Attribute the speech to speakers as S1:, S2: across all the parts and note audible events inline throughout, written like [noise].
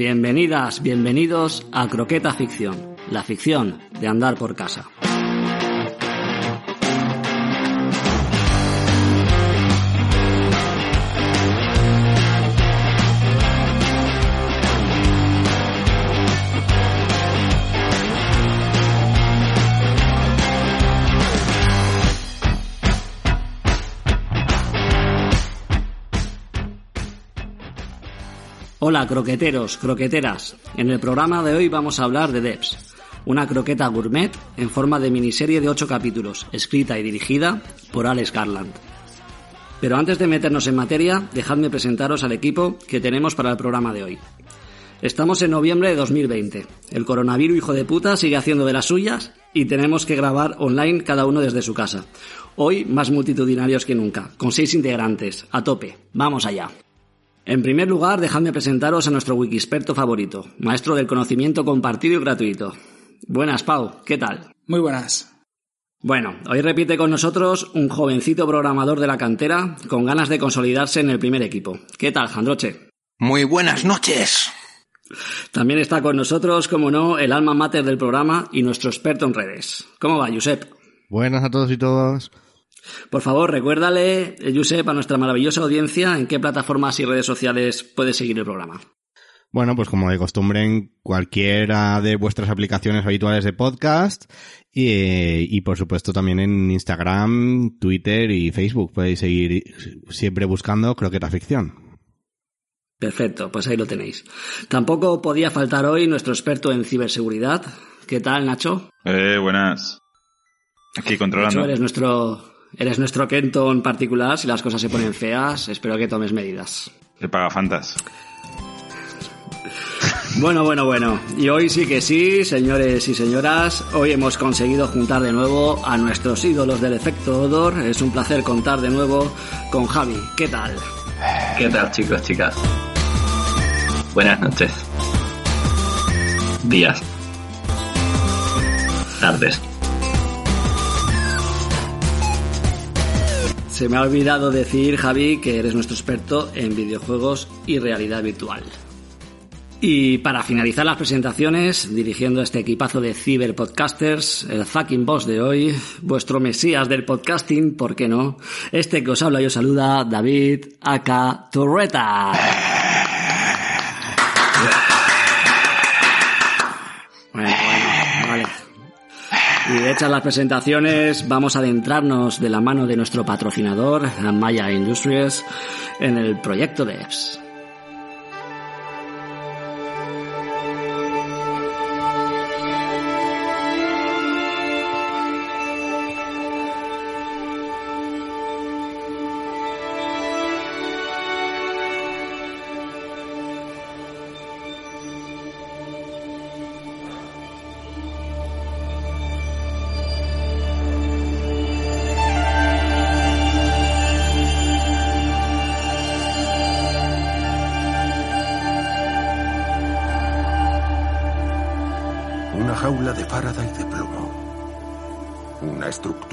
S1: Bienvenidas, bienvenidos a Croqueta Ficción, la ficción de andar por casa. Hola croqueteros, croqueteras. En el programa de hoy vamos a hablar de Debs, una croqueta gourmet en forma de miniserie de 8 capítulos, escrita y dirigida por Alex Garland. Pero antes de meternos en materia, dejadme presentaros al equipo que tenemos para el programa de hoy. Estamos en noviembre de 2020. El coronavirus hijo de puta sigue haciendo de las suyas y tenemos que grabar online cada uno desde su casa. Hoy más multitudinarios que nunca, con seis integrantes, a tope. Vamos allá. En primer lugar, dejadme presentaros a nuestro wikisperto favorito, maestro del conocimiento compartido y gratuito. Buenas, Pau, ¿qué tal?
S2: Muy buenas.
S1: Bueno, hoy repite con nosotros un jovencito programador de la cantera con ganas de consolidarse en el primer equipo. ¿Qué tal, Jandroche?
S3: Muy buenas noches.
S1: También está con nosotros, como no, el alma mater del programa y nuestro experto en redes. ¿Cómo va, Josep?
S4: Buenas a todos y todas.
S1: Por favor, recuérdale, Josep, a nuestra maravillosa audiencia en qué plataformas y redes sociales puede seguir el programa.
S4: Bueno, pues como de costumbre en cualquiera de vuestras aplicaciones habituales de podcast y, y, por supuesto también en Instagram, Twitter y Facebook. Podéis seguir siempre buscando Croqueta Ficción.
S1: Perfecto, pues ahí lo tenéis. Tampoco podía faltar hoy nuestro experto en ciberseguridad. ¿Qué tal, Nacho?
S5: Eh, buenas. Aquí controlando.
S1: Nacho, eres nuestro Eres nuestro Kenton particular. Si las cosas se ponen feas, espero que tomes medidas.
S5: Le paga fantas.
S1: Bueno, bueno, bueno. Y hoy sí que sí, señores y señoras. Hoy hemos conseguido juntar de nuevo a nuestros ídolos del efecto odor. Es un placer contar de nuevo con Javi. ¿Qué tal?
S6: ¿Qué tal, chicos, chicas? Buenas noches. Días. Tardes.
S1: Se me ha olvidado decir, Javi, que eres nuestro experto en videojuegos y realidad virtual. Y para finalizar las presentaciones, dirigiendo este equipazo de ciberpodcasters, el fucking boss de hoy, vuestro mesías del podcasting, ¿por qué no? Este que os habla y os saluda, David Aka Torreta. [laughs] Y hechas las presentaciones, vamos a adentrarnos de la mano de nuestro patrocinador, Maya Industries, en el proyecto de EPS.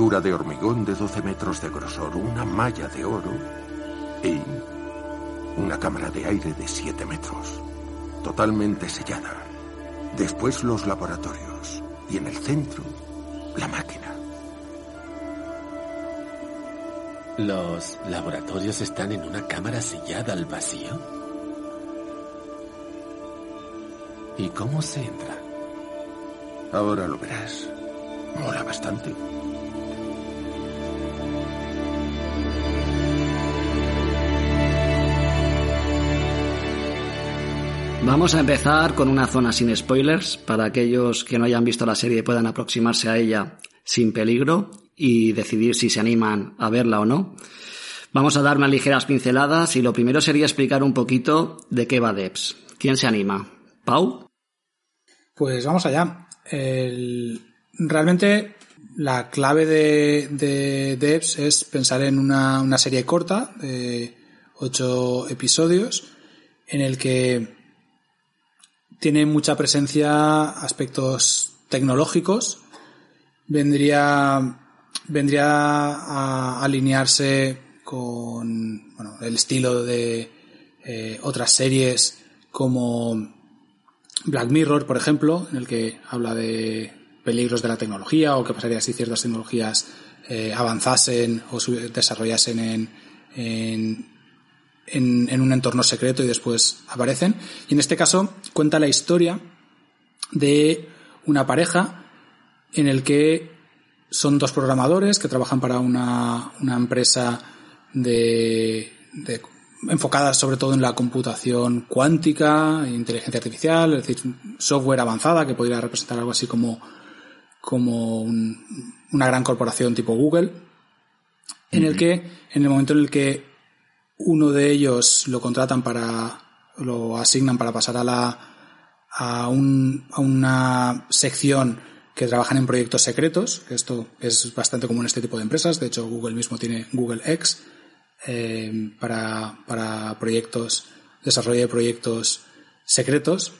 S7: Estructura de hormigón de 12 metros de grosor. Una malla de oro. Y una cámara de aire de 7 metros. Totalmente sellada. Después los laboratorios. Y en el centro, la máquina.
S8: ¿Los laboratorios están en una cámara sellada al vacío? ¿Y cómo se entra?
S7: Ahora lo verás. Mola bastante.
S1: Vamos a empezar con una zona sin spoilers para aquellos que no hayan visto la serie puedan aproximarse a ella sin peligro y decidir si se animan a verla o no. Vamos a dar unas ligeras pinceladas y lo primero sería explicar un poquito de qué va Debs. ¿Quién se anima? ¿Pau?
S2: Pues vamos allá. Realmente la clave de, de Debs es pensar en una, una serie corta de ocho episodios en el que tiene mucha presencia aspectos tecnológicos. Vendría, vendría a alinearse con bueno, el estilo de eh, otras series como Black Mirror, por ejemplo, en el que habla de peligros de la tecnología o qué pasaría si ciertas tecnologías eh, avanzasen o desarrollasen en, en, en, un entorno secreto y después aparecen. Y en este caso cuenta la historia de una pareja en el que son dos programadores que trabajan para una, una empresa de, de enfocada sobre todo en la computación cuántica, inteligencia artificial, es decir, software avanzada que podría representar algo así como, como una gran corporación tipo Google, en el que, en el momento en el que uno de ellos lo contratan para, lo asignan para pasar a la, a, un, a una sección que trabajan en proyectos secretos. Esto es bastante común en este tipo de empresas. De hecho, Google mismo tiene Google X, eh, para, para proyectos, desarrollo de proyectos secretos.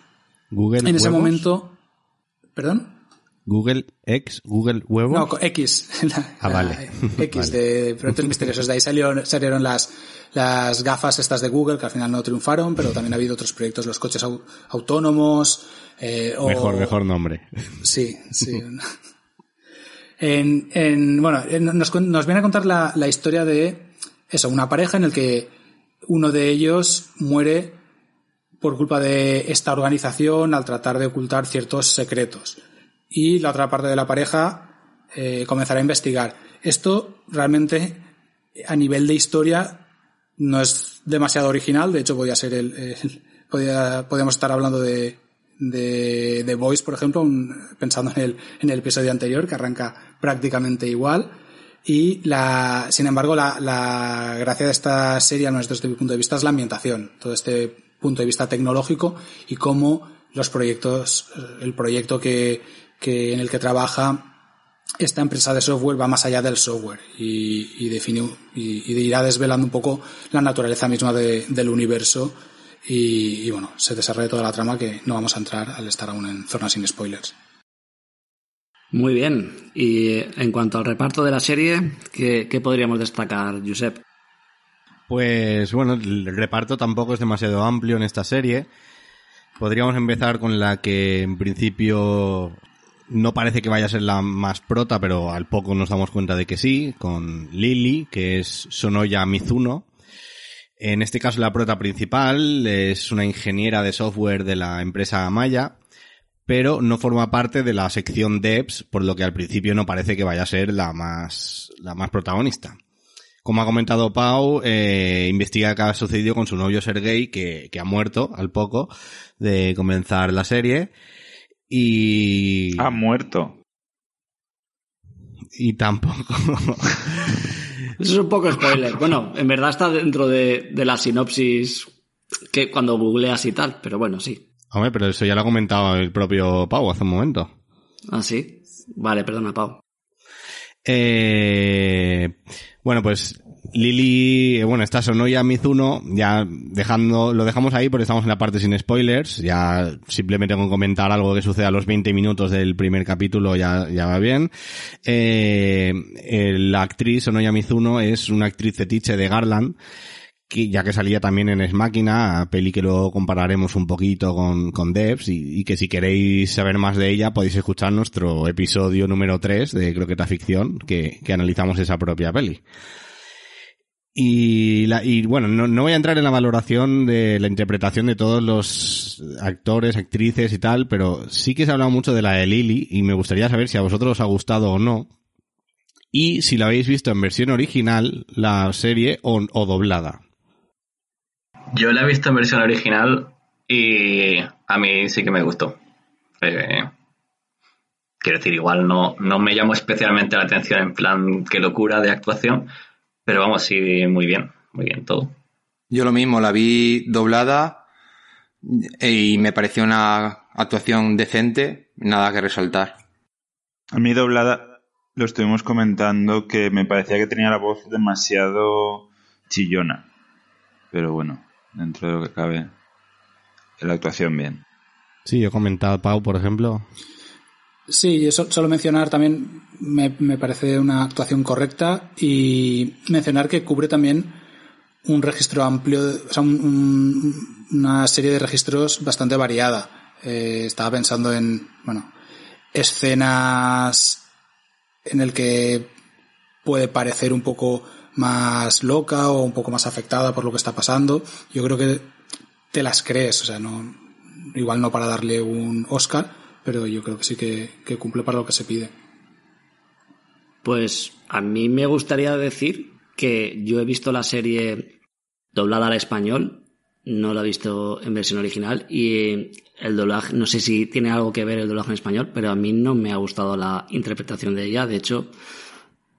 S4: Google
S2: En ese momento, ¿perdón?
S4: Google X, Google Huevo.
S2: No, X. [laughs]
S4: ah, vale. [laughs]
S2: X de Proyectos Misteriosos. De ahí salieron, salieron las, las gafas estas de Google que al final no triunfaron, pero también ha havido otros proyectos, los coches autónomos. Eh, o...
S4: Mejor, mejor nombre.
S2: Sí, sí. en, en, bueno, nos, nos viene a contar la, la historia de eso, una pareja en el que uno de ellos muere por culpa de esta organización al tratar de ocultar ciertos secretos. Y la otra parte de la pareja eh, comenzará a investigar. Esto realmente, a nivel de historia, no es demasiado original. De hecho, podría ser el, podía, podríamos estar hablando de, de, de Voice, por ejemplo, pensando en el, en el episodio anterior, que arranca prácticamente igual. Y la, sin embargo, la, la gracia de esta serie, desde este punto de vista, es la ambientación. Todo este punto de vista tecnológico y cómo los proyectos, el proyecto que, que en el que trabaja esta empresa de software va más allá del software y, y define y, y, irá desvelando un poco la naturaleza misma de, del universo y, y, bueno, se desarrolla toda la trama que no vamos a entrar al estar aún en zona sin spoilers.
S1: Muy bien. Y en cuanto al reparto de la serie, ¿qué, qué podríamos destacar, Josep?
S4: Pues bueno, el reparto tampoco es demasiado amplio en esta serie. Podríamos empezar con la que en principio no parece que vaya a ser la más prota, pero al poco nos damos cuenta de que sí, con Lily, que es Sonoya Mizuno. En este caso la prota principal es una ingeniera de software de la empresa Maya pero no forma parte de la sección devs, por lo que al principio no parece que vaya a ser la más, la más protagonista. Como ha comentado Pau, eh, investiga qué ha sucedido con su novio Sergei, que, que ha muerto al poco de comenzar la serie. Y...
S5: Ha muerto.
S4: Y tampoco... [laughs]
S1: Eso es un poco spoiler. Bueno, en verdad está dentro de, de la sinopsis que cuando googleas y tal, pero bueno, sí.
S4: Hombre, pero eso ya lo ha comentado el propio Pau hace un momento.
S1: Ah, sí. Vale, perdona, Pau.
S4: Eh, bueno, pues Lili, bueno, esta Sonoya Mizuno, ya dejando, lo dejamos ahí porque estamos en la parte sin spoilers, ya simplemente con comentar algo que sucede a los 20 minutos del primer capítulo ya, ya va bien. Eh, la actriz Sonoya Mizuno es una actriz fetiche de Garland, que ya que salía también en Es Máquina, peli que lo compararemos un poquito con, con Devs y, y, que si queréis saber más de ella podéis escuchar nuestro episodio número 3 de Croqueta Ficción que, que analizamos esa propia peli. Y, la, y bueno, no, no voy a entrar en la valoración de la interpretación de todos los actores, actrices y tal, pero sí que se ha hablado mucho de la de Lily y me gustaría saber si a vosotros os ha gustado o no. Y si la habéis visto en versión original, la serie, o, o doblada.
S6: Yo la he visto en versión original y a mí sí que me gustó. Eh, quiero decir, igual no, no me llamó especialmente la atención en plan qué locura de actuación, pero vamos, sí, muy bien, muy bien todo.
S9: Yo lo mismo, la vi doblada y me pareció una actuación decente, nada que resaltar.
S5: A mí doblada lo estuvimos comentando que me parecía que tenía la voz demasiado chillona. Pero bueno, dentro de lo que cabe, la actuación bien.
S4: Sí, yo he comentado Pau, por ejemplo.
S2: Sí, yo solo mencionar también, me, me, parece una actuación correcta y mencionar que cubre también un registro amplio, o sea, un, un, una serie de registros bastante variada. Eh, estaba pensando en, bueno, escenas en el que puede parecer un poco más loca o un poco más afectada por lo que está pasando. Yo creo que te las crees, o sea, no, igual no para darle un Oscar, pero yo creo que sí que, que cumple para lo que se pide.
S1: Pues a mí me gustaría decir que yo he visto la serie doblada al español, no la he visto en versión original y el doblaje, no sé si tiene algo que ver el doblaje en español, pero a mí no me ha gustado la interpretación de ella. De hecho,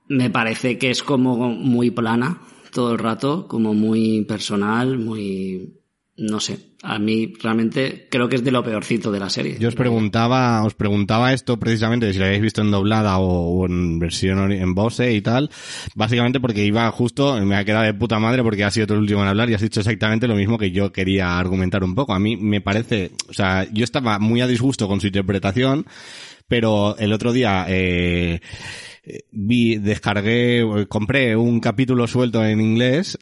S1: me parece que es como muy plana todo el rato, como muy personal, muy no sé, a mí realmente creo que es de lo peorcito de la serie.
S4: Yo os preguntaba, os preguntaba esto precisamente si lo habéis visto en doblada o, en versión en Bose y tal, básicamente porque iba justo, me ha quedado de puta madre porque ha sido todo el último en hablar y has dicho exactamente lo mismo que yo quería argumentar un poco. A mí me parece, o sea, yo estaba muy a disgusto con su interpretación, pero el otro día, eh, vi, descargué, compré un capítulo suelto en inglés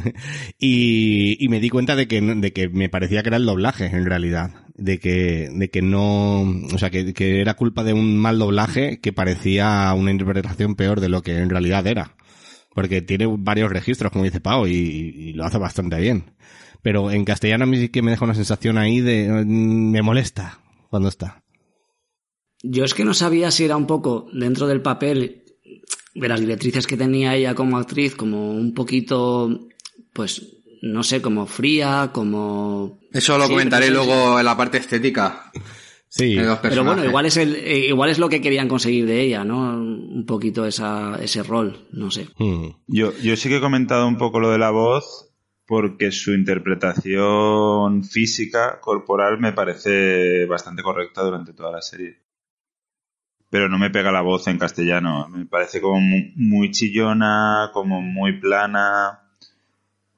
S4: [laughs] y, me di cuenta de que, de que me parecía que era el doblaje en realidad. De que, de que no, o sea, que, que era culpa de un mal doblaje que parecía una interpretación peor de lo que en realidad era. Porque tiene varios registros, como dice Pau, y, y lo hace bastante bien. Pero en castellano a mí sí que me deja una sensación ahí de, me molesta cuando está.
S1: Yo es que no sabía si era un poco dentro del papel de las directrices que tenía ella como actriz, como un poquito, pues, no sé, como fría, como...
S9: Eso lo comentaré luego en la parte estética.
S4: Sí.
S1: Pero bueno, igual es el, eh, igual es lo que querían conseguir de ella, ¿no? Un poquito esa, ese rol, no sé.
S5: Hmm. Yo, yo sí que he comentado un poco lo de la voz porque su interpretación física, corporal, me parece bastante correcta durante toda la serie pero no me pega la voz en castellano. Me parece como muy chillona, como muy plana.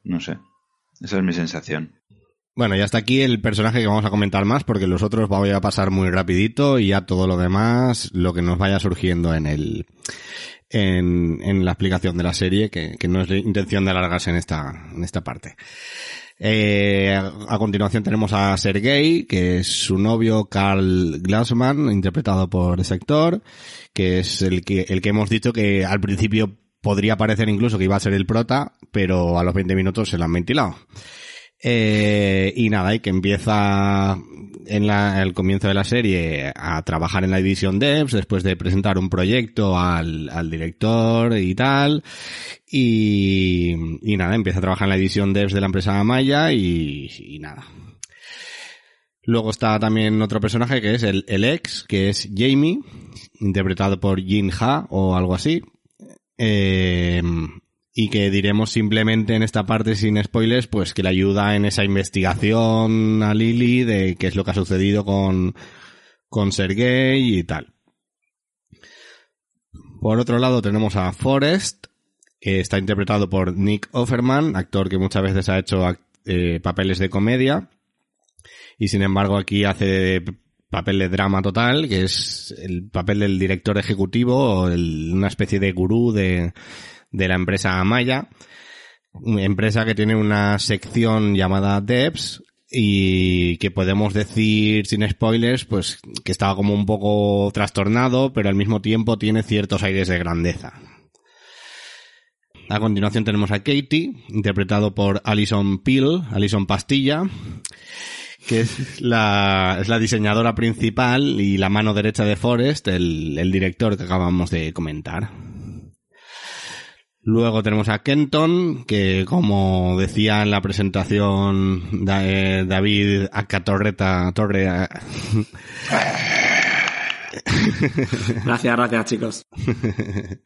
S5: No sé. Esa es mi sensación.
S4: Bueno, y hasta aquí el personaje que vamos a comentar más, porque los otros voy a pasar muy rapidito y ya todo lo demás, lo que nos vaya surgiendo en el, en, en la explicación de la serie, que, que no es intención de alargarse en esta, en esta parte. Eh, a continuación tenemos a Sergei, que es su novio Carl Glassman, interpretado por ese actor, que es el que, el que hemos dicho que al principio podría parecer incluso que iba a ser el prota, pero a los 20 minutos se lo han ventilado. Eh, y nada, y que empieza en la, el comienzo de la serie a trabajar en la división Devs después de presentar un proyecto al, al director y tal. Y, y, nada, empieza a trabajar en la división Devs de la empresa Maya y, y nada. Luego está también otro personaje que es el, el ex, que es Jamie, interpretado por Jin Ha o algo así. Eh, y que diremos simplemente en esta parte sin spoilers, pues que le ayuda en esa investigación a Lily de qué es lo que ha sucedido con, con Sergei y tal. Por otro lado tenemos a Forrest, que está interpretado por Nick Offerman, actor que muchas veces ha hecho eh, papeles de comedia, y sin embargo aquí hace papel de drama total, que es el papel del director ejecutivo una especie de gurú de, de la empresa Amaya, empresa que tiene una sección llamada Devs y que podemos decir sin spoilers, pues que estaba como un poco trastornado, pero al mismo tiempo tiene ciertos aires de grandeza. A continuación tenemos a Katie, interpretado por Alison Peel, Alison Pastilla, que es la, es la diseñadora principal y la mano derecha de Forrest, el, el director que acabamos de comentar. Luego tenemos a Kenton, que como decía en la presentación de David Acatorreta Torre. [laughs]
S1: gracias, gracias chicos. [laughs]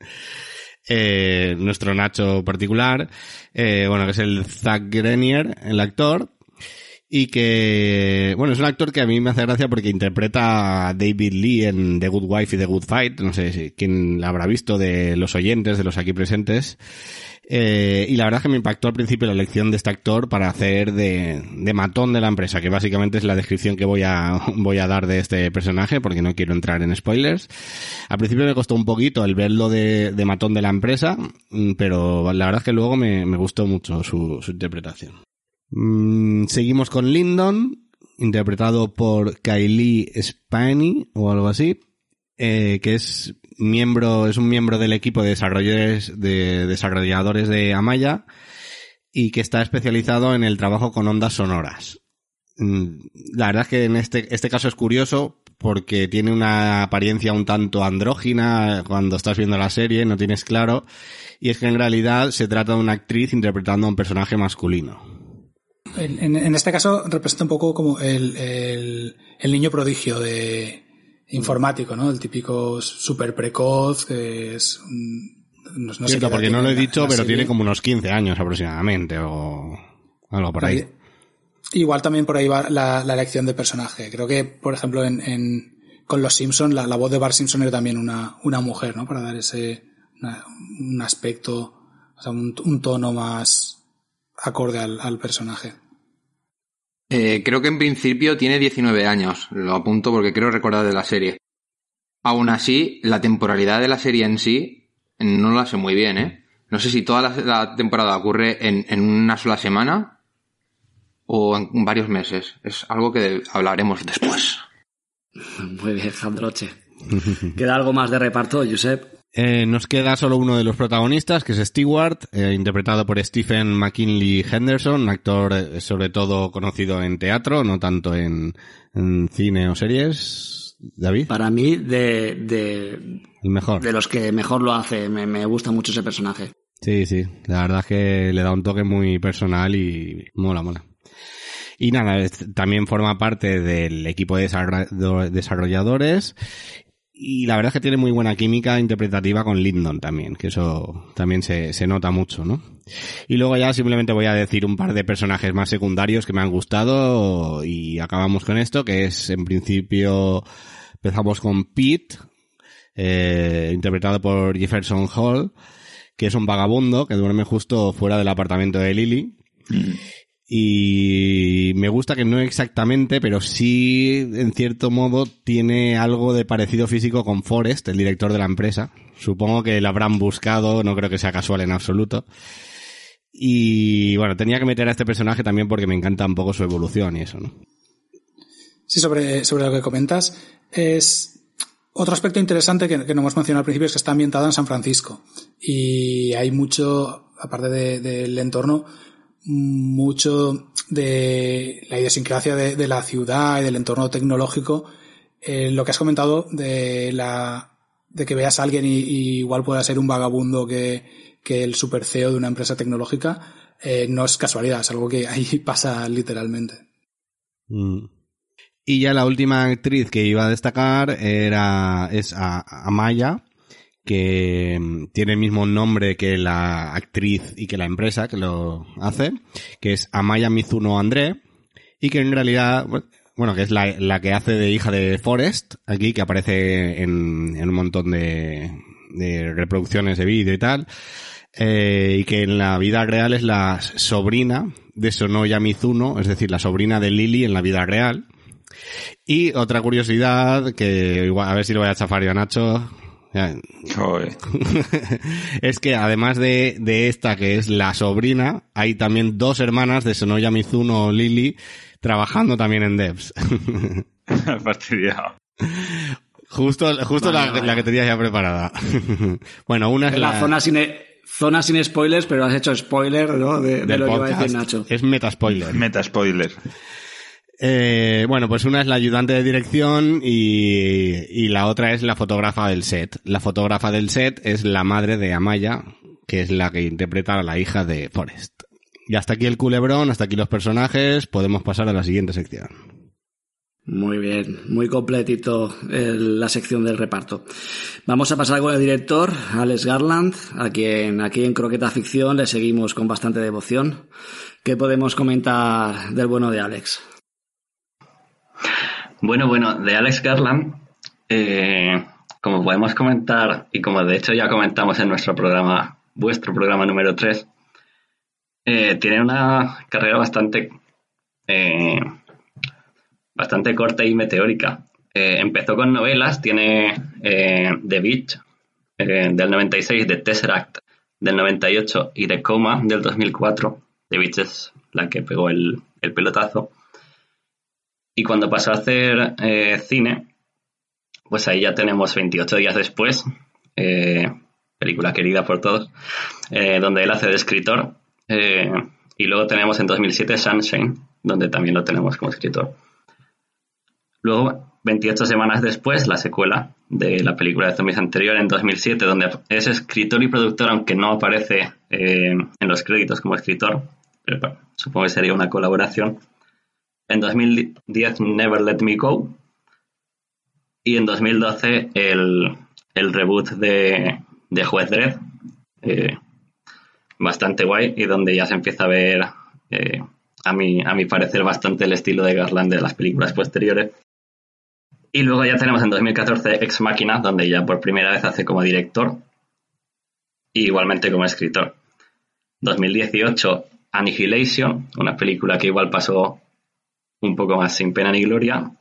S4: eh, nuestro Nacho particular, eh, bueno, que es el Zach Grenier, el actor, y que, bueno, es un actor que a mí me hace gracia porque interpreta a David Lee en The Good Wife y The Good Fight, no sé si quién la habrá visto de los oyentes, de los aquí presentes. Eh, y la verdad es que me impactó al principio la elección de este actor para hacer de, de matón de la empresa, que básicamente es la descripción que voy a, [laughs] voy a dar de este personaje, porque no quiero entrar en spoilers. Al principio me costó un poquito el verlo de, de matón de la empresa, mm, pero la verdad es que luego me, me gustó mucho su, su interpretación. Mm, seguimos con Lyndon, interpretado por Kylie Spani o algo así, eh, que es miembro, es un miembro del equipo de desarrolladores de, desarrolladores de Amaya y que está especializado en el trabajo con ondas sonoras. Mm, La verdad es que en este, este caso es curioso porque tiene una apariencia un tanto andrógina cuando estás viendo la serie, no tienes claro, y es que en realidad se trata de una actriz interpretando a un personaje masculino.
S2: En, en- este caso representa un poco como el, el- el niño prodigio de informático, ¿no? El típico súper precoz que es... un- No, no
S4: Cierto, porque no lo he dicho, pero
S2: serie.
S4: tiene como unos 15 años aproximadamente o algo por ahí.
S2: Igual también por ahí va la, la elección de personaje. Creo que, por ejemplo, en, en- con los Simpson la, la voz de Bart Simpson era también una, una mujer, ¿no? Para dar ese una- un aspecto, o sea, un, un tono más acorde al, al personaje.
S9: Eh, creo que en principio tiene 19 años. Lo apunto porque creo recordar de la serie. Aún así, la temporalidad de la serie en sí no la sé muy bien, ¿eh? No sé si toda la, la temporada ocurre en, en una sola semana o en varios meses. Es algo que hablaremos después.
S1: Muy bien, Jandroche. [laughs] ¿Queda algo más de reparto, Josep?
S4: Eh, nos queda solo uno de los protagonistas, que es Stewart, eh, interpretado por Stephen McKinley Henderson, un actor eh, sobre todo conocido en teatro, no tanto en, en cine o series. David,
S1: Para mí, de, de,
S4: el mejor.
S1: de los que mejor lo hace, me, me gusta mucho ese personaje.
S4: Sí, sí, la verdad es que le da un toque muy personal y mola, mola. Y nada, también forma parte del equipo de desarrolladores y la verdad es que tiene muy buena química interpretativa con Lyndon también, que eso también se, se nota mucho, ¿no? Y luego ya simplemente voy a decir un par de personajes más secundarios que me han gustado y acabamos con esto, que es en principio empezamos con Pete, eh, interpretado por Jefferson Hall, que es un vagabundo que duerme justo fuera del apartamento de Lily. Y me gusta que no exactamente, pero sí, en cierto modo, tiene algo de parecido físico con Forrest, el director de la empresa. Supongo que lo habrán buscado, no creo que sea casual en absoluto. Y bueno, tenía que meter a este personaje también porque me encanta un poco su evolución y eso, ¿no?
S2: Sí, sobre, sobre lo que comentas, es otro aspecto interesante que, no hemos mencionado al principio es que está ambientada en San Francisco. Y hay mucho, aparte de- del entorno, mucho de la idiosincrasia de, de la ciudad y del entorno tecnológico. Eh, lo que has comentado de la de que veas a alguien y, igual pueda ser un vagabundo que, que el super CEO de una empresa tecnológica, eh, no es casualidad, es algo que ahí [laughs] pasa literalmente.
S4: Mm. Y ya la última actriz que iba a destacar era es Amaya, que mm, tiene el mismo nombre que la actriz y que la empresa que lo hace, que es Amaya Mizuno André, y que en realidad, bueno, que es la, la que hace de hija de Forrest, aquí, que aparece en, un montón de, de reproducciones de vídeo y tal, eh, y que en la vida real es la sobrina de Sonoya Mizuno, es decir, la sobrina de Lily en la vida real. Y otra curiosidad, que a ver si lo voy a chafar yo a Nacho. [laughs] Es que además de, de esta que es la sobrina, hay también dos hermanas de Sonoya Mizuno Lily trabajando también en Devs. [laughs]
S5: Fastidiado.
S4: Justo, justo la, que tenía ya preparada. [laughs] bueno, una es
S1: la,
S4: la,
S1: zona, sin, e- zona sin spoilers, pero has hecho spoiler ¿no? de, lo que iba a decir Nacho.
S4: Es meta spoiler.
S5: Meta spoiler.
S4: Eh, bueno, pues una es la ayudante de dirección y, y la otra es la fotógrafa del set. La fotógrafa del set es la madre de Amaya, que es la que interpreta a la hija de Forrest. Y hasta aquí el culebrón, hasta aquí los personajes, podemos pasar a la siguiente sección.
S1: Muy bien, muy completito la sección del reparto. Vamos a pasar con el director, Alex Garland, a quien aquí en Croqueta Ficción le seguimos con bastante devoción. ¿Qué podemos comentar del bueno de Alex?
S6: Bueno, bueno, de Alex Garland, eh, como podemos comentar, y como de hecho ya comentamos en nuestro programa, vuestro programa número 3, eh, tiene una carrera bastante, eh, bastante corta y meteórica. Empezó con novelas, tiene The Beach del 96, The Tesseract del 98 y The Coma del 2004. The Beach es la que pegó el pelotazo. Y cuando pasó a hacer eh, cine, pues ahí ya tenemos 28 días después, eh, película querida por todos, eh, donde él hace de escritor. y luego tenemos en 2007 Sunshine, donde también lo tenemos como escritor. Luego, 28 semanas después, la secuela de la película de zombies anterior, en 2007, donde es escritor y productor, aunque no aparece en los créditos como escritor, pero supongo que sería una colaboración. En 2010, Never Let Me Go. Y en 2012, el, el reboot de, de Juez Dredd. Eh, bastante guay y donde ya se empieza a ver, eh, a, mi, a parecer, bastante el estilo de Garland de las películas posteriores. Y luego ya tenemos en 2014 Ex Machina, donde ya por primera vez hace como director y igualmente como escritor. 2018 Annihilation, una película que igual pasó un poco más sin pena ni gloria,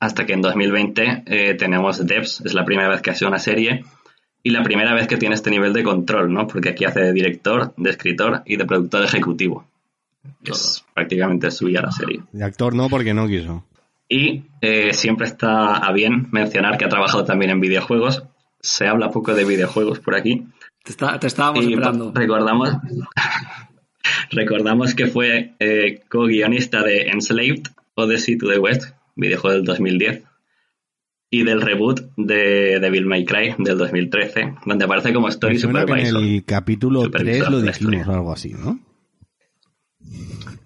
S6: hasta que en 2020 eh, tenemos Devs, es la primera vez que hace una serie y la primera vez que tiene este nivel de control, ¿no? Porque aquí hace de director, de escritor y de productor ejecutivo. Es prácticamente suya la serie.
S4: De actor no, porque no quiso.
S6: Y eh, siempre está a bien mencionar que ha trabajado también en videojuegos. Se habla poco de videojuegos por aquí.
S1: Te, estábamos esperando.
S6: Recordamos, Recordamos que fue eh, co-guionista de Enslaved, Odyssey to the West, videojuego del 2010, y del reboot de Devil May Cry del 2013, donde aparece como Story Supervisor.
S4: en el capítulo 3 lo dijimos o algo así, ¿no?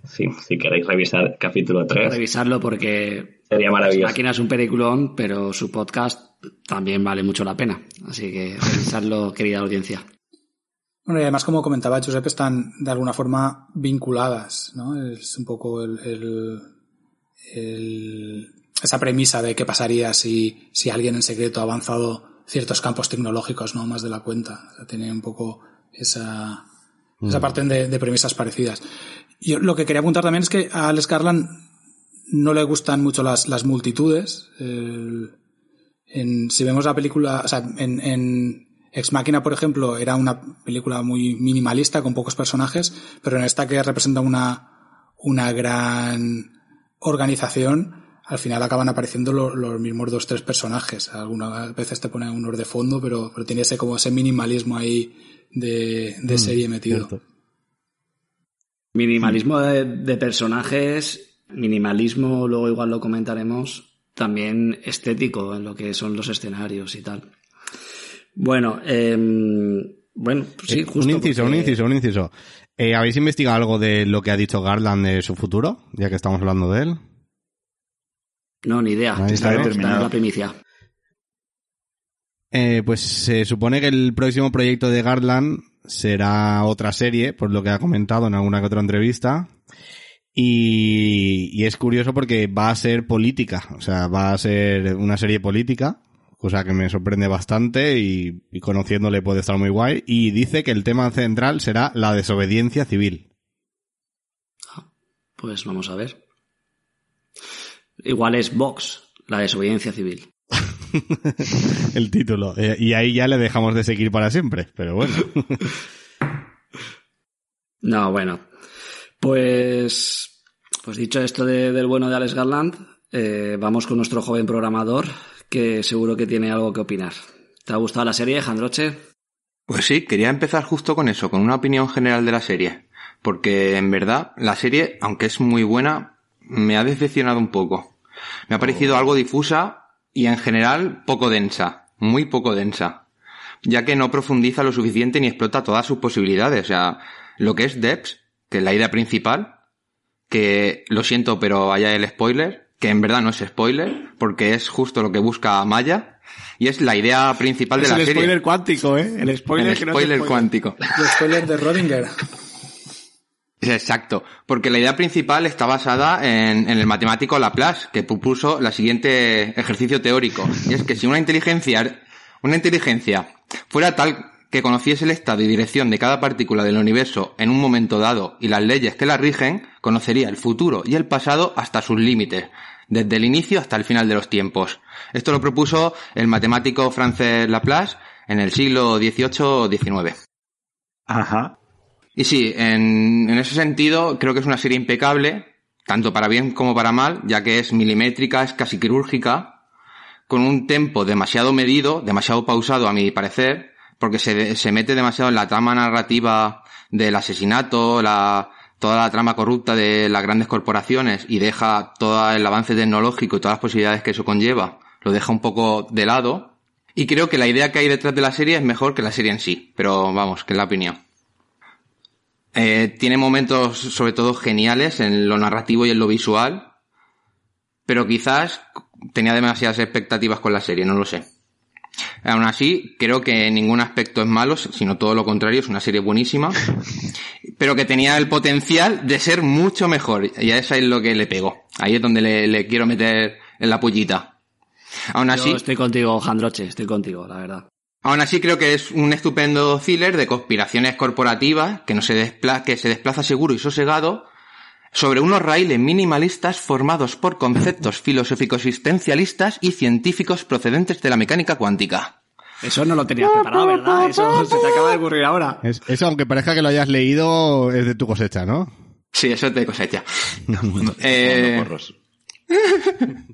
S6: Sí, si queréis revisar capítulo 3.
S1: Revisarlo porque
S6: sería maravilloso.
S1: Máquina es un peliculón, pero su podcast también vale mucho la pena. Así que revisarlo, querida audiencia.
S2: Bueno, y además, como comentaba Josep, están de alguna forma vinculadas, ¿no? Es un poco el, esa premisa de qué pasaría si, si alguien en secreto ha avanzado ciertos campos tecnológicos, ¿no? Más de la cuenta. tiene un poco esa, esa mm. parte de, premisas parecidas. Yo lo que quería apuntar también es que a Alex Garland no le gustan mucho las, las multitudes. en, si vemos la película, o sea, en, en Ex Máquina, por ejemplo, era una película muy minimalista con pocos personajes, pero en esta que representa una, una gran organización, al final acaban apareciendo los mismos dos, tres personajes. Algunas veces te ponen unos de fondo, pero, pero tiene ese como ese minimalismo ahí de, de mm, serie metido.
S1: Minimalismo de, de personajes, minimalismo, luego igual lo comentaremos, también estético en lo que son los escenarios y tal. Bueno, em, bueno, pues sí,
S4: eh, justo. Un inciso, un inciso, un inciso. Eh, ¿Habéis investigado algo de lo que ha dicho Garland de su futuro, ya que estamos hablando de él?
S1: No, ni idea. Está, la primicia.
S4: Eh, pues se supone que el próximo proyecto de Garland será otra serie, por lo que ha comentado en alguna que otra entrevista. Y, y, es curioso porque va a ser política, o sea, va a ser una serie política cosa que me sorprende bastante y, conociéndole puede estar muy guay. Y dice que el tema central será la desobediencia civil.
S1: Pues vamos a ver. Igual es Vox, la desobediencia civil. [laughs]
S4: el título. Eh, y ahí ya le dejamos de seguir para siempre, pero bueno. [laughs]
S1: no, bueno. Pues, pues dicho esto del bueno de Alex Garland, eh, vamos con nuestro joven programador, que seguro que tiene algo que opinar. ¿Te ha gustado la serie, Jandroche?
S9: Pues sí, quería empezar justo con eso, con una opinión general de la serie. Porque en verdad, la serie, aunque es muy buena, me ha decepcionado un poco. Me ha parecido algo difusa y en general poco densa, muy poco densa. Ya que no profundiza lo suficiente ni explota todas sus posibilidades. O sea, lo que es Debs, que es la idea principal, que lo siento, pero allá el spoiler, que en verdad no es spoiler, porque es justo lo que busca Maya, y es la idea principal de la serie.
S1: El spoiler cuántico, ¿eh?
S9: El spoiler, spoiler, cuántico.
S2: El spoiler de Rodinger.
S9: Exacto, porque la idea principal está basada en, en, el matemático Laplace, que propuso la siguiente ejercicio teórico, y es que si una inteligencia, una inteligencia fuera tal que conociese el estado y dirección de cada partícula del universo en un momento dado y las leyes que la rigen, conocería el futuro y el pasado hasta sus límites, desde el inicio hasta el final de los tiempos. Esto lo propuso el matemático francés Laplace en el siglo XVIII-XIX.
S5: Ajá.
S9: Y sí, en, en ese sentido creo que es una serie impecable tanto para bien como para mal, ya que es milimétrica, es casi quirúrgica, con un tempo demasiado medido, demasiado pausado a mi parecer, porque se, se mete demasiado en la trama narrativa del asesinato, la, toda la trama corrupta de las grandes corporaciones y deja todo el avance tecnológico y todas las posibilidades que eso conlleva, lo deja un poco de lado. Y creo que la idea que hay detrás de la serie es mejor que la serie en sí, pero vamos, que es la opinión. Eh, tiene momentos sobre todo geniales en lo narrativo y en lo visual, pero quizás tenía demasiadas expectativas con la serie, no lo sé. Aún así, creo que en ningún aspecto es malo, sino todo lo contrario, es una serie buenísima, [laughs] pero que tenía el potencial de ser mucho mejor, y a eso es lo que le pegó. Ahí es donde le, le quiero meter en la pollita. Aún así.
S1: Yo estoy contigo, Jandroche, estoy contigo, la verdad.
S9: Aún así creo que es un estupendo thriller de conspiraciones corporativas que no se desplaza, que se desplaza seguro y sosegado sobre unos raíles minimalistas formados por conceptos [laughs] filosóficos existencialistas y científicos procedentes de la mecánica cuántica.
S1: Eso no lo tenías preparado, ¿verdad? Eso [laughs] se te acaba de ocurrir ahora.
S4: Es- eso, aunque parezca que lo hayas leído, es de tu cosecha, ¿no?
S9: Sí, eso es de cosecha. Eh. [laughs]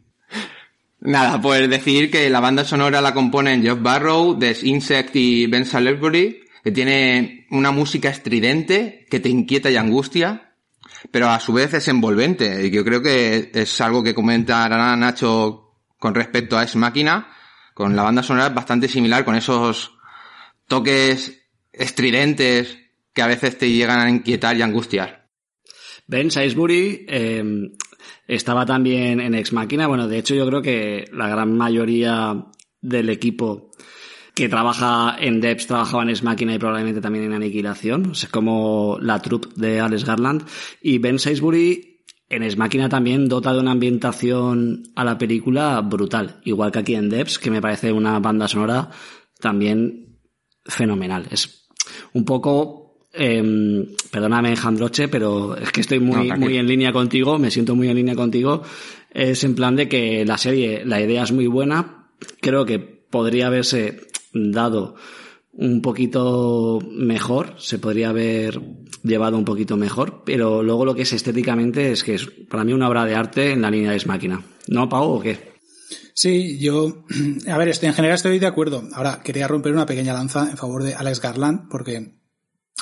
S9: Nada, pues decir que la banda sonora la componen Geoff Barrow, The Insect y Ben Salisbury, que tiene una música estridente que te inquieta y angustia, pero a su vez es envolvente. Y yo creo que es algo que comentará Nacho con respecto a Ex Máquina. Con la banda sonora bastante similar, con esos toques estridentes que a veces te llegan a inquietar y angustiar.
S1: Ben Salisbury eh, estaba también en Ex Máquina. Bueno, de hecho, yo creo que la gran mayoría del equipo que trabaja en Debs trabajaba en Ex Máquina y probablemente también en Aniquilación. Es como la troupe de Alex Garland. Y Ben Salisbury en Ex Máquina también dota de una ambientación a la película brutal. Igual que aquí en Debs, que me parece una banda sonora también fenomenal. Es un poco eh, perdóname, Jandroche, pero es que estoy muy, muy en línea contigo, me siento muy en línea contigo. Es en plan de que la serie, la idea es muy buena, creo que podría haberse dado un poquito mejor, se podría haber llevado un poquito mejor, pero luego lo que es estéticamente es que es para mí una obra de arte en la línea de máquina. ¿No, Pau, o qué?
S2: Sí, yo, [clears throat] a ver, estoy, en general estoy de acuerdo. Ahora, quería romper una pequeña lanza en favor de Alex Garland, porque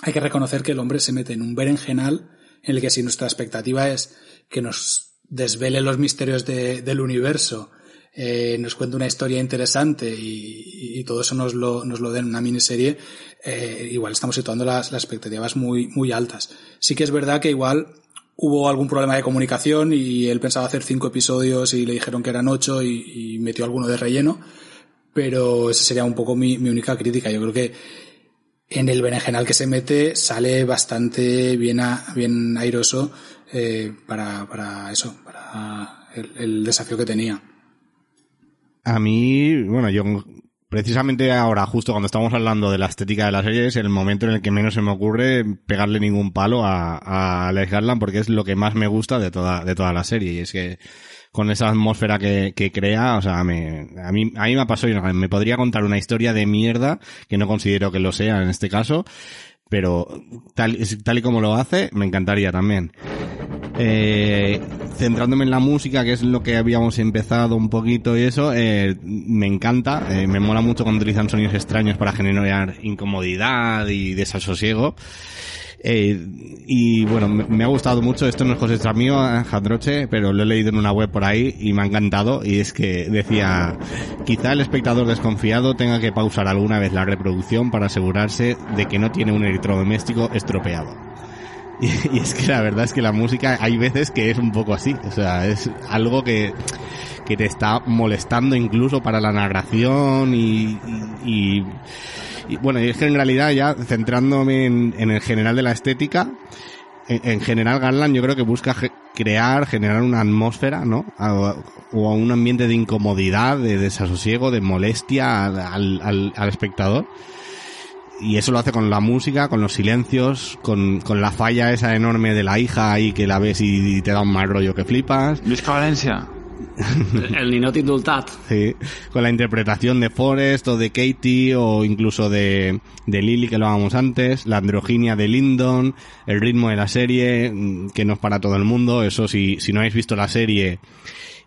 S2: hay que reconocer que el hombre se mete en un berenjenal en el que si nuestra expectativa es que nos desvele los misterios de- del universo, eh, nos cuente una historia interesante y, todo eso nos lo, nos lo den en una miniserie, eh, igual estamos situando las, expectativas muy, muy altas. Sí que es verdad que igual hubo algún problema de comunicación y él pensaba hacer cinco episodios y le dijeron que eran ocho y, y metió alguno de relleno, pero esa sería un poco mi, mi única crítica. Yo creo que en el berenjenal que se mete sale bastante bien, a- bien airoso eh, para, para eso, para el, el desafío que tenía.
S4: A mí, bueno, yo precisamente ahora, justo cuando estamos hablando de la estética de la serie, es el momento en el que menos se me ocurre pegarle ningún palo a, a Alex Garland porque es lo que más me gusta de toda, de toda la serie. Y es que con esa atmósfera que, que crea, o sea, me, a mí, a mí me y me podría contar una historia de mierda, que no considero que lo sea en este caso, pero tal, tal y como lo hace, me encantaría también. Eh, centrándome en la música, que es lo que habíamos empezado un poquito y eso, eh, me encanta, eh, me mola mucho cuando utilizan sonidos extraños para generar incomodidad y desasosiego. Eh, y bueno, me, me ha gustado mucho, esto no es cosecha mío, Jandroche, pero lo he leído en una web por ahí y me ha encantado y es que decía, quizá el espectador desconfiado tenga que pausar alguna vez la reproducción para asegurarse de que no tiene un electrodoméstico estropeado. Y, es que la verdad es que la música hay veces que es un poco así, o sea, es algo que, que te está molestando incluso para la narración y, y, y- bueno, y es que en realidad ya centrándome en, el general de la estética, en, en general Garland yo creo que busca crear, generar una atmósfera, ¿no? A- o un ambiente de incomodidad, de desasosiego, de molestia al- al- al espectador. Y eso lo hace con la música, con los silencios, con, con la falla esa enorme de la hija ahí que la ves y te da un mal rollo que flipas.
S5: Luis Valencia.
S1: El Ninot Indultat.
S4: Sí, con la interpretación de Forrest o de Katie o incluso de, de Lily que lo hablábamos antes, la androginia de Lyndon, el ritmo de la serie mm, que no es para todo el mundo, eso si, si no habéis visto la serie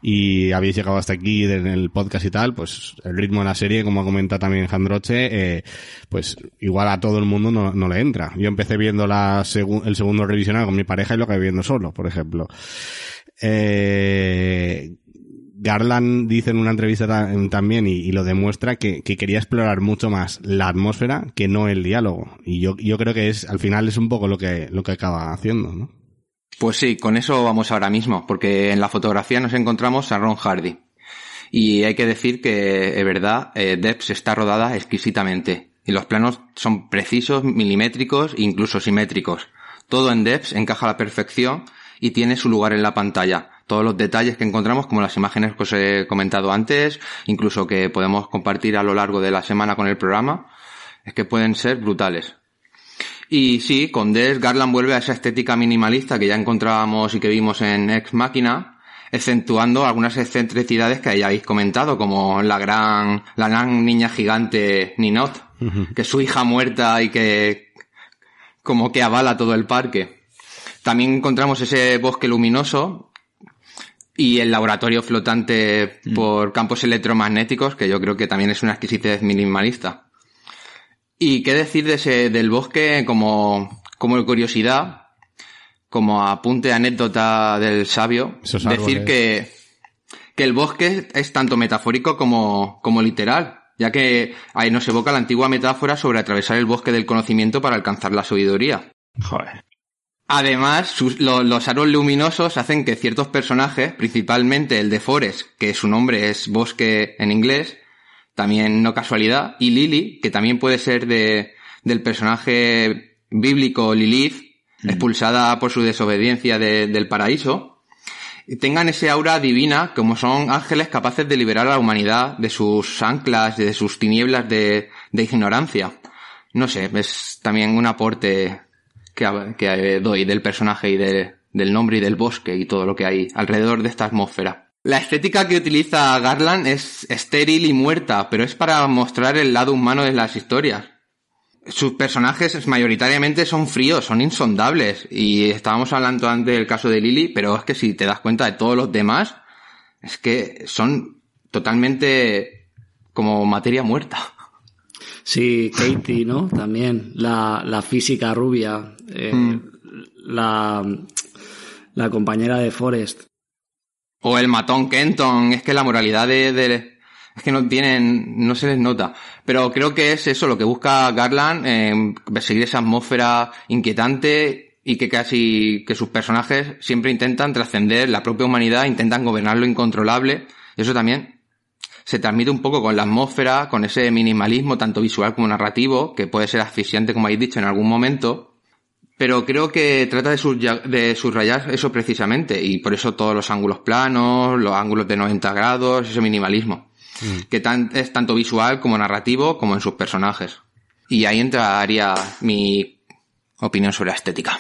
S4: y habéis llegado hasta aquí en el podcast y tal, pues el ritmo de la serie, como comenta también Jandroche, eh, pues igual a todo el mundo no, le entra. Yo empecé viendo la el segundo revisionado con mi pareja y lo acabé viendo solo, por ejemplo. Eh, Garland dice en una entrevista también y, lo demuestra que, quería explorar mucho más la atmósfera que no el diálogo. Y yo, yo creo que es, al final es un poco lo que, lo que acaba haciendo, ¿no?
S9: Pues sí, con eso vamos ahora mismo, porque en la fotografía nos encontramos a Ron Hardy. Y hay que decir que, es verdad, eh, Depths está rodada exquisitamente. Y los planos son precisos, milimétricos e incluso simétricos. Todo en Depths encaja a la perfección y tiene su lugar en la pantalla. Todos los detalles que encontramos, como las imágenes que os he comentado antes, incluso que podemos compartir a lo largo de la semana con el programa, es que pueden ser brutales. Y sí, con Des, Garland vuelve a esa estética minimalista que ya encontrábamos y que vimos en Ex Máquina, acentuando algunas excentricidades que ya habéis comentado, como la gran, la gran niña gigante Ninot, que es su hija muerta y que como que avala todo el parque. También encontramos ese bosque luminoso y el laboratorio flotante mm. por campos electromagnéticos, que yo creo que también es una exquisitez minimalista. Y qué decir de ese, del bosque como, como curiosidad, como apunte anécdota del sabio, decir que, que el bosque es tanto metafórico como, como literal, ya que ahí nos evoca la antigua metáfora sobre atravesar el bosque del conocimiento para alcanzar la sabiduría.
S5: Joder.
S9: Además, los aros luminosos hacen que ciertos personajes, principalmente el de Forest, que su nombre es bosque en inglés, también no casualidad, y Lily, que también puede ser de, del personaje bíblico Lilith, expulsada por su desobediencia del paraíso, tengan ese aura divina como son ángeles capaces de liberar a la humanidad de sus anclas, de sus tinieblas de, de ignorancia. No sé, es también un aporte que, que doy del personaje y de, del nombre y del bosque y todo lo que hay alrededor de esta atmósfera. La estética que utiliza Garland es estéril y muerta, pero es para mostrar el lado humano de las historias. Sus personajes mayoritariamente son fríos, son insondables. Y estábamos hablando antes del caso de Lily, pero es que si te das cuenta de todos los demás, es que son totalmente como materia muerta.
S1: Sí, Katie, ¿no? También la, la física rubia, eh, mm. la, la compañera de Forrest.
S9: O el matón Kenton, es que la moralidad de, es que no tienen, no se les nota. Pero creo que es eso lo que busca Garland, eh, seguir esa atmósfera inquietante y que casi, que sus personajes siempre intentan trascender la propia humanidad, intentan gobernar lo incontrolable. Eso también se transmite un poco con la atmósfera, con ese minimalismo tanto visual como narrativo, que puede ser asfixiante como habéis dicho en algún momento, pero creo que trata de, de subrayar eso precisamente, y por eso todos los ángulos planos, los ángulos de 90 grados, ese minimalismo, mm. que es tanto visual como narrativo como en sus personajes. Y ahí entraría mi opinión sobre la estética.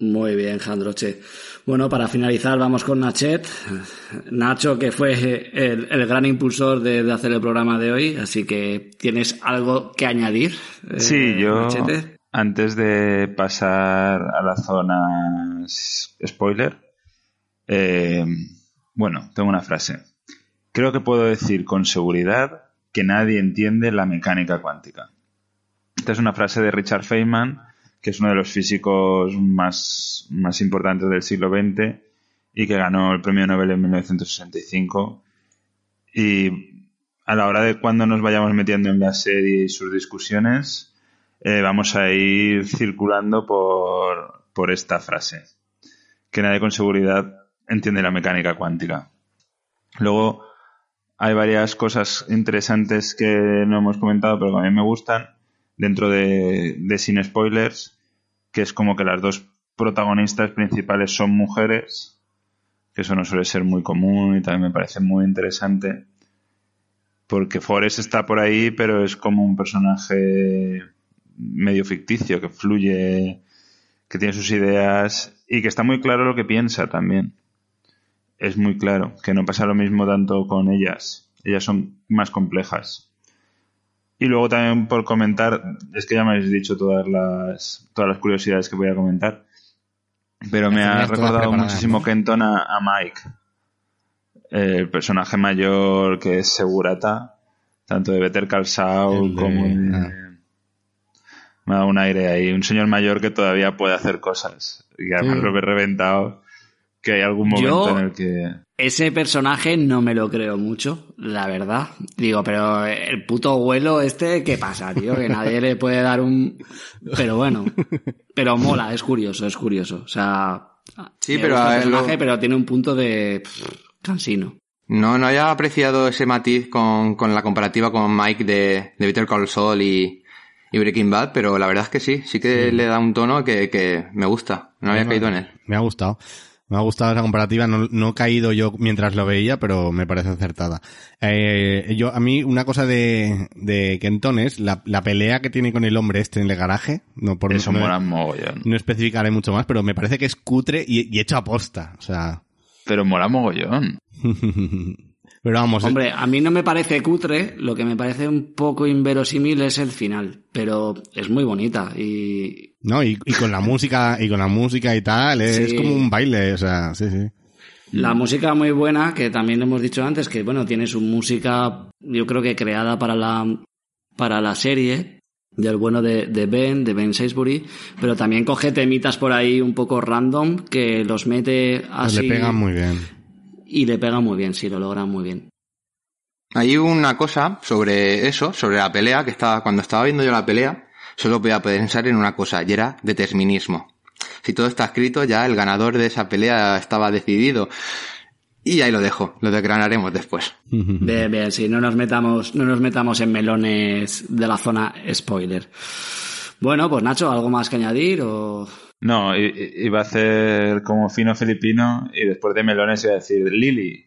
S1: Muy bien, Jandroche. Bueno, para finalizar vamos con Nachet. Nacho, que fue el, gran impulsor de, hacer el programa de hoy, así que ¿tienes algo que añadir?
S5: Sí, eh, yo... Antes de pasar a la zona spoiler, eh, bueno, tengo una frase. Creo que puedo decir con seguridad que nadie entiende la mecánica cuántica. Esta es una frase de Richard Feynman, que es uno de los físicos más, más importantes del siglo XX y que ganó el premio Nobel en 1965. Y a la hora de cuando nos vayamos metiendo en la serie y sus discusiones, eh, vamos a ir circulando por, por esta frase. Que nadie con seguridad entiende la mecánica cuántica. Luego, hay varias cosas interesantes que no hemos comentado, pero que a mí me gustan, dentro de, de Sin Spoilers, que es como que las dos protagonistas principales son mujeres, que eso no suele ser muy común y también me parece muy interesante, porque Forrest está por ahí, pero es como un personaje medio ficticio, que fluye, que tiene sus ideas y que está muy claro lo que piensa también. es muy claro, que no pasa lo mismo tanto con ellas. Ellas son más complejas. Y luego también por comentar, es que ya me habéis dicho todas las, todas las curiosidades que voy a comentar, pero me ha recordado muchísimo Kenton a, a Mike, el personaje mayor que es Segurata, tanto de Better Call Saul como de...
S4: ah.
S5: Me da un aire ahí, un señor mayor que todavía puede hacer cosas. Y además
S4: Sí.
S5: lo he reventado, que hay algún momento
S1: Yo-
S5: en el que...
S1: Ese personaje no me lo creo mucho, la verdad. Digo, pero el puto abuelo este, ¿qué pasa, tío? Que nadie le puede dar un... Pero bueno, pero mola, es curioso, es curioso. O sea...
S9: Sí, pero a lo-
S1: personaje, pero tiene un punto de... cansino.
S9: No, no haya apreciado ese matiz con, con la comparativa con Mike de, de Better Call Saul y, y Breaking Bad, pero la verdad es que sí, sí que le da un tono que, que me gusta. No había caído en él.
S4: Me ha gustado. Me ha gustado esa comparativa. No, no he caído yo mientras lo veía, pero me parece acertada. Eh, yo, a mí, una cosa de, de Kenton es la, la pelea que tiene con el hombre este en el garaje. No, por
S5: Eso
S4: no,
S5: mola mogollón.
S4: no especificaré mucho más, pero me parece que es cutre y, y hecho a posta. O sea.
S5: Pero mola mogollón. [laughs]
S4: pero vamos.
S1: Hombre, a mí no me parece cutre, lo que me parece un poco inverosímil es el final, pero es muy bonita y
S4: No, y, y con la música, y con la música y tal, es
S1: Sí.
S4: como un baile, o sea, sí, sí.
S1: La música muy buena, que también hemos dicho antes, que bueno, tiene su música, yo creo que creada para la, para la serie, del bueno de, de Ben, de Ben Sainsbury, pero también coge temitas por ahí un poco random, que los mete así.
S4: Le pegan muy bien.
S1: Y le pega muy bien, sí, lo logran muy bien.
S9: Hay una cosa sobre eso, sobre la pelea, que estaba, cuando estaba viendo yo la pelea, solo podía pensar en una cosa, y era determinismo. Si todo está escrito, ya el ganador de esa pelea estaba decidido. Y ahí lo dejo, lo desgranaremos después. [laughs]
S1: Bien, bien, sí, no nos metamos, no nos metamos en melones de la zona spoiler. Bueno, pues Nacho, ¿algo más que añadir o...?
S5: No, iba a hacer como fino filipino y después de melones iba a decir, Lili,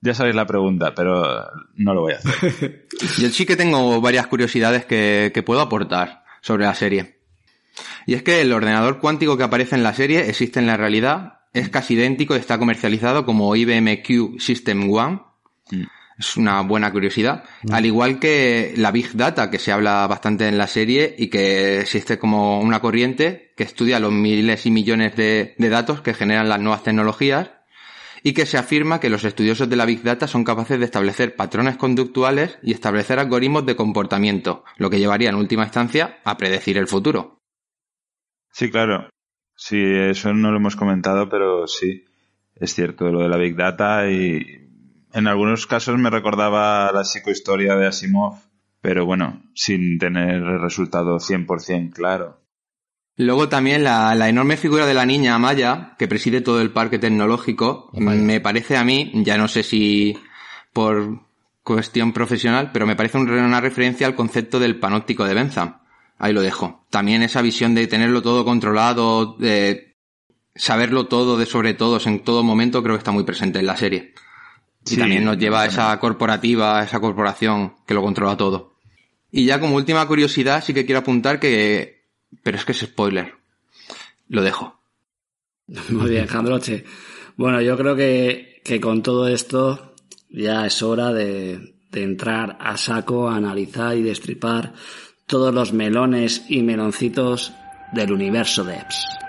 S5: ya sabéis la pregunta, pero no lo voy a hacer. [laughs]
S9: Yo sí que tengo varias curiosidades que, que puedo aportar sobre la serie. Y es que el ordenador cuántico que aparece en la serie existe en la realidad, es casi idéntico y está comercializado como IBM Q System One.
S5: Mm.
S9: Es una buena curiosidad. Al igual que la Big Data, que se habla bastante en la serie y que existe como una corriente que estudia los miles y millones de, de datos que generan las nuevas tecnologías y que se afirma que los estudiosos de la Big Data son capaces de establecer patrones conductuales y establecer algoritmos de comportamiento, lo que llevaría en última instancia a predecir el futuro.
S5: Sí, claro. Sí, eso no lo hemos comentado, pero sí, es cierto lo de la Big Data y en algunos casos me recordaba la psicohistoria de Asimov, pero bueno, sin tener el resultado 100% claro.
S9: Luego también la, la enorme figura de la niña Amaya, que preside todo el parque tecnológico,
S4: Amaya.
S9: me parece a mí, ya no sé si por cuestión profesional, pero me parece un- una referencia al concepto del panóptico de Bentham. Ahí lo dejo. También esa visión de tenerlo todo controlado, de saberlo todo de sobre todos en todo momento, creo que está muy presente en la serie. Y
S5: Sí,
S9: también nos lleva a esa corporativa, a esa corporación que lo controla todo. Y ya como última curiosidad, sí que quiero apuntar que... Pero es que es spoiler. Lo dejo. [laughs]
S1: Muy bien, Jandroche. Bueno, yo creo que, que con todo esto ya es hora de, de entrar a saco, a analizar y destripar todos los melones y meloncitos del universo de EPS.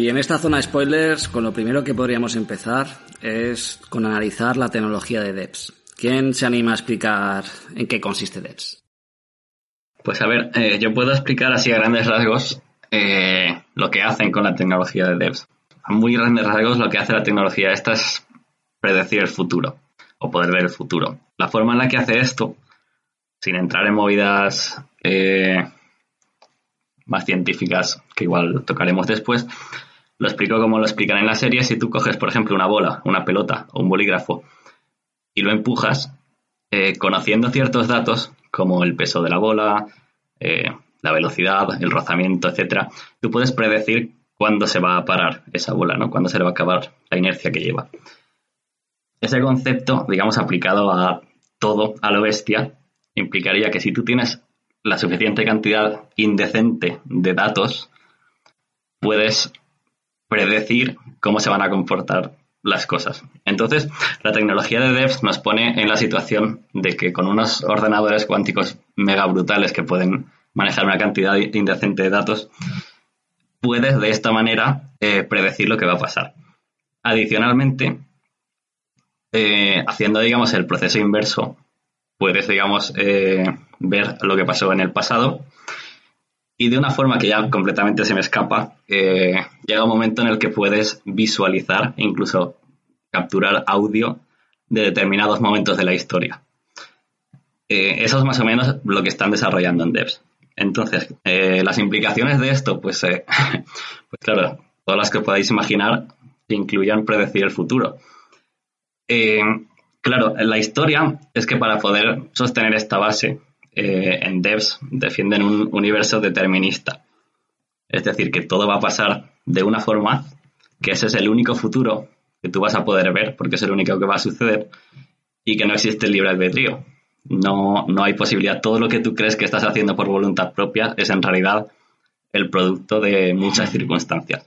S1: Y en esta zona de spoilers, con lo primero que podríamos empezar es con analizar la tecnología de DEPS. ¿Quién se anima a explicar en qué consiste DEPS?
S6: Pues a ver, eh, yo puedo explicar así a grandes rasgos eh, lo que hacen con la tecnología de DEPS. A muy grandes rasgos lo que hace la tecnología esta es predecir el futuro o poder ver el futuro. La forma en la que hace esto, sin entrar en movidas eh, más científicas que igual tocaremos después, lo explico como lo explican en la serie. Si tú coges, por ejemplo, una bola, una pelota o un bolígrafo y lo empujas, eh, conociendo ciertos datos como el peso de la bola, eh, la velocidad, el rozamiento, etcétera, tú puedes predecir cuándo se va a parar esa bola, ¿no? Cuándo se le va a acabar la inercia que lleva. Ese concepto, digamos, aplicado a todo, a lo bestia, implicaría que si tú tienes la suficiente cantidad indecente de datos, puedes predecir cómo se van a comportar las cosas. Entonces, la tecnología de DEVS nos pone en la situación de que con unos ordenadores cuánticos mega brutales que pueden manejar una cantidad indecente de datos, puedes de esta manera eh, predecir lo que va a pasar. Adicionalmente, eh, haciendo, digamos, el proceso inverso, puedes, digamos, eh, ver lo que pasó en el pasado y de una forma que ya completamente se me escapa, eh, llega un momento en el que puedes visualizar, incluso capturar audio de determinados momentos de la historia. Eh, eso es más o menos lo que están desarrollando en Devs. Entonces, eh, las implicaciones de esto, pues, [laughs] pues claro, todas las que podáis imaginar, incluyan predecir el futuro. claro, la historia es que para poder sostener esta base, eh, en devs defienden un universo determinista. Es decir, que todo va a pasar de una forma, que ese es el único futuro que tú vas a poder ver, porque es el único que va a suceder, y que no existe el libre albedrío. No, no hay posibilidad. Todo lo que tú crees que estás haciendo por voluntad propia es en realidad el producto de muchas circunstancias.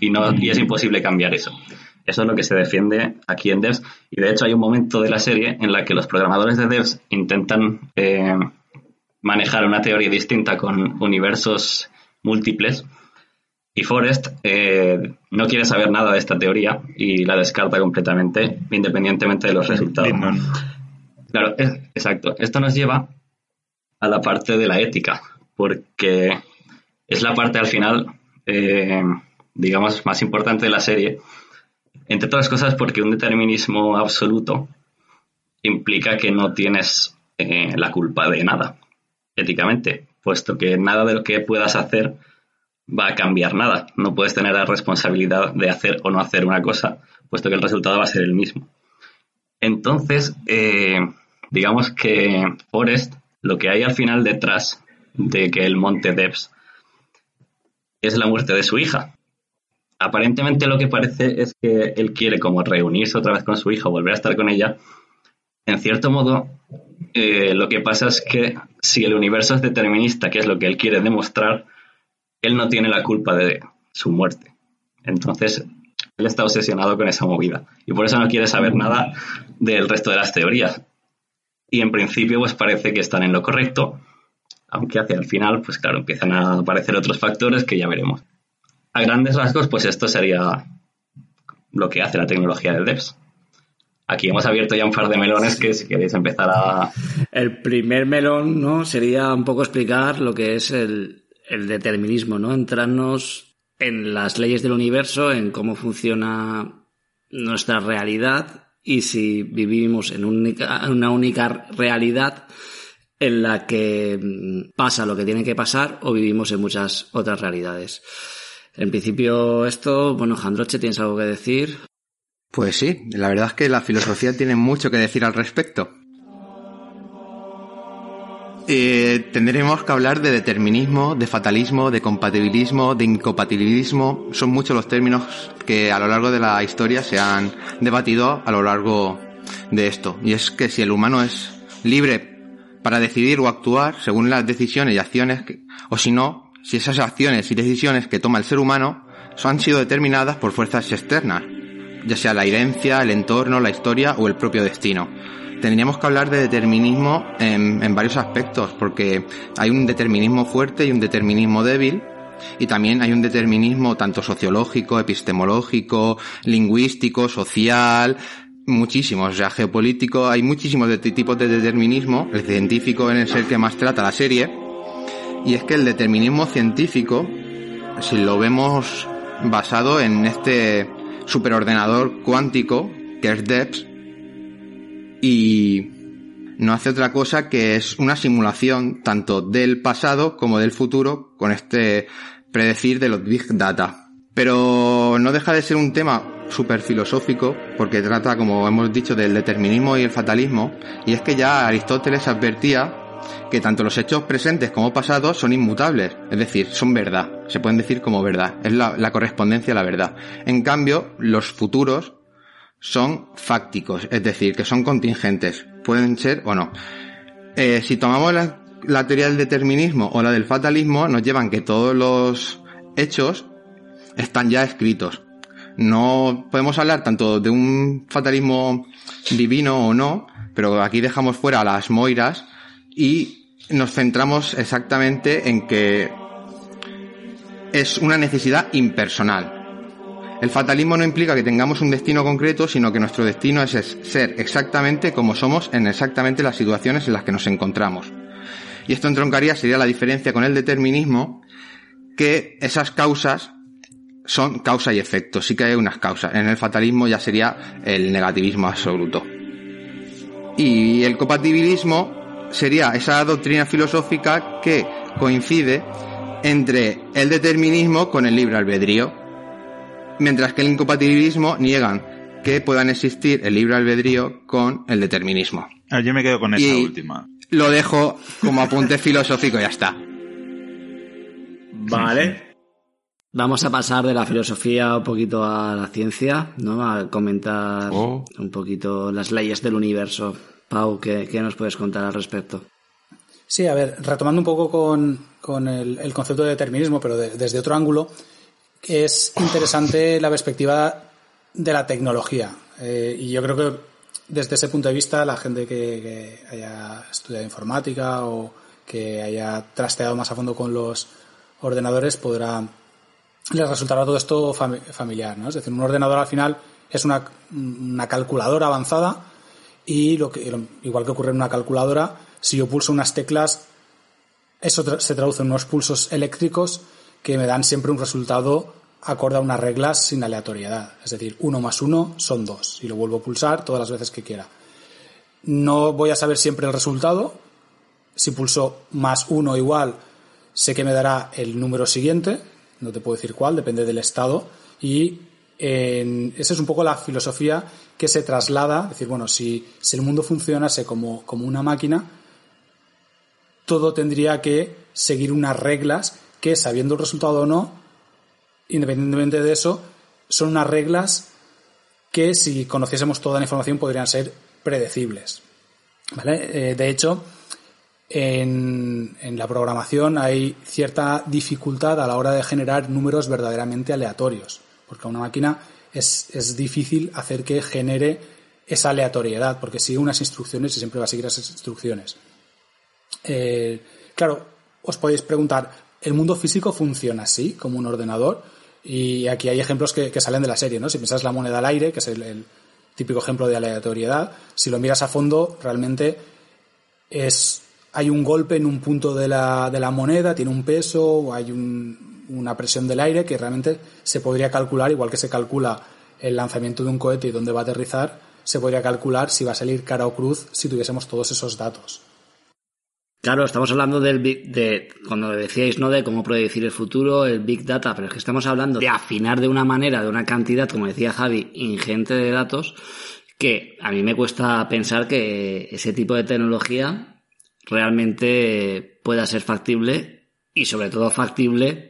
S6: Y, no, y es imposible cambiar eso. Eso es lo que se defiende aquí en Devs. Y de hecho hay un momento de la serie en la que los programadores de Devs intentan eh, manejar una teoría distinta con universos múltiples. Y Forrest eh, no quiere saber nada de esta teoría y la descarta completamente, independientemente de los resultados. Claro, exacto. Esto nos lleva a la parte de la ética, porque es la parte al final, eh, digamos, más importante de la serie, entre otras cosas porque un determinismo absoluto implica que no tienes eh, la culpa de nada, éticamente, puesto que nada de lo que puedas hacer va a cambiar nada. No puedes tener la responsabilidad de hacer o no hacer una cosa, puesto que el resultado va a ser el mismo. Entonces, eh, digamos que Forest, lo que hay al final detrás de que el monte Debs es la muerte de su hija aparentemente lo que parece es que él quiere como reunirse otra vez con su hija, volver a estar con ella. En cierto modo, eh, lo que pasa es que si el universo es determinista, que es lo que él quiere demostrar, él no tiene la culpa de su muerte. Entonces, él está obsesionado con esa movida y por eso no quiere saber nada del resto de las teorías. Y en principio, pues parece que están en lo correcto, aunque hacia el final, pues claro, empiezan a aparecer otros factores que ya veremos a grandes rasgos, pues esto sería lo que hace la tecnología de Devs. Aquí hemos abierto ya un par de melones que si queréis empezar a...
S1: El primer melón, ¿no? Sería un poco explicar lo que es el, determinismo, ¿no? Entrarnos en las leyes del universo, en cómo funciona nuestra realidad y si vivimos en una única realidad en la que pasa lo que tiene que pasar o vivimos en muchas otras realidades. En principio esto, bueno, Jandroche, ¿tienes algo que decir?
S9: Pues sí, la verdad es que la filosofía tiene mucho que decir al respecto. Eh, tendremos que hablar de determinismo, de fatalismo, de compatibilismo, de incompatibilismo. Son muchos los términos que a lo largo de la historia se han debatido a lo largo de esto. Y es que si el humano es libre para decidir o actuar según las decisiones y acciones, o si no, si esas acciones y decisiones que toma el ser humano han sido determinadas por fuerzas externas, ya sea la herencia, el entorno, la historia o el propio destino. Tendríamos que hablar de determinismo en, varios aspectos, porque hay un determinismo fuerte y un determinismo débil, Y también hay un determinismo tanto sociológico, epistemológico, lingüístico, social, muchísimos, o geopolítico, hay muchísimos de tipos de determinismo, el científico en el que más trata la serie, y es que el determinismo científico, si lo vemos basado en este superordenador cuántico, que es DEPS, y no hace otra cosa que es una simulación tanto del pasado como del futuro con este predecir de los Big Data. Pero no deja de ser un tema súper filosófico porque trata, como hemos dicho, del determinismo y el fatalismo y es que ya Aristóteles advertía que tanto los hechos presentes como pasados son inmutables, es decir, son verdad, se pueden decir como verdad, es la, correspondencia a la verdad. En cambio, los futuros son fácticos, es decir, que son contingentes, pueden ser o no. Eh, si tomamos la, teoría del determinismo o la del fatalismo, nos llevan que todos los hechos están ya escritos. No podemos hablar tanto de un fatalismo divino o no, pero aquí dejamos fuera las moiras y nos centramos exactamente en que es una necesidad impersonal. El fatalismo no implica que tengamos un destino concreto, sino que nuestro destino es ser exactamente como somos en exactamente las situaciones en las que nos encontramos. Y esto entroncaría sería la diferencia con el determinismo, que esas causas son causa y efecto, sí que hay unas causas. En el fatalismo ya sería el negativismo absoluto. Y el compatibilismo sería esa doctrina filosófica que coincide entre el determinismo con el libre albedrío mientras que el incompatibilismo niegan que puedan existir el libre albedrío con el determinismo.
S5: Ah, yo me quedo con esa
S9: Y-
S5: última.
S9: Lo dejo como apunte [laughs] filosófico y ya está.
S1: Vale. Vamos a pasar de la filosofía un poquito a la ciencia, ¿no? A comentar
S8: Oh.
S1: un poquito las leyes del universo. Pau, ¿qué, qué nos puedes contar al respecto?
S2: Sí, a ver, retomando un poco con, con el, concepto de determinismo, pero de- desde otro ángulo, es interesante la perspectiva de la tecnología. Eh, y yo creo que desde ese punto de vista, la gente que, que haya estudiado informática o que haya trasteado más a fondo con los ordenadores podrá les resultará todo esto fami- familiar, ¿no? Es decir, un ordenador al final es una, una calculadora avanzada y lo que, igual que ocurre en una calculadora, si yo pulso unas teclas, eso se traduce en unos pulsos eléctricos que me dan siempre un resultado acorde a unas reglas sin aleatoriedad. Es decir, uno más uno son dos y lo vuelvo a pulsar todas las veces que quiera. No voy a saber siempre el resultado. Si pulso más uno igual, sé que me dará el número siguiente, no te puedo decir cuál, depende del estado. Y en- esa es un poco la filosofía que se traslada, es decir, bueno, si, si el mundo funcionase como, como una máquina, todo tendría que seguir unas reglas que, sabiendo el resultado o no, independientemente de eso, son unas reglas que, si conociésemos toda la información, podrían ser predecibles. ¿Vale? Eh, de hecho, en, en la programación hay cierta dificultad a la hora de generar números verdaderamente aleatorios, porque una máquina es, es difícil hacer que genere esa aleatoriedad, porque sigue unas instrucciones y siempre va a seguir esas instrucciones. Eh, claro, os podéis preguntar, ¿el mundo físico funciona así, como un ordenador? Y aquí hay ejemplos que, salen de la serie, ¿no? Si piensas la moneda al aire, que es el, el típico ejemplo de aleatoriedad, si lo miras a fondo, realmente es hay un golpe en un punto de la, de la moneda, tiene un peso, hay un- una presión del aire que realmente se podría calcular, igual que se calcula el lanzamiento de un cohete y dónde va a aterrizar, se podría calcular si va a salir cara o cruz si tuviésemos todos esos datos.
S1: Claro, estamos hablando del big, de, cuando decíais, ¿no? De cómo predecir el futuro, el Big Data, pero es que estamos hablando de afinar de una manera, de una cantidad, como decía Javi, ingente de datos, que a mí me cuesta pensar que ese tipo de tecnología realmente pueda ser factible y sobre todo factible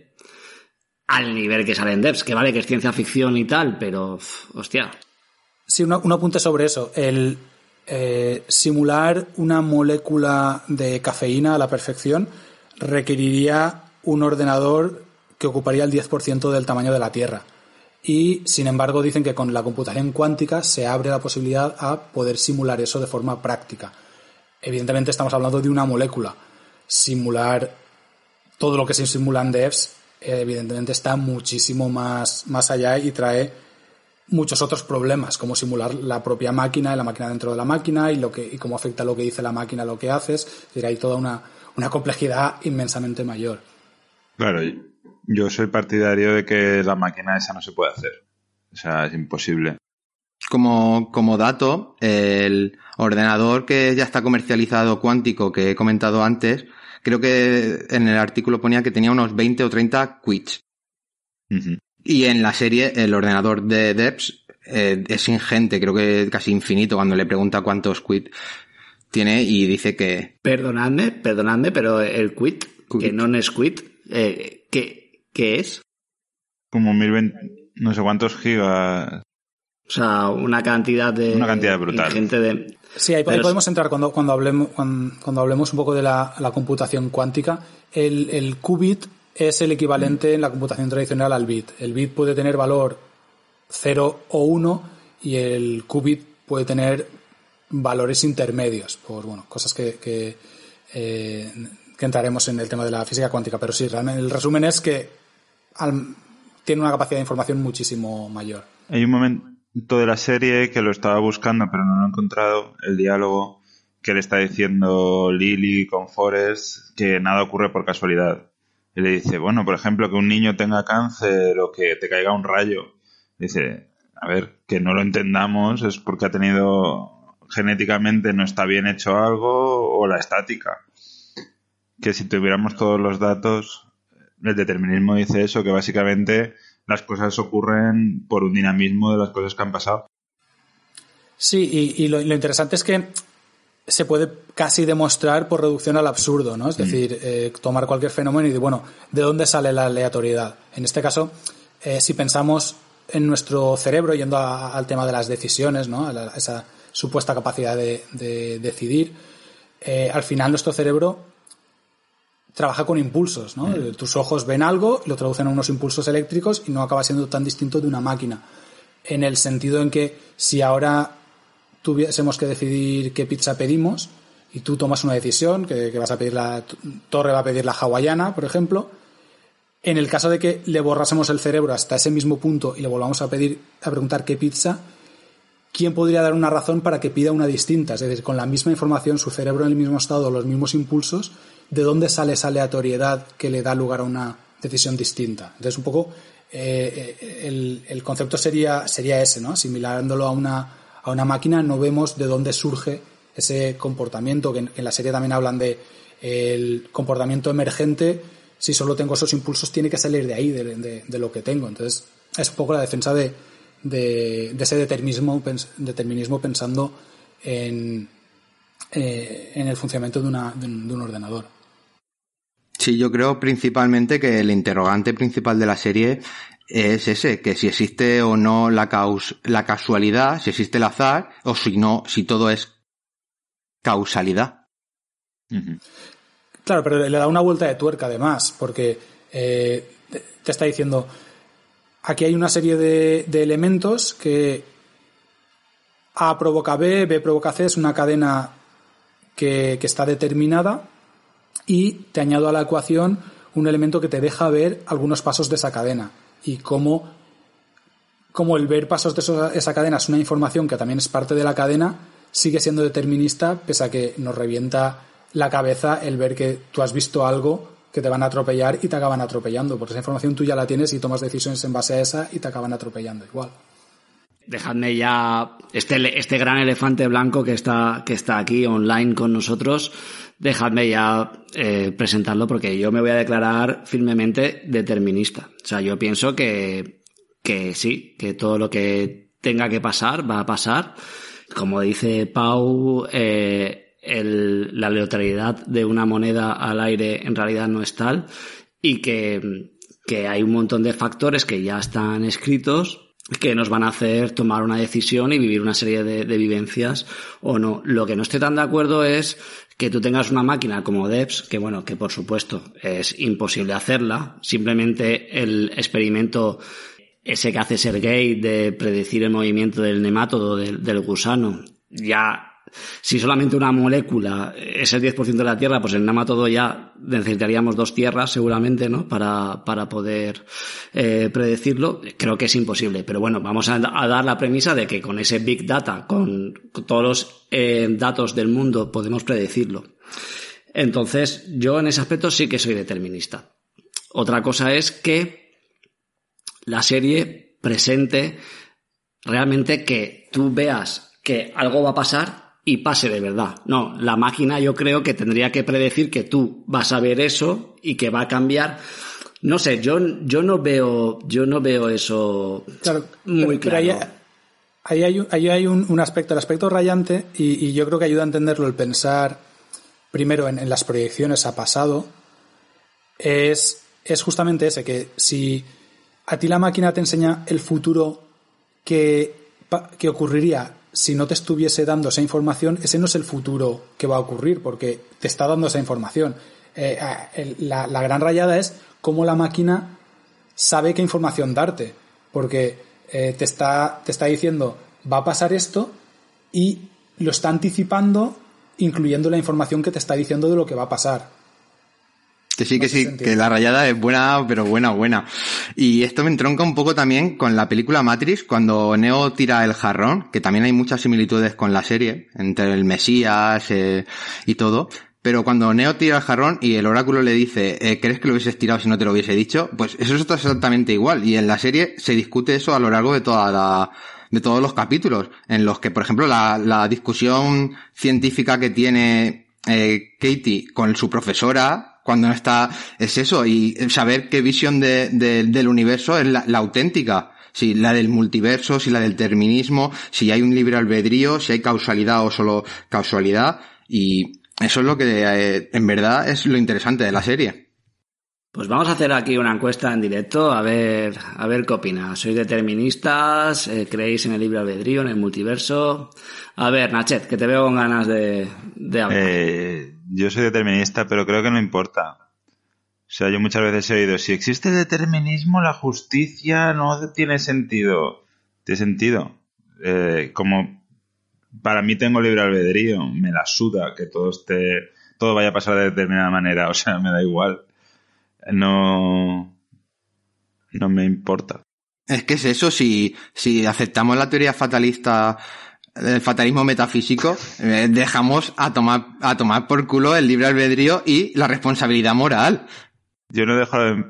S1: al nivel que sale en Devs, que vale que es ciencia ficción y tal, pero, hostia,
S2: Sí, un apunte sobre eso. El eh, simular una molécula de cafeína a la perfección requeriría un ordenador que ocuparía el 10% del tamaño de la Tierra. Y, sin embargo, dicen que con la computación cuántica se abre la posibilidad a poder simular eso de forma práctica. Evidentemente estamos hablando de una molécula. Simular todo lo que se simula en devs evidentemente está muchísimo más, más allá y trae muchos otros problemas, como simular la propia máquina y la máquina dentro de la máquina y, lo que, y cómo afecta lo que dice la máquina a lo que haces. Es decir, hay toda una, una complejidad inmensamente mayor.
S5: Claro, yo soy partidario de que la máquina esa no se puede hacer. O sea, es imposible.
S9: Como, como dato, el ordenador que ya está comercializado cuántico que he comentado antes, creo que en el artículo ponía que tenía unos 20 o 30 quits. Y en la serie, el ordenador de Debs eh, es ingente, creo que casi infinito cuando le pregunta cuántos quits tiene y dice que...
S1: Perdonadme, perdonadme, pero el quit, que no es quit, eh, ¿qué, ¿qué es?
S5: Como 1020, no sé cuántos gigas.
S1: O sea, una cantidad de...
S5: Una cantidad brutal.
S1: Gente de...
S2: Sí, ahí, ahí podemos entrar cuando, cuando, hablemos, cuando, cuando hablemos un poco de la, la computación cuántica. El, el, qubit es el equivalente en la computación tradicional al bit. El bit puede tener valor 0 o 1 y el qubit puede tener valores intermedios por bueno cosas que, que, eh, que entraremos en el tema de la física cuántica. Pero sí, el resumen es que al, tiene una capacidad de información muchísimo mayor.
S5: Hay un momento de la serie que lo estaba buscando pero no lo he encontrado, el diálogo que le está diciendo Lily con Forrest que nada ocurre por casualidad. Y le dice, bueno, por ejemplo, que un niño tenga cáncer o que te caiga un rayo. Dice, a ver, que no lo entendamos es porque ha tenido genéticamente no está bien hecho algo o la estática. Que si tuviéramos todos los datos, el determinismo dice eso, que básicamente las cosas ocurren por un dinamismo de las cosas que han pasado.
S2: Sí, y, y lo, lo, interesante es que se puede casi demostrar por reducción al absurdo, ¿no? Es mm. decir, eh, tomar cualquier fenómeno y decir, bueno, ¿de dónde sale la aleatoriedad? En este caso, eh, si pensamos en nuestro cerebro, yendo a, al tema de las decisiones, ¿no? A, la, a esa supuesta capacidad de, de decidir, eh, al final nuestro cerebro trabaja con impulsos, ¿no? Mm. Tus ojos ven algo, lo traducen a unos impulsos eléctricos y no acaba siendo tan distinto de una máquina. En el sentido en que si ahora tuviésemos que decidir qué pizza pedimos y tú tomas una decisión, que, que vas a pedir la torre va a pedir la hawaiana, por ejemplo, en el caso de que le borrásemos el cerebro hasta ese mismo punto y le volvamos a pedir a preguntar qué pizza, ¿quién podría dar una razón para que pida una distinta? Es decir, con la misma información, su cerebro en el mismo estado, los mismos impulsos, ¿de dónde sale esa aleatoriedad que le da lugar a una decisión distinta? Entonces, un poco eh, el, el, concepto sería, sería ese, ¿no? Asimilándolo a una, a una máquina, no vemos de dónde surge ese comportamiento, que en, la serie también hablan de el comportamiento emergente, si solo tengo esos impulsos, tiene que salir de ahí, de, de, lo que tengo. Entonces, es un poco la defensa de, de, ese determinismo, determinismo pensando en, eh, en el funcionamiento de, una, de, un, de un ordenador.
S9: Sí, yo creo principalmente que el interrogante principal de la serie es ese, que si existe o no la, caus la casualidad, si existe el azar, o si no, si todo es causalidad.
S2: Uh -huh. Claro, pero le da una vuelta de tuerca además, porque eh, te está diciendo, aquí hay una serie de, de, elementos que A provoca B, B provoca C, es una cadena que, que está determinada y te añado a la ecuación un elemento que te deja ver algunos pasos de esa cadena y cómo, cómo el ver pasos de esa cadena es una información que también es parte de la cadena, sigue siendo determinista, pese a que nos revienta la cabeza el ver que tú has visto algo que te van a atropellar y te acaban atropellando, porque esa información tú ya la tienes y tomas decisiones en base a esa y te acaban atropellando igual.
S1: Dejadme ya este, este gran elefante blanco que está, que está aquí online con nosotros dejadme ya eh, presentarlo porque yo me voy a declarar firmemente determinista. O sea, yo pienso que, que sí, que todo lo que tenga que pasar va a pasar. Como dice Pau, eh, el, la neutralidad de una moneda al aire en realidad no es tal y que, que hay un montón de factores que ya están escritos que nos van a hacer tomar una decisión y vivir una serie de, de, vivencias o no. Lo que no estoy tan de acuerdo es que tú tengas una máquina como DEPS, que bueno, que por supuesto es imposible hacerla, simplemente el experimento ese que hace Sergey de predecir el movimiento del nemátodo, del, del gusano, ya si solamente una molécula es el 10% de la Tierra, pues en Nama todo ya necesitaríamos dos tierras seguramente, ¿no? Para, para poder eh, predecirlo. Creo que es imposible. Pero bueno, vamos a, dar la premisa de que con ese Big Data, con, todos los eh, datos del mundo, podemos predecirlo. Entonces, yo en ese aspecto sí que soy determinista. Otra cosa es que la serie presente realmente que tú veas que algo va a pasar y pase de verdad. No, la máquina yo creo que tendría que predecir que tú vas a ver eso y que va a cambiar. No sé, yo, yo no veo, yo no veo eso muy claro.
S2: ahí, hay, un, aspecto, el aspecto rayante, y, yo creo que ayuda a entenderlo el pensar primero en, las proyecciones a pasado, es, es justamente ese, que si a ti la máquina te enseña el futuro que, que ocurriría si no te estuviese dando esa información, ese no es el futuro que va a ocurrir, porque te está dando esa información. Eh, la, gran rayada es cómo la máquina sabe qué información darte, porque eh, te, está, te está diciendo, va a pasar esto, y lo está anticipando, incluyendo la información que te está diciendo de lo que va a pasar.
S9: Que sí, que sí, que la rayada es buena, pero buena, buena. Y esto me entronca un poco también con la película Matrix, cuando Neo tira el jarrón, que también hay muchas similitudes con la serie, entre el Mesías eh, y todo. Pero cuando Neo tira el jarrón y el oráculo le dice, eh, ¿crees que lo hubieses tirado si no te lo hubiese dicho? Pues eso es exactamente igual. Y en la serie se discute eso a lo largo de toda la, de todos los capítulos, en los que, por ejemplo, la, la discusión científica que tiene eh, Katie con su profesora, cuando no está, es eso, y saber qué visión de, del universo es la, auténtica. Si la del multiverso, si la del terminismo, si hay un libre albedrío, si hay causalidad o solo causalidad. Y eso es lo que eh, en verdad es lo interesante de la serie.
S1: Pues vamos a hacer aquí una encuesta en directo, a ver, a ver qué opinas. ¿Sois deterministas? Eh, ¿Creéis en el libre albedrío, en el multiverso? A ver, Nachet, que te veo con ganas de, hablar.
S5: Eh, yo soy determinista, pero creo que no importa. O sea, yo muchas veces he oído, si existe determinismo, la justicia no tiene sentido. Tiene sentido. Eh, como para mí tengo libre albedrío, me la suda que todo esté, todo vaya a pasar de determinada manera. [laughs] O sea, me da igual. No, no me importa.
S9: Es que es eso, si, si aceptamos la teoría fatalista el fatalismo metafísico, eh, dejamos a tomar, a tomar por culo el libre albedrío y la responsabilidad moral.
S5: Yo no dejo de...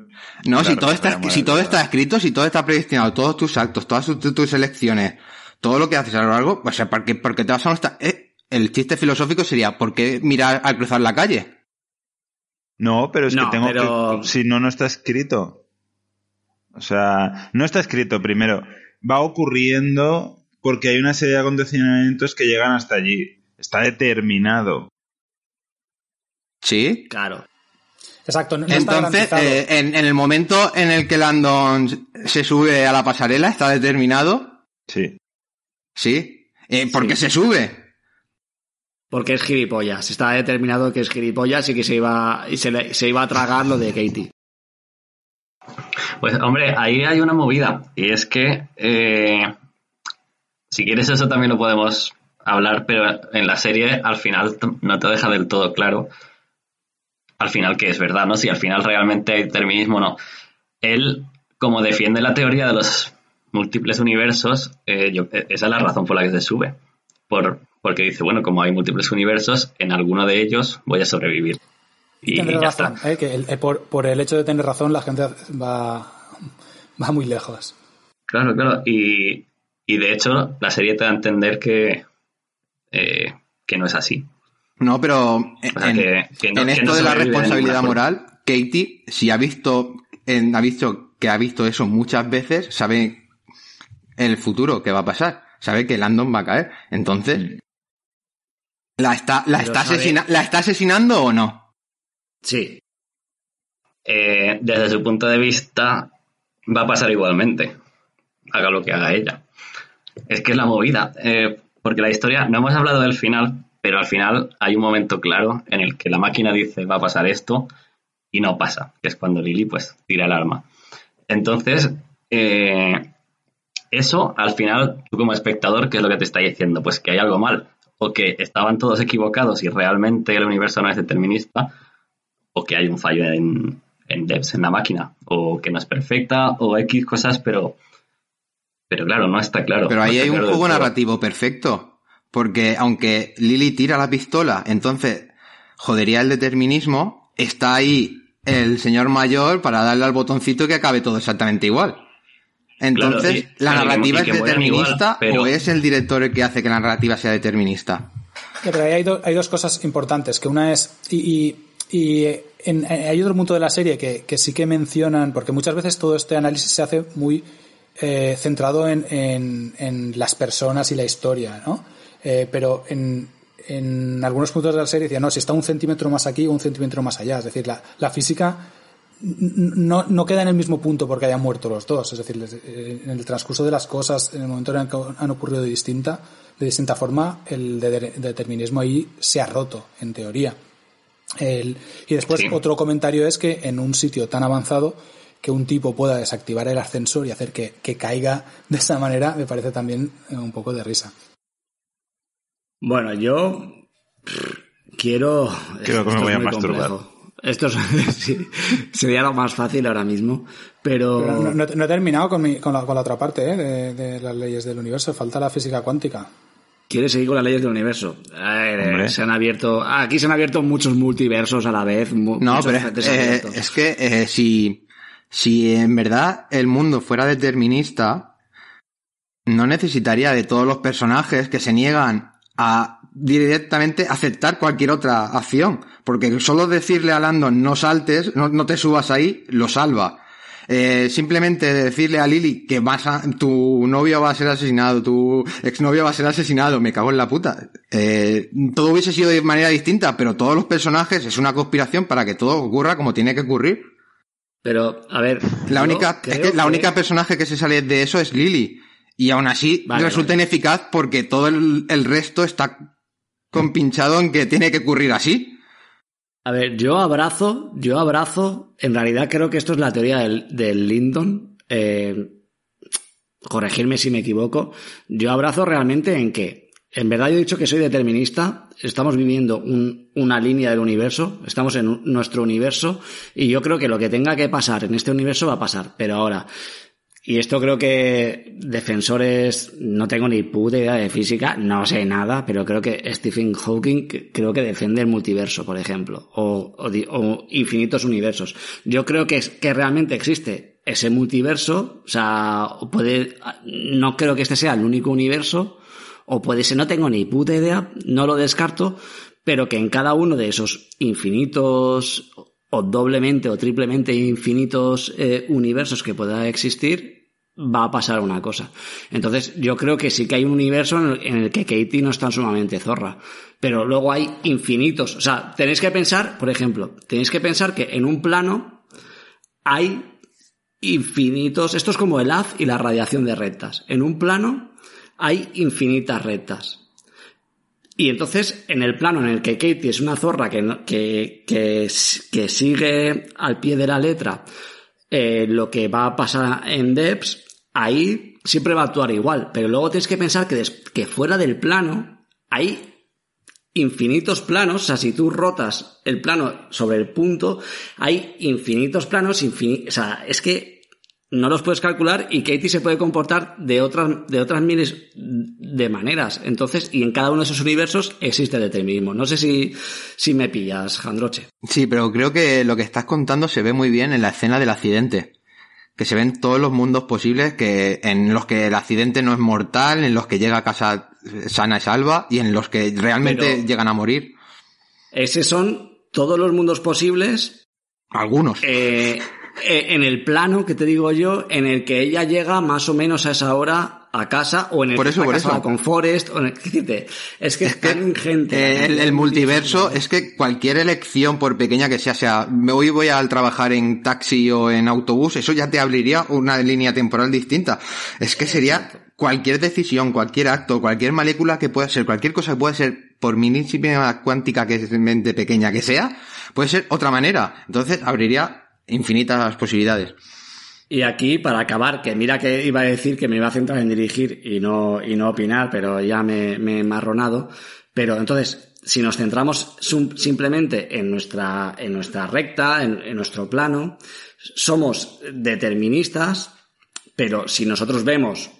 S9: No, si todo, está, si todo está escrito, si todo está predestinado, todos tus actos, todas tus, elecciones, todo lo que haces a lo largo, o sea, porque, porque te vas a estar... Eh, el chiste filosófico sería, ¿por qué mirar al cruzar la calle?
S5: No, pero es que tengo que... Si no, no está escrito. O sea, no está escrito primero. Va ocurriendo porque hay una serie de acontecimientos que llegan hasta allí. Está determinado.
S9: Sí.
S1: Claro.
S2: Exacto.
S9: Entonces, eh, en, el momento en el que Landon se sube a la pasarela, ¿está determinado?
S5: Sí.
S9: ¿Sí? Eh, ¿Por qué se sube?
S1: Porque es gilipollas. Está determinado que es gilipollas y que se iba, y se, se iba a tragar lo de Katie.
S6: Pues hombre, ahí hay una movida. Y es que eh, si quieres eso también lo podemos hablar, pero en la serie al final no te deja del todo claro al final que es verdad, ¿no? Si al final realmente hay determinismo o no. Él, como defiende la teoría de los múltiples universos, eh, eh, esa es la razón por la que se sube. Por, porque dice, bueno, como hay múltiples universos, en alguno de ellos voy a sobrevivir.
S2: Y, ya está. ¿eh? que por, por, el hecho de tener razón, la gente va, va muy lejos.
S6: Claro, claro. Y, y de hecho, la serie te da a entender que, eh, que no es así.
S9: No, pero en, esto de la responsabilidad moral, Katie, si ha visto, ha visto que ha visto eso muchas veces, sabe el futuro que va a pasar. Sabe que Landon va a caer. Entonces, ¿la está, la está, ¿la está asesinando o no?
S1: Sí.
S6: Eh, desde su punto de vista, va a pasar igualmente. Haga lo que haga ella es que es la movida. Eh, porque la historia, no hemos hablado del final, pero al final hay un momento claro en el que la máquina dice va a pasar esto y no pasa, que es cuando Lily pues tira el arma. Entonces, eh, eso al final, tú como espectador, ¿qué es lo que te está diciendo? Pues que hay algo mal. o que estaban todos equivocados y realmente el universo no es determinista, o que hay un fallo en, en devs en la máquina, o que no es perfecta, o X cosas, pero, pero claro, no está claro.
S9: Pero ahí hay un
S6: claro
S9: juego narrativo perfecto. Porque aunque Lily tira la pistola, entonces jodería el determinismo, está ahí el señor mayor para darle al botoncito y que acabe todo exactamente igual. Entonces,
S6: Claro, y-
S9: ¿la
S6: claro, y que-
S9: narrativa es
S6: que mueran igual,
S9: determinista
S6: pero-
S9: o es el director el que hace que la narrativa sea determinista?
S2: Ya, pero ahí hay, do- hay dos cosas importantes, que una es, y, y, y, en- eh, hay otro punto de la serie que, que sí que mencionan, porque muchas veces todo este análisis se hace muy eh, centrado en, en, en las personas y la historia, ¿no? Eh, pero en, en algunos puntos de la serie decían, no, si está un centímetro más aquí o un centímetro más allá, es decir, la, la física no, no queda en el mismo punto porque hayan muerto los dos. Es decir, eh, en el transcurso de las cosas, en el momento en el que han ocurrido de distinta, de distinta forma, el de- determinismo ahí se ha roto, en teoría. El- y después
S6: Sí.
S2: otro comentario es que en un sitio tan avanzado que un tipo pueda desactivar el ascensor y hacer que, que caiga de esa manera me parece también eh, un poco de risa.
S1: Bueno, yo quiero.
S5: Creo que me voy a masturbar.
S1: complejo. Esto [laughs] sería lo más fácil ahora mismo, pero,
S2: Pero no, no- no he terminado con, mi- con, la, con la otra parte eh, de, de las leyes del universo. Falta la física cuántica.
S1: ¿quieres seguir con las leyes del universo? A ver, eh, se han abierto, aquí se han abierto muchos multiversos a la vez. mu-
S9: No, pero eh, es que eh, si, si en verdad el mundo fuera determinista, no necesitaría de todos los personajes que se niegan a directamente aceptar cualquier otra acción. Porque solo decirle a Landon no saltes, no, no te subas ahí, lo salva. Eh, simplemente decirle a Lily que vas a, tu novio va a ser asesinado, tu exnovio va a ser asesinado, me cago en la puta. Eh, todo hubiese sido de manera distinta, pero todos los personajes es una conspiración para que todo ocurra como tiene que ocurrir.
S1: Pero, a ver.
S9: La única, es que la única personaje que se sale de eso es Lily. Y aún así
S1: Vale,
S9: resulta
S1: vale.
S9: ineficaz porque todo el, el resto está compinchado en que tiene que ocurrir así.
S1: A ver, yo abrazo, yo abrazo, en realidad creo que esto es la teoría del, del Lyndon, eh, corregirme si me equivoco, yo abrazo realmente en que, en verdad yo he dicho que soy determinista, estamos viviendo un- una línea del universo, estamos en nuestro universo, y yo creo que lo que tenga que pasar en este universo va a pasar, pero ahora, y esto creo que defensores, no tengo ni puta idea de física, no sé nada, pero creo que Stephen Hawking creo que defiende el multiverso, por ejemplo, o, o o infinitos universos. Yo creo que, es, que realmente existe ese multiverso, o sea, puede, no creo que este sea el único universo, o puede ser, no tengo ni puta idea, no lo descarto, pero que en cada uno de esos infinitos o doblemente o triplemente infinitos eh, universos que pueda existir, va a pasar una cosa. Entonces, yo creo que sí que hay un universo en el, que Katie no es tan sumamente zorra. Pero luego hay infinitos. O sea, tenéis que pensar, por ejemplo, tenéis que pensar que en un plano hay infinitos. Esto es como el haz y la radiación de rectas. En un plano hay infinitas rectas. Y entonces, en el plano en el que Katie es una zorra que, que, que, que sigue al pie de la letra eh, lo que va a pasar en Debs, ahí siempre va a actuar igual. Pero luego tienes que pensar que, que fuera del plano hay infinitos planos, o sea, si tú rotas el plano sobre el punto, hay infinitos planos, infini- o sea, es que no los puedes calcular y Katie se puede comportar de otras, de otras miles de maneras. Entonces, y en cada uno de esos universos existe determinismo. No sé si, si me pillas, Jandroche.
S9: Sí, pero creo que lo que estás contando se ve muy bien en la escena del accidente. Que se ven todos los mundos posibles que, en los que el accidente no es mortal, en los que llega a casa sana y salva, y en los que realmente
S1: Pero-
S9: llegan a morir.
S1: Esos son todos los mundos posibles
S9: Algunos.
S1: eh, eh, en el plano que te digo yo, en el que ella llega más o menos a esa hora a casa o en el
S9: Por
S1: que
S9: eso,
S1: está
S9: por
S1: casada
S9: eso.
S1: con Forrest o en el, [laughs] es que es, tan
S9: Eh, el, multiverso es que cualquier elección, por pequeña que sea, sea, me hoy voy a trabajar en taxi o en autobús, eso ya te abriría una línea temporal distinta. Es que sería cualquier decisión, cualquier acto, cualquier molécula que pueda ser, cualquier cosa que pueda ser, por minísima cuántica que es mente pequeña que sea, puede ser otra manera. Entonces abriría infinitas posibilidades.
S1: Y aquí, para acabar, que mira que iba a decir que me iba a centrar en dirigir y no, y no opinar, pero ya me, me he marronado. Pero entonces, si nos centramos simplemente en nuestra, en nuestra recta, en, en nuestro plano, somos deterministas, pero si nosotros vemos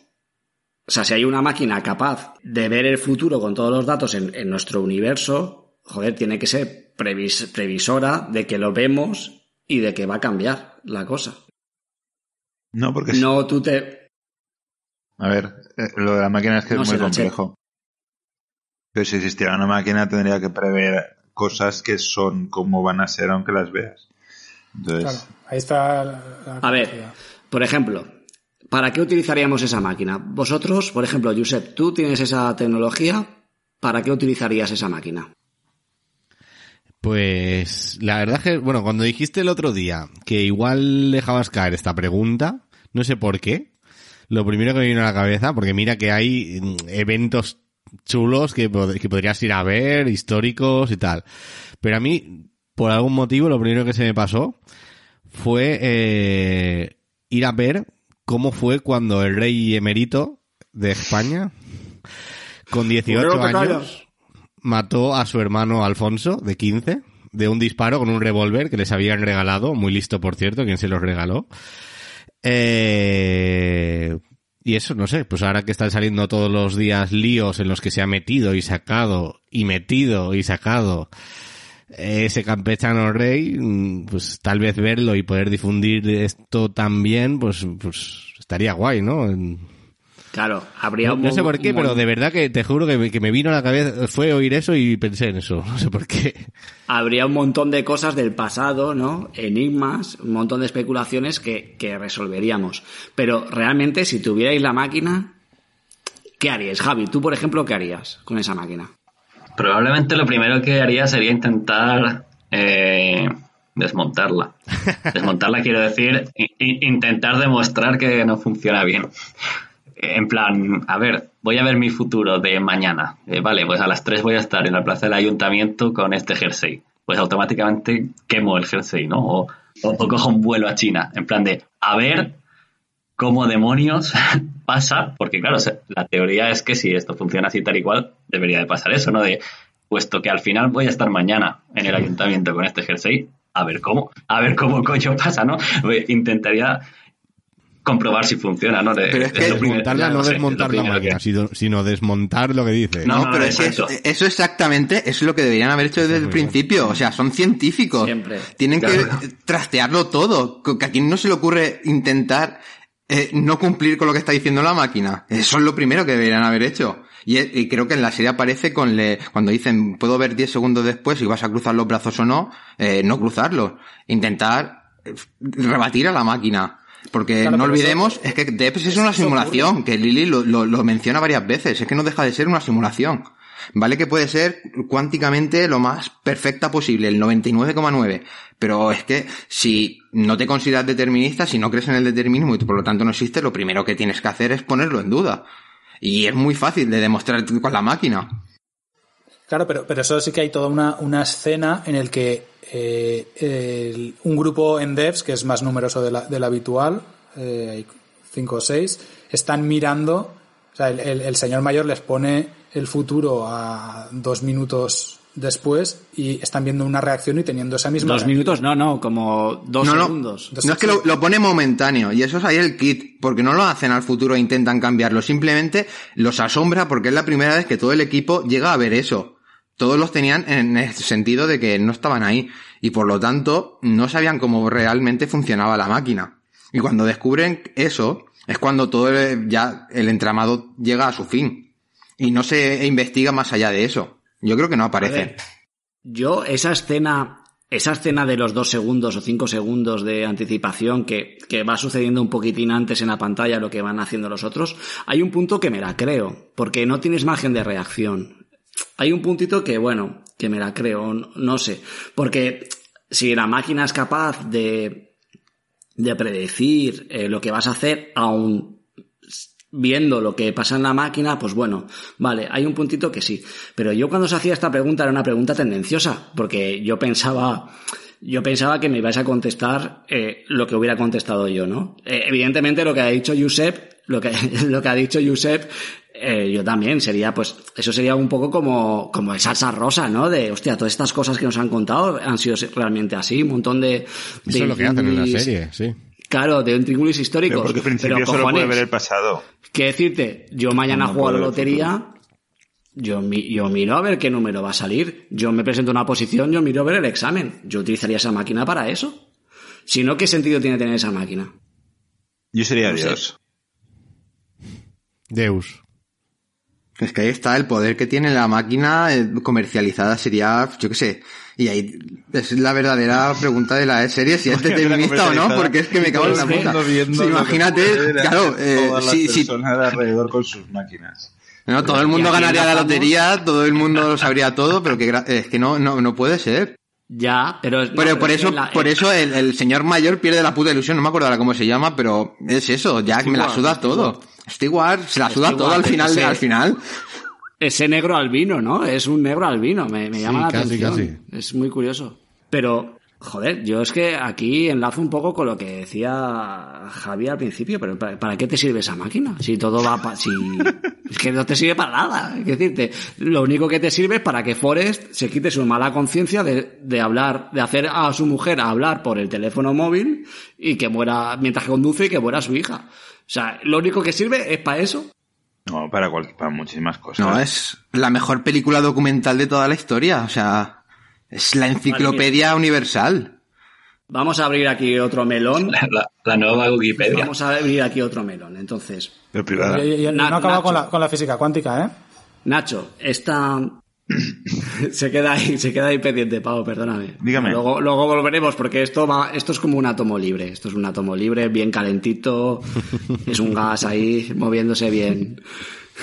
S1: o sea, si hay una máquina capaz de ver el futuro con todos los datos en, en nuestro universo, joder, tiene que ser previs, previsora de que lo vemos y de que va a cambiar la cosa.
S5: No, porque
S1: No, tú te...
S5: A ver, eh, lo de la máquina es que
S1: No
S5: es muy complejo. Pero si existiera una máquina tendría que prever cosas que son como van a ser aunque las veas. Entonces,
S2: Claro, ahí está la, la
S1: A ver, por ejemplo, ¿para qué utilizaríamos esa máquina? Vosotros, por ejemplo, Josep, tú tienes esa tecnología, ¿para qué utilizarías esa máquina?
S4: Pues la verdad que, bueno, cuando dijiste el otro día que igual dejabas caer esta pregunta, no sé por qué, lo primero que me vino a la cabeza, porque mira que hay mm, eventos chulos que, pod- que podrías ir a ver, históricos y tal. Pero a mí, por algún motivo, lo primero que se me pasó fue eh, ir a ver cómo fue cuando el rey emerito de España, con 18
S1: Primero que
S4: años, mató a su hermano Alfonso, de 15, de un disparo con un revólver que les habían regalado, muy listo por cierto, quien se los regaló. Eh, y eso, no sé, pues ahora que están saliendo todos los días líos en los que se ha metido y sacado, y metido y sacado ese campechano rey, mm, pues tal vez verlo y poder difundir esto también, pues, pues estaría guay, ¿no?
S1: Claro, habría
S4: no,
S1: un
S4: no sé por qué, pero de verdad que te juro que me, que me vino a la cabeza, fue oír eso y pensé en eso, [laughs] no sé por qué.
S1: habría un montón de cosas del pasado, ¿no? Enigmas, un montón de especulaciones que, que resolveríamos. Pero realmente, si tuvierais la máquina, ¿qué haríais? Javi, tú, por ejemplo, ¿qué harías con esa máquina?
S6: Probablemente lo primero que haría sería intentar eh, desmontarla. [laughs] Desmontarla quiero decir, intentar demostrar que no funciona bien. En plan, a ver, voy a ver mi futuro de mañana. Eh, vale, pues a las 3 voy a estar en la plaza del ayuntamiento con este jersey. Pues automáticamente quemo el jersey, ¿no? O, cojo un vuelo a China. En plan de, a ver cómo demonios [laughs] pasa, porque claro, la teoría es que si esto funciona así tal y cual, debería de pasar eso, ¿no? De, puesto que al final voy a estar mañana en el ayuntamiento con este jersey, a ver cómo, a ver cómo coño pasa, ¿no? Pues Intentaría comprobar si funciona, ¿no? De-
S9: Pero es que
S4: Desmontarla, no
S6: sé, es lo
S4: desmontar la
S6: que-
S4: máquina, sino, sino desmontar lo que dice.
S6: No,
S9: No, pero es eso, eso exactamente es lo que deberían haber hecho desde el principio. O sea, son científicos.
S1: Siempre.
S9: Tienen
S6: Claro.
S9: que trastearlo todo. Que a quien no se le ocurre intentar eh, no cumplir con lo que está diciendo la máquina. Eso es lo primero que deberían haber hecho. Y, eh, y creo que en la serie aparece con le, cuando dicen puedo ver 10 segundos después si vas a cruzar los brazos o no, eh, no cruzarlos. Intentar eh, rebatir a la máquina. Porque
S2: Claro,
S9: no olvidemos,
S2: eso-
S9: es que Depps es una simulación, que Lily lo, lo, lo menciona varias veces, es que no deja de ser una simulación. Vale que puede ser cuánticamente lo más perfecta posible, el 99,9. Pero es que si no te consideras determinista, si no crees en el determinismo y por lo tanto no existe, lo primero que tienes que hacer es ponerlo en duda. Y es muy fácil de demostrar con la máquina.
S2: Claro, pero, pero eso sí que hay toda una, una escena en el que eh, el- un grupo en devs, que es más numeroso de la- del habitual, eh, hay cinco o seis, están mirando, o sea, el, el- el señor mayor les pone el futuro a dos minutos después y están viendo una reacción y teniendo esa misma
S1: Dos
S2: reacción.
S1: minutos, no, no, como dos
S9: No, no.
S1: segundos.
S2: Dos-
S9: No es que lo, lo pone momentáneo, y eso es ahí el kit, porque no lo hacen al futuro e intentan cambiarlo, simplemente los asombra porque es la primera vez que todo el equipo llega a ver eso. Todos los tenían en el sentido de que no estaban ahí, y por lo tanto no sabían cómo realmente funcionaba la máquina. Y cuando descubren eso, es cuando todo el- ya el entramado llega a su fin. Y no se investiga más allá de eso. Yo creo que no aparece.
S1: yo esa escena, esa escena de los dos segundos o cinco segundos de anticipación que, que va sucediendo un poquitín antes en la pantalla lo que van haciendo los otros, hay un punto que me la creo, porque no tienes margen de reacción. Hay un puntito que, bueno, que me la creo, no, sé, porque si la máquina es capaz de, de predecir eh, lo que vas a hacer, aún viendo lo que pasa en la máquina, pues bueno, vale, hay un puntito que sí. Pero yo cuando se hacía esta pregunta era una pregunta tendenciosa, porque yo pensaba, yo pensaba que me ibais a contestar eh, lo que hubiera contestado yo, ¿no? Eh, evidentemente lo que ha dicho Josep, lo que, [laughs] lo que ha dicho Josep, eh, yo también sería, pues, eso sería un poco como, como de salsa rosa, ¿no? De, hostia, todas estas cosas que nos han contado han sido realmente así, un montón de... de
S4: Eso es lo que hacen en la serie, sí.
S1: Claro, de intríngulis históricos.
S5: Pero porque en principio
S1: Pero,
S5: solo puede ver el pasado.
S1: ¿Qué decirte? Yo mañana
S5: No
S1: juego a la lotería. Yo, mi- yo miro a ver qué número va a salir. Yo me presento a una posición, yo miro a ver el examen. Yo utilizaría esa máquina para eso. Si no, ¿qué sentido tiene tener esa máquina?
S5: Yo sería
S1: No sé.
S5: Dios.
S4: Deus.
S9: Es que ahí está el poder que tiene la máquina eh, comercializada sería, yo qué sé. Y ahí es la verdadera pregunta de la serie, si es determinista o no, porque es que me cago en la puta. Sí, imagínate, claro, eh,
S5: todas las
S9: si, si-
S5: personas de alrededor con sus máquinas.
S9: no, todo el mundo ganaría la lotería, todo el mundo lo sabría todo, pero que gra- es que no, no, no puede ser.
S1: Ya, pero... no,
S9: Pero por
S1: es
S9: eso,
S1: la-
S9: por eso el, el señor mayor pierde la puta ilusión, no me acuerdo ahora cómo se llama, pero es eso, ya me la suda todo. Stewart se la suda
S1: Stewart,
S9: todo al final,
S1: ese-
S9: al final.
S1: Ese negro albino, ¿no? Es un negro albino, me, me llama la
S4: casi,
S1: atención. Es muy curioso. Pero, joder, yo es que aquí enlazo un poco con lo que decía Javi al principio, pero ¿para, para qué te sirve esa máquina? Si todo va pa- si [laughs] es que no te sirve para nada. Es decirte, lo único que te sirve es para que Forrest se quite su mala conciencia de, de hablar, de hacer a su mujer hablar por el teléfono móvil y que muera mientras que conduce y que muera su hija. O sea, lo único que sirve es para eso.
S5: No, para, cual- para muchísimas cosas.
S9: No, es la mejor película documental de toda la historia, o sea, es la enciclopedia universal.
S1: Vamos a abrir aquí otro melón. [laughs]
S6: La, la nueva Wikipedia.
S1: Vamos a abrir aquí otro melón. Entonces,
S5: Pero privada.
S2: Y- y- y
S1: Na-
S2: no acaba con la, con la física cuántica, ¿eh?
S1: Nacho, esta [laughs] se queda ahí, se queda ahí pendiente, Pau, perdóname.
S5: Dígame.
S1: Luego, luego volveremos porque esto va, esto es como un átomo libre. Esto es un átomo libre, bien calentito, [laughs] es un gas ahí moviéndose bien,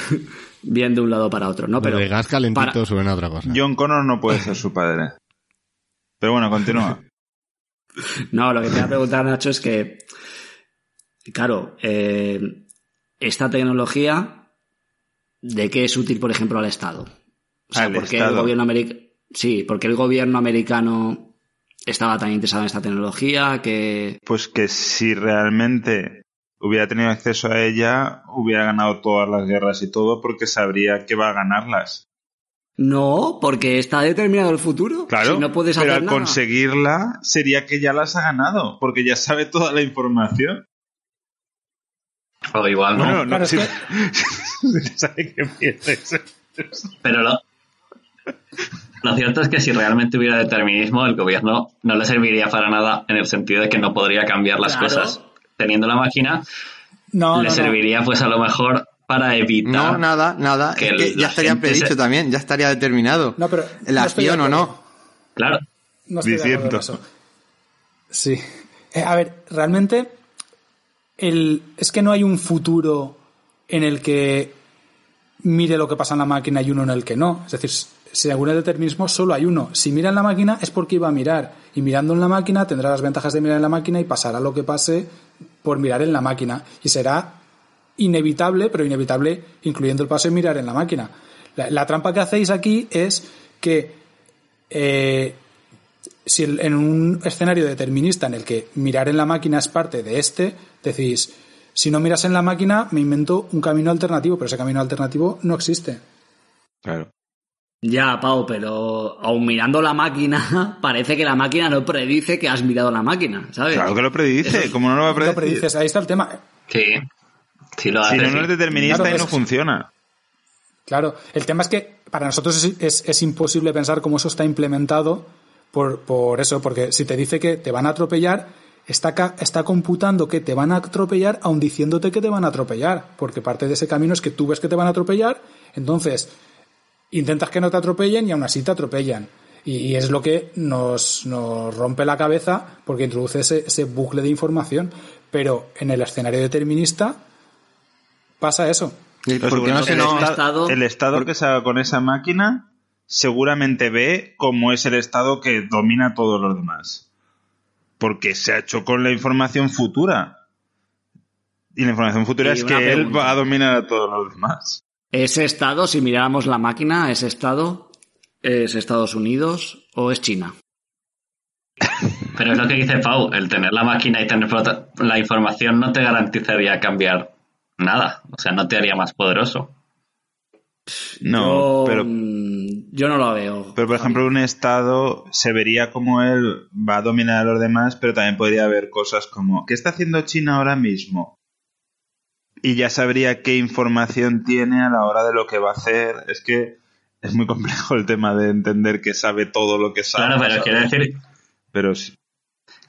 S1: [laughs] bien de un lado para otro, ¿no?
S4: Pero gas calentito
S1: para-
S4: suena a otra cosa.
S5: John Connor no puede ser su padre. Pero bueno, continúa.
S1: No, lo que te voy a preguntar, Nacho, es que, claro, eh, esta tecnología, ¿de qué es útil, por ejemplo, al Estado? O sea,
S5: Al
S1: ¿por qué
S5: Estado.
S1: el gobierno americano... Sí, porque el gobierno americano estaba tan interesado en esta tecnología que...
S5: Pues que si realmente hubiera tenido acceso a ella, hubiera ganado todas las guerras y todo porque sabría que va a ganarlas.
S1: No, porque está determinado el futuro.
S5: Claro,
S1: Si no puedes
S5: pero
S1: hacer
S5: al
S1: nada.
S5: conseguirla sería que ya las ha ganado, porque ya sabe toda la información.
S6: O igual no.
S5: Bueno, no,
S2: Claro, es
S5: si-
S2: que- [laughs]
S5: si sabe que pierdes.
S6: Pero lo, lo cierto es que si realmente hubiera determinismo, el gobierno no le serviría para nada en el sentido de que no podría cambiar las
S1: Claro.
S6: cosas. Teniendo la máquina,
S2: No,
S6: le
S2: no, no.
S6: serviría pues a lo mejor para evitar...
S9: No, nada, nada,
S6: que
S9: es que
S6: la
S9: ya estaría predicho
S6: se-
S9: también, ya estaría determinado.
S2: No, pero
S9: La acción o no.
S6: Claro,
S2: No estoy de
S5: Diciendo.
S2: eso. Sí. Eh, a ver, realmente el, es que no hay un futuro en el que mire lo que pasa en la máquina y uno en el que no. Es decir, según el determinismo solo hay uno. Si mira en la máquina es porque iba a mirar. Y mirando en la máquina tendrá las ventajas de mirar en la máquina y pasará lo que pase por mirar en la máquina. Y será inevitable, pero inevitable incluyendo el paso de mirar en la máquina. La, trampa que hacéis aquí es que eh, si en un escenario determinista en el que mirar en la máquina es parte de este, decís, si no miras en la máquina, me invento un camino alternativo, pero ese camino alternativo no existe.
S5: Claro.
S1: Ya, Pau, pero aun mirando la máquina, [laughs] parece que la máquina no predice que has mirado la máquina, ¿sabes?
S5: Claro que lo predice, como no lo va a
S2: Lo
S5: predecir?
S2: predices, ahí está el tema.
S6: sí. Sí lo
S5: Si no,
S6: sí.
S5: no es determinista
S2: Claro,
S5: y no
S2: es-
S5: funciona.
S2: Claro, el tema es que para nosotros es, es- es imposible pensar cómo eso está implementado por, por eso, porque si te dice que te van a atropellar, está, ca- está computando que te van a atropellar aun diciéndote que te van a atropellar, porque parte de ese camino es que tú ves que te van a atropellar, entonces intentas que no te atropellen y aún así te atropellan. Y, y es lo que nos, nos rompe la cabeza porque introduce ese, ese bucle de información. Pero en el escenario determinista pasa eso.
S9: ¿Y
S5: Pero
S9: ¿Por qué no se
S5: el, esta-
S1: Estado-
S5: el estado que se haga con esa máquina seguramente ve cómo es el estado que domina a todos los demás. Porque se ha hecho con la información futura. Y la información futura
S1: Y
S5: es que él va a dominar a todos los demás.
S1: ¿Ese estado, si miráramos la máquina, ese estado es Estados Unidos o es China? [laughs]
S6: Pero es lo que dice Pau, el tener la máquina y tener la información no te garantizaría cambiar nada. O sea, no te haría más poderoso.
S5: No,
S1: yo,
S5: pero,
S1: mm, yo no lo veo.
S5: pero por ejemplo un estado se vería como él va a dominar a los demás, pero también podría haber cosas como ¿qué está haciendo China ahora mismo? Y ya sabría qué información tiene a la hora de lo que va a hacer. Es que es muy complejo el tema de entender que sabe todo lo que sabe.
S6: Claro, pero
S5: ¿sabes?
S6: quiero decir,
S5: Pero sí.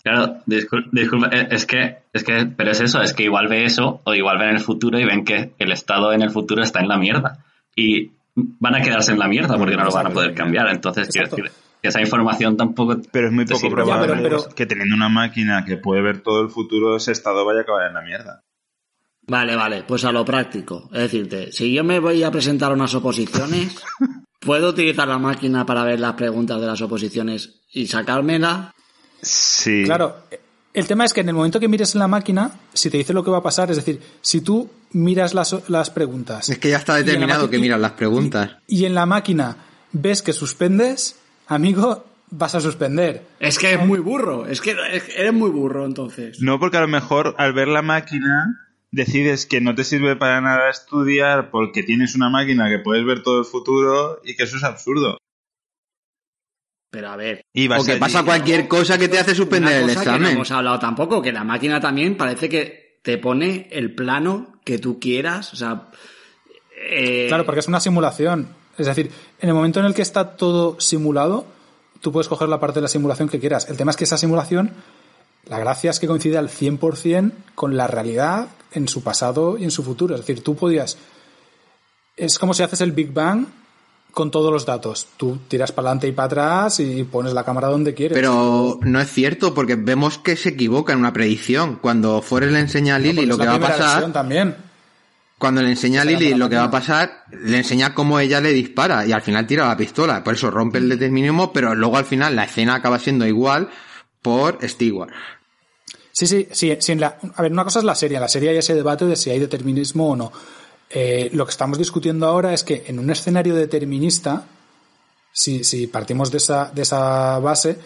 S6: claro, discul- disculpa, eh, es que, es que, pero es eso, es que igual ve eso, o igual ven el futuro y ven que el Estado en el futuro está en la mierda. Y van a quedarse en la mierda porque no lo van a poder cambiar. Entonces, quiero decir, que esa información tampoco
S5: Pero es muy poco probable
S2: Ya, pero- pero-
S5: que teniendo una máquina que puede ver todo el futuro, ese estado vaya a acabar en la mierda.
S1: Vale, vale, pues a lo práctico. Es decirte, si yo me voy a presentar unas oposiciones, [laughs] ¿puedo utilizar la máquina para ver las preguntas de las oposiciones y sacármela?
S5: Sí.
S2: Claro, el tema es que en el momento que mires en la máquina, si te dice lo que va a pasar, es decir, si tú miras las, las preguntas
S9: Es que ya está
S2: Y
S9: determinado que miran las preguntas.
S2: y en la máquina ves que suspendes, amigo, vas a suspender.
S1: Es que es muy burro, es que es que eres muy burro entonces.
S5: No, porque a lo mejor al ver la máquina decides que no te sirve para nada estudiar porque tienes una máquina que puedes ver todo el futuro y que eso es absurdo.
S1: Pero a ver,
S5: Y
S9: O que pasa cualquier cosa que te hace suspender el
S1: que no
S9: examen.
S1: hemos hablado tampoco, que la máquina también parece que te pone el plano que tú quieras, o sea... eh,
S2: Claro, porque es una simulación. Es decir, en el momento en el que está todo simulado, tú puedes coger la parte de la simulación que quieras. El tema es que esa simulación, la gracia es que coincide al 100% con la realidad en su pasado y en su futuro. Es decir, tú podías... Es como si haces el Big Bang con todos los datos. Tú tiras para adelante y para atrás y pones la cámara donde quieres.
S9: Pero no es cierto, porque vemos que se equivoca en una predicción. Cuando Forrest le enseña a Lily
S2: porque
S9: lo que va a pasar,
S2: también.
S9: cuando le enseña a Lily lo que va a pasar, le enseña cómo ella le dispara y al final tira la pistola. Por eso rompe el determinismo, pero luego al final la escena acaba siendo igual por Stewart.
S2: Sí, sí, sí, sí, en la- a ver, una cosa es la serie. En la serie hay ese debate de si hay determinismo o no. Eh, lo que estamos discutiendo ahora es que en un escenario determinista, si, si partimos de esa, de esa base,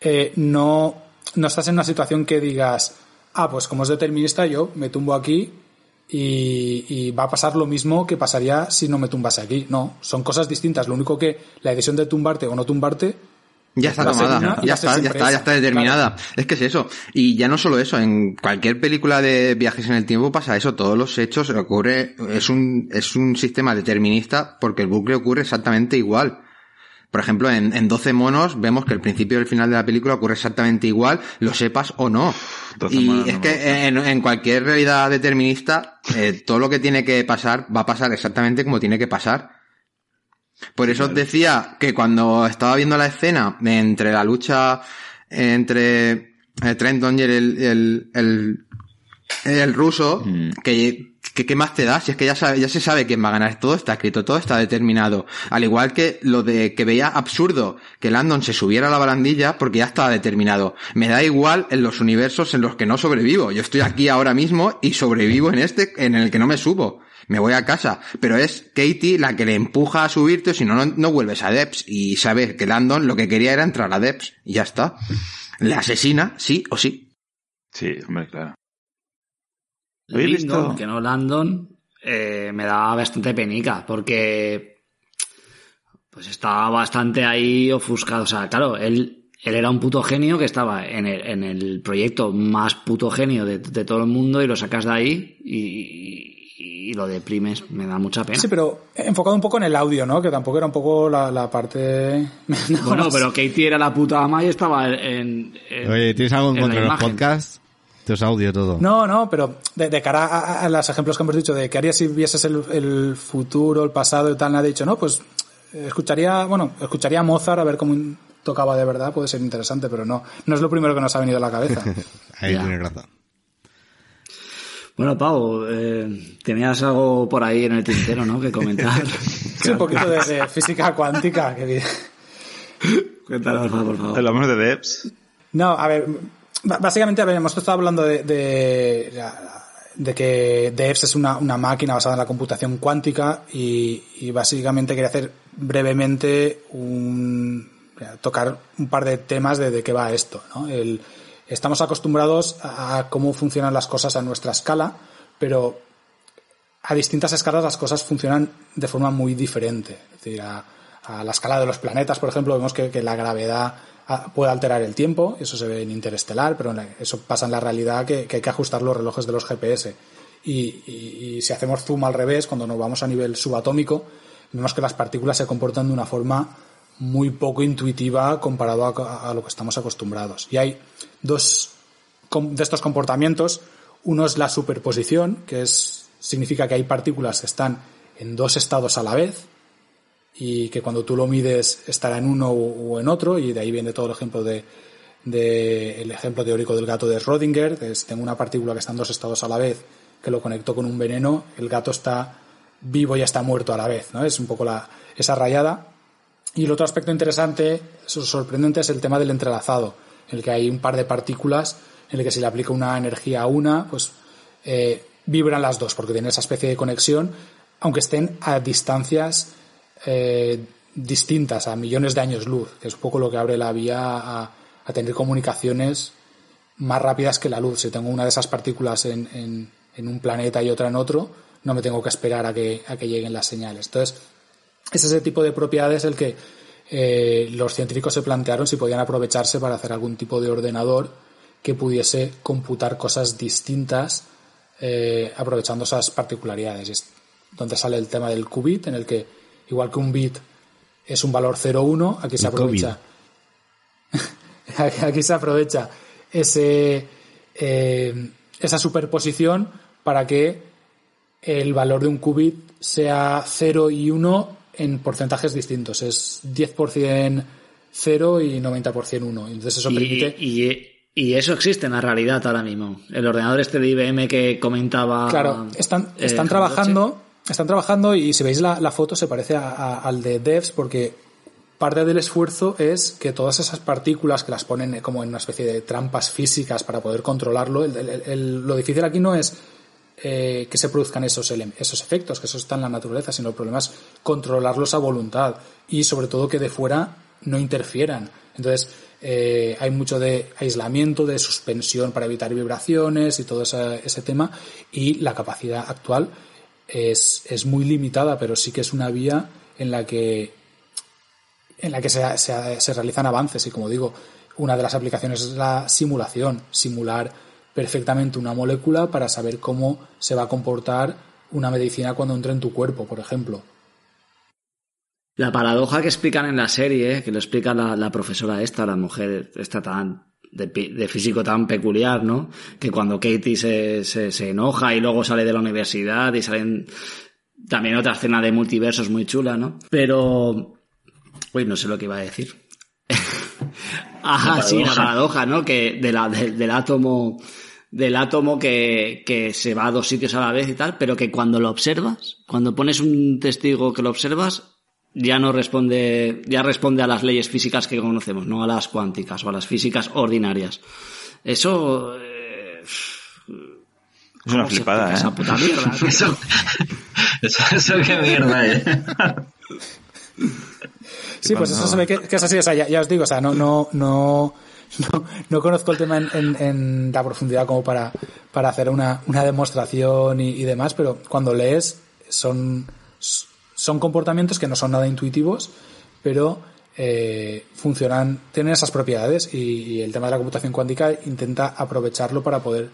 S2: eh, no, no estás en una situación que digas, ah, pues como es determinista, yo me tumbo aquí y, y va a pasar lo mismo que pasaría si no me tumbase aquí. No, son cosas distintas. Lo único que la decisión de tumbarte o no tumbarte
S9: Ya está tomada, ya está, ya está, ya está determinada. Es que es eso. Y ya no solo eso, en cualquier película de viajes en el tiempo pasa eso. Todos los hechos ocurre, es un, es un sistema determinista porque el bucle ocurre exactamente igual. Por ejemplo, en, en 12 monos vemos que el principio y el final de la película ocurre exactamente igual, lo sepas o no.
S5: 12
S9: Y
S5: monos
S9: es que en cualquier realidad determinista, eh, todo lo que tiene que pasar va a pasar exactamente como tiene que pasar. Por eso os decía que cuando estaba viendo la escena entre la lucha entre eh, Trenton y el, el, el, el ruso,
S5: Mm.
S9: que, que qué más te da, si es que ya, sabe- ya se sabe quién va a ganar, todo está escrito, todo está determinado. Al igual que lo de que veía absurdo que Landon se subiera a la barandilla porque ya estaba determinado. Me da igual en los universos en los que no sobrevivo. Yo estoy aquí ahora mismo y sobrevivo en este en el que no me subo. Me voy a casa. Pero es Katie la que le empuja a subirte, o si no, no, no vuelves a Depps. Y sabes que Landon lo que quería era entrar a Depps. Y ya está. Le asesina, sí o sí.
S5: Sí, hombre, claro. ¿Habéis
S1: Lindon,
S5: visto?
S1: que no Landon, eh, me daba bastante penica, porque pues estaba bastante ahí ofuscado. O sea, claro, él, él era un puto genio que estaba en el, en el proyecto más puto genio de, de todo el mundo y lo sacas de ahí y, y- lo deprimes. Me da mucha pena.
S2: Sí, pero enfocado un poco en el audio, ¿no? Que tampoco era un poco la, la parte... [laughs]
S1: Bueno, pero Katie era la puta ama y estaba en... en-
S4: Oye, ¿tienes algo en
S1: en
S4: contra de los podcasts? Esto es audio todo.
S2: No, no, pero de, de cara a, a los ejemplos que hemos dicho de qué harías si vieses el, el futuro, el pasado y tal, me ha dicho, no, pues eh, escucharía, bueno, escucharía a Mozart a ver cómo tocaba de verdad, puede ser interesante, pero no, no es lo primero que nos ha venido a la cabeza. [laughs]
S4: Ahí tienes razón.
S1: Bueno, Pau, eh, tenías algo por ahí en el tintero, ¿no? Que comentar. [laughs]
S2: Sí, un poquito de, de física cuántica. Que...
S1: Cuéntanos, por favor.
S5: Hablamos de Debs.
S2: No, a ver, básicamente, a ver, hemos estado hablando de, de, de que DEFS es una, una máquina basada en la computación cuántica y, y básicamente quería hacer brevemente un tocar un par de temas de, de qué va esto. ¿no? El, estamos acostumbrados a cómo funcionan las cosas a nuestra escala, pero a distintas escalas las cosas funcionan de forma muy diferente. Es decir, a, la escala de los planetas, por ejemplo, vemos que, la gravedad ah, puede alterar el tiempo, eso se ve en Interestelar, pero eso pasa en la realidad que, hay que ajustar los relojes de los GPS. Y, y, si hacemos zoom al revés, cuando nos vamos a nivel subatómico, vemos que las partículas se comportan de una forma muy poco intuitiva comparado a, a lo que estamos acostumbrados. Y hay dos de estos comportamientos. Uno es la superposición, que es, significa que hay partículas que están en dos estados a la vez y que cuando tú lo mides estará en uno o en otro y de ahí viene todo el ejemplo de, de el ejemplo teórico del gato de Schrödinger, es tengo una partícula que está en dos estados a la vez que lo conecto con un veneno, el gato está vivo y está muerto a la vez, ¿no? Es un poco la, esa rayada. Y el otro aspecto interesante, sorprendente, es el tema del entrelazado, en el que hay un par de partículas en el que se le aplica una energía a una, pues eh, vibran las dos, porque tienen esa especie de conexión, aunque estén a distancias eh, distintas, a millones de años luz, que es un poco lo que abre la vía a, a tener comunicaciones más rápidas que la luz. Si tengo una de esas partículas en, en, en un planeta y otra en otro, no me tengo que esperar a que, a que lleguen las señales. Entonces, es ese tipo de propiedades el que eh, los científicos se plantearon si podían aprovecharse para hacer algún tipo de ordenador que pudiese computar cosas distintas eh, aprovechando esas particularidades. Es donde sale el tema del qubit, en el que, igual que un bit es un valor 0,1, aquí se aprovecha. [laughs] aquí se aprovecha ese, eh, esa superposición para que el valor de un qubit sea 0 y 1 en porcentajes distintos. Es 10% 0 y 90% 1. Entonces eso permite...
S1: Y, y, y, eso existe en la realidad ahora mismo. El ordenador este de IBM que comentaba...
S2: Claro, están, están eh, trabajando... Están trabajando y si veis la, la foto se parece a, a, al de Devs porque parte del esfuerzo es que todas esas partículas que las ponen como en una especie de trampas físicas para poder controlarlo, el, el, el, lo difícil aquí no es eh, que se produzcan esos, esos efectos, que eso está en la naturaleza, sino el problema es controlarlos a voluntad y sobre todo que de fuera no interfieran. Entonces, eh, hay mucho de aislamiento, de suspensión para evitar vibraciones y todo ese, tema y la capacidad actual es, es, muy limitada, pero sí que es una vía en la que en la que se, se, se realizan avances y como digo, una de las aplicaciones es la simulación, simular perfectamente una molécula para saber cómo se va a comportar una medicina cuando entre en tu cuerpo, por ejemplo.
S1: La paradoja que explican en la serie, que lo explica la, la profesora esta, la mujer esta tan de, de, físico tan peculiar, ¿no? Que cuando Katie se, se, se, enoja y luego sale de la universidad y salen también otra escena de multiversos muy chula, ¿no? Pero, uy, no sé lo que iba a decir. Ajá, [laughs] la sí, la paradoja, ¿no? Que de la, de, del átomo del átomo que, que se va a dos sitios a la vez y tal, pero que cuando lo observas, cuando pones un testigo que lo observas, ya no responde, ya responde a las leyes físicas que conocemos, no a las cuánticas o a las físicas ordinarias. Eso, eh,
S5: es una flipada, ¿eh?
S1: Esa puta mierda. [laughs]
S6: eso, eso, eso qué mierda, eh.
S2: Sí, pues eso se ve que, que es así, o sea, ya, ya, os digo, o sea, no, no, no, [laughs] no, no conozco el tema en, la profundidad como para, para hacer una, una demostración y, demás, pero cuando lees son, son comportamientos que no son nada intuitivos, pero eh, funcionan, tienen esas propiedades y, y, el tema de la computación cuántica intenta aprovecharlo para poder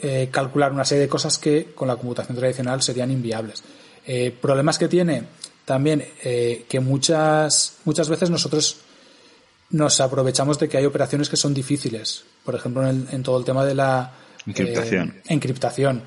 S2: eh, calcular una serie de cosas que con la computación tradicional serían inviables. Eh, problemas que tiene también eh, que muchas, muchas veces nosotros nos aprovechamos de que hay operaciones que son difíciles. Por ejemplo, en, el, en todo el tema de la
S5: encriptación.
S2: Eh, encriptación.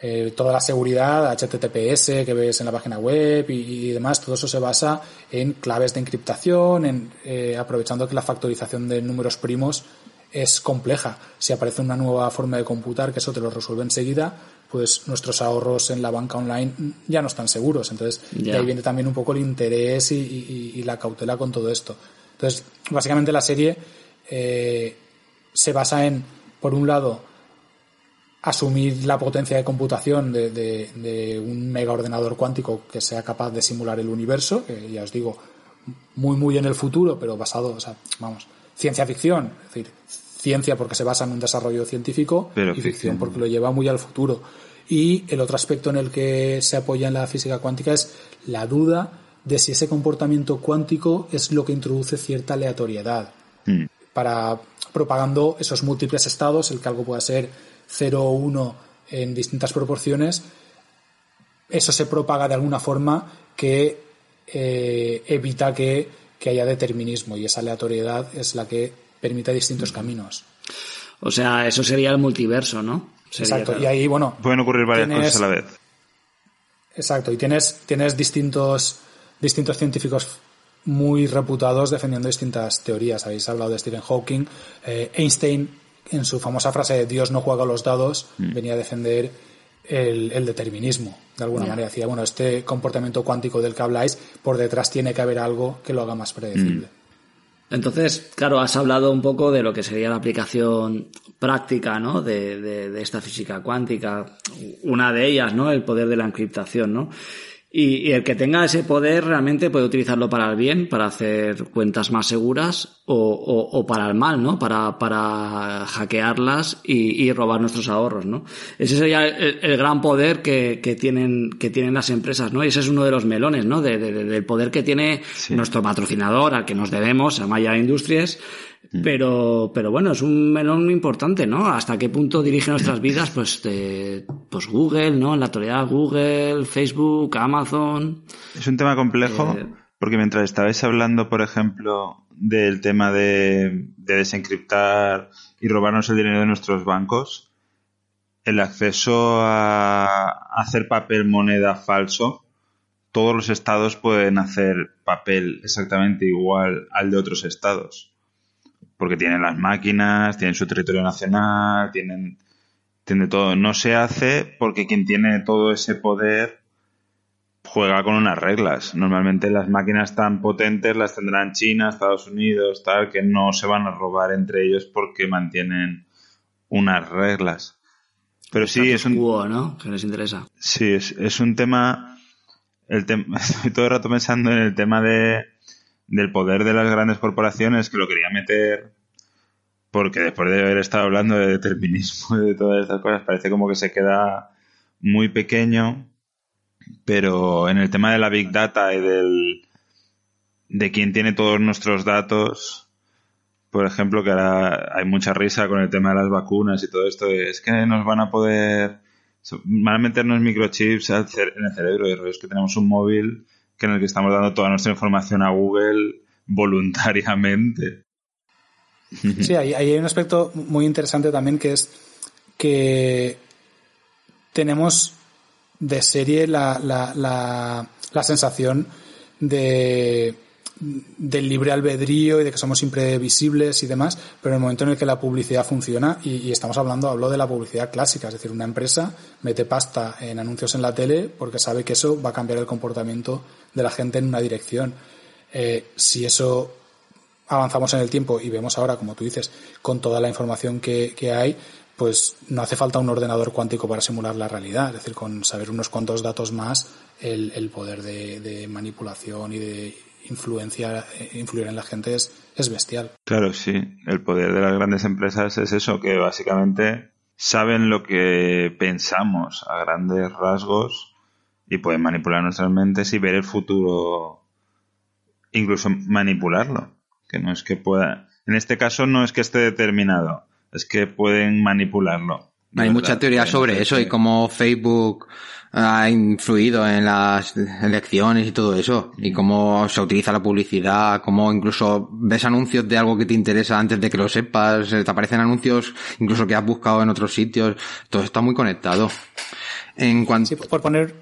S2: Eh, toda la seguridad, HTTPS que ves en la página web y, y demás, todo eso se basa en claves de encriptación, en, eh, aprovechando que la factorización de números primos es compleja. Si aparece una nueva forma de computar, que eso te lo resuelve enseguida, pues nuestros ahorros en la banca online ya no están seguros. Entonces, yeah. de ahí viene también un poco el interés y, y, y, la cautela con todo esto. Entonces, básicamente la serie eh, se basa en, por un lado, asumir la potencia de computación de, de, de un mega ordenador cuántico que sea capaz de simular el universo, que ya os digo, muy, muy en el futuro, pero basado, o sea, vamos, ciencia ficción, es decir, ciencia porque se basa en un desarrollo científico
S5: Pero
S2: y ficción
S5: ficción.
S2: porque lo lleva muy al futuro. Y el otro aspecto en el que se apoya en la física cuántica es la duda de si ese comportamiento cuántico es lo que introduce cierta aleatoriedad
S5: Mm.
S2: para propagando esos múltiples estados, el que algo pueda ser 0 o 1 en distintas proporciones, eso se propaga de alguna forma que eh, evita que, que haya determinismo y esa aleatoriedad es la que permite distintos caminos.
S1: O sea, eso sería el multiverso, ¿no? Sería,
S2: Exacto.
S1: claro.
S2: Y ahí, bueno,
S5: Pueden ocurrir varias
S2: Tienes-
S5: cosas a la vez.
S2: Exacto, y tienes, tienes distintos, distintos científicos muy reputados defendiendo distintas teorías. Habéis hablado de Stephen Hawking. Eh, Einstein, en su famosa frase de Dios no juega los dados, venía a defender el, el determinismo. De alguna manera decía, bueno, este comportamiento cuántico del que habláis, por detrás tiene que haber algo que lo haga más predecible.
S1: Entonces, claro, has hablado un poco de lo que sería la aplicación práctica, ¿no? De, de, de esta física cuántica. Una de ellas, ¿no? El poder de la encriptación, ¿no? Y, y el que tenga ese poder realmente puede utilizarlo para el bien, para hacer cuentas más seguras, o, o, o para el mal, ¿no? Para, para hackearlas y, y robar nuestros ahorros, ¿no? Ese sería el, el gran poder que, que tienen, que tienen las empresas, ¿no? Y ese es uno de los melones, ¿no? De, de- de- del poder que tiene
S5: Sí.
S1: nuestro patrocinador, al que nos debemos, a Maya Industries. Pero, pero bueno, es un melón importante, ¿no? Hasta qué punto dirige nuestras vidas, pues, pues Google, ¿no? En la actualidad Google, Facebook, Amazon.
S5: Es un tema complejo
S1: Eh,
S5: porque mientras estabais hablando, por ejemplo, del tema de, de desencriptar y robarnos el dinero de nuestros bancos, el acceso a hacer papel moneda falso, todos los estados pueden hacer papel exactamente igual al de otros estados. Porque tienen las máquinas, tienen su territorio nacional, tienen, tienen de todo. No se hace porque quien tiene todo ese poder juega con unas reglas. Normalmente las máquinas tan potentes las tendrán China, Estados Unidos, tal, que no se van a robar entre ellos porque mantienen unas reglas. Pero sí, es un.
S1: Que les interesa.
S5: Sí, es, es un tema. El tem- [laughs] estoy todo el rato pensando en el tema de, del poder de las grandes corporaciones, que lo quería meter porque después de haber estado hablando de determinismo y de todas estas cosas, parece como que se queda muy pequeño. Pero en el tema de la Big Data y del de quién tiene todos nuestros datos, por ejemplo, que ahora hay mucha risa con el tema de las vacunas y todo esto, es que nos van a poder van a meternos microchips en el cerebro y es que tenemos un móvil que en el que estamos dando toda nuestra información a Google voluntariamente.
S2: Sí, ahí, hay un aspecto muy interesante también que es que tenemos de serie la, la, la, la sensación de del libre albedrío y de que somos imprevisibles y demás, pero en el momento en el que la publicidad funciona, y, estamos hablando, hablo de la publicidad clásica, es decir, una empresa mete pasta en anuncios en la tele porque sabe que eso va a cambiar el comportamiento de la gente en una dirección. Eh, si eso avanzamos en el tiempo y vemos ahora, como tú dices, con toda la información que, hay, pues no hace falta un ordenador cuántico para simular la realidad. Es decir, con saber unos cuantos datos más, el, poder de, de manipulación y de influencia, eh, influir en la gente es, es bestial.
S5: Claro, sí. El poder de las grandes empresas es eso, que básicamente saben lo que pensamos a grandes rasgos y pueden manipular nuestras mentes y ver el futuro, incluso manipularlo. Que no es que pueda. En este caso no es que esté determinado, es que pueden manipularlo.
S9: Hay
S5: verdad,
S9: mucha teoría sobre eso
S5: que-
S9: y cómo Facebook ha influido en las elecciones y todo eso. Y cómo se utiliza la publicidad, cómo incluso ves anuncios de algo que te interesa antes de que lo sepas, te aparecen anuncios incluso que has buscado en otros sitios. Todo está muy conectado. En cuanto...
S2: Sí, por poner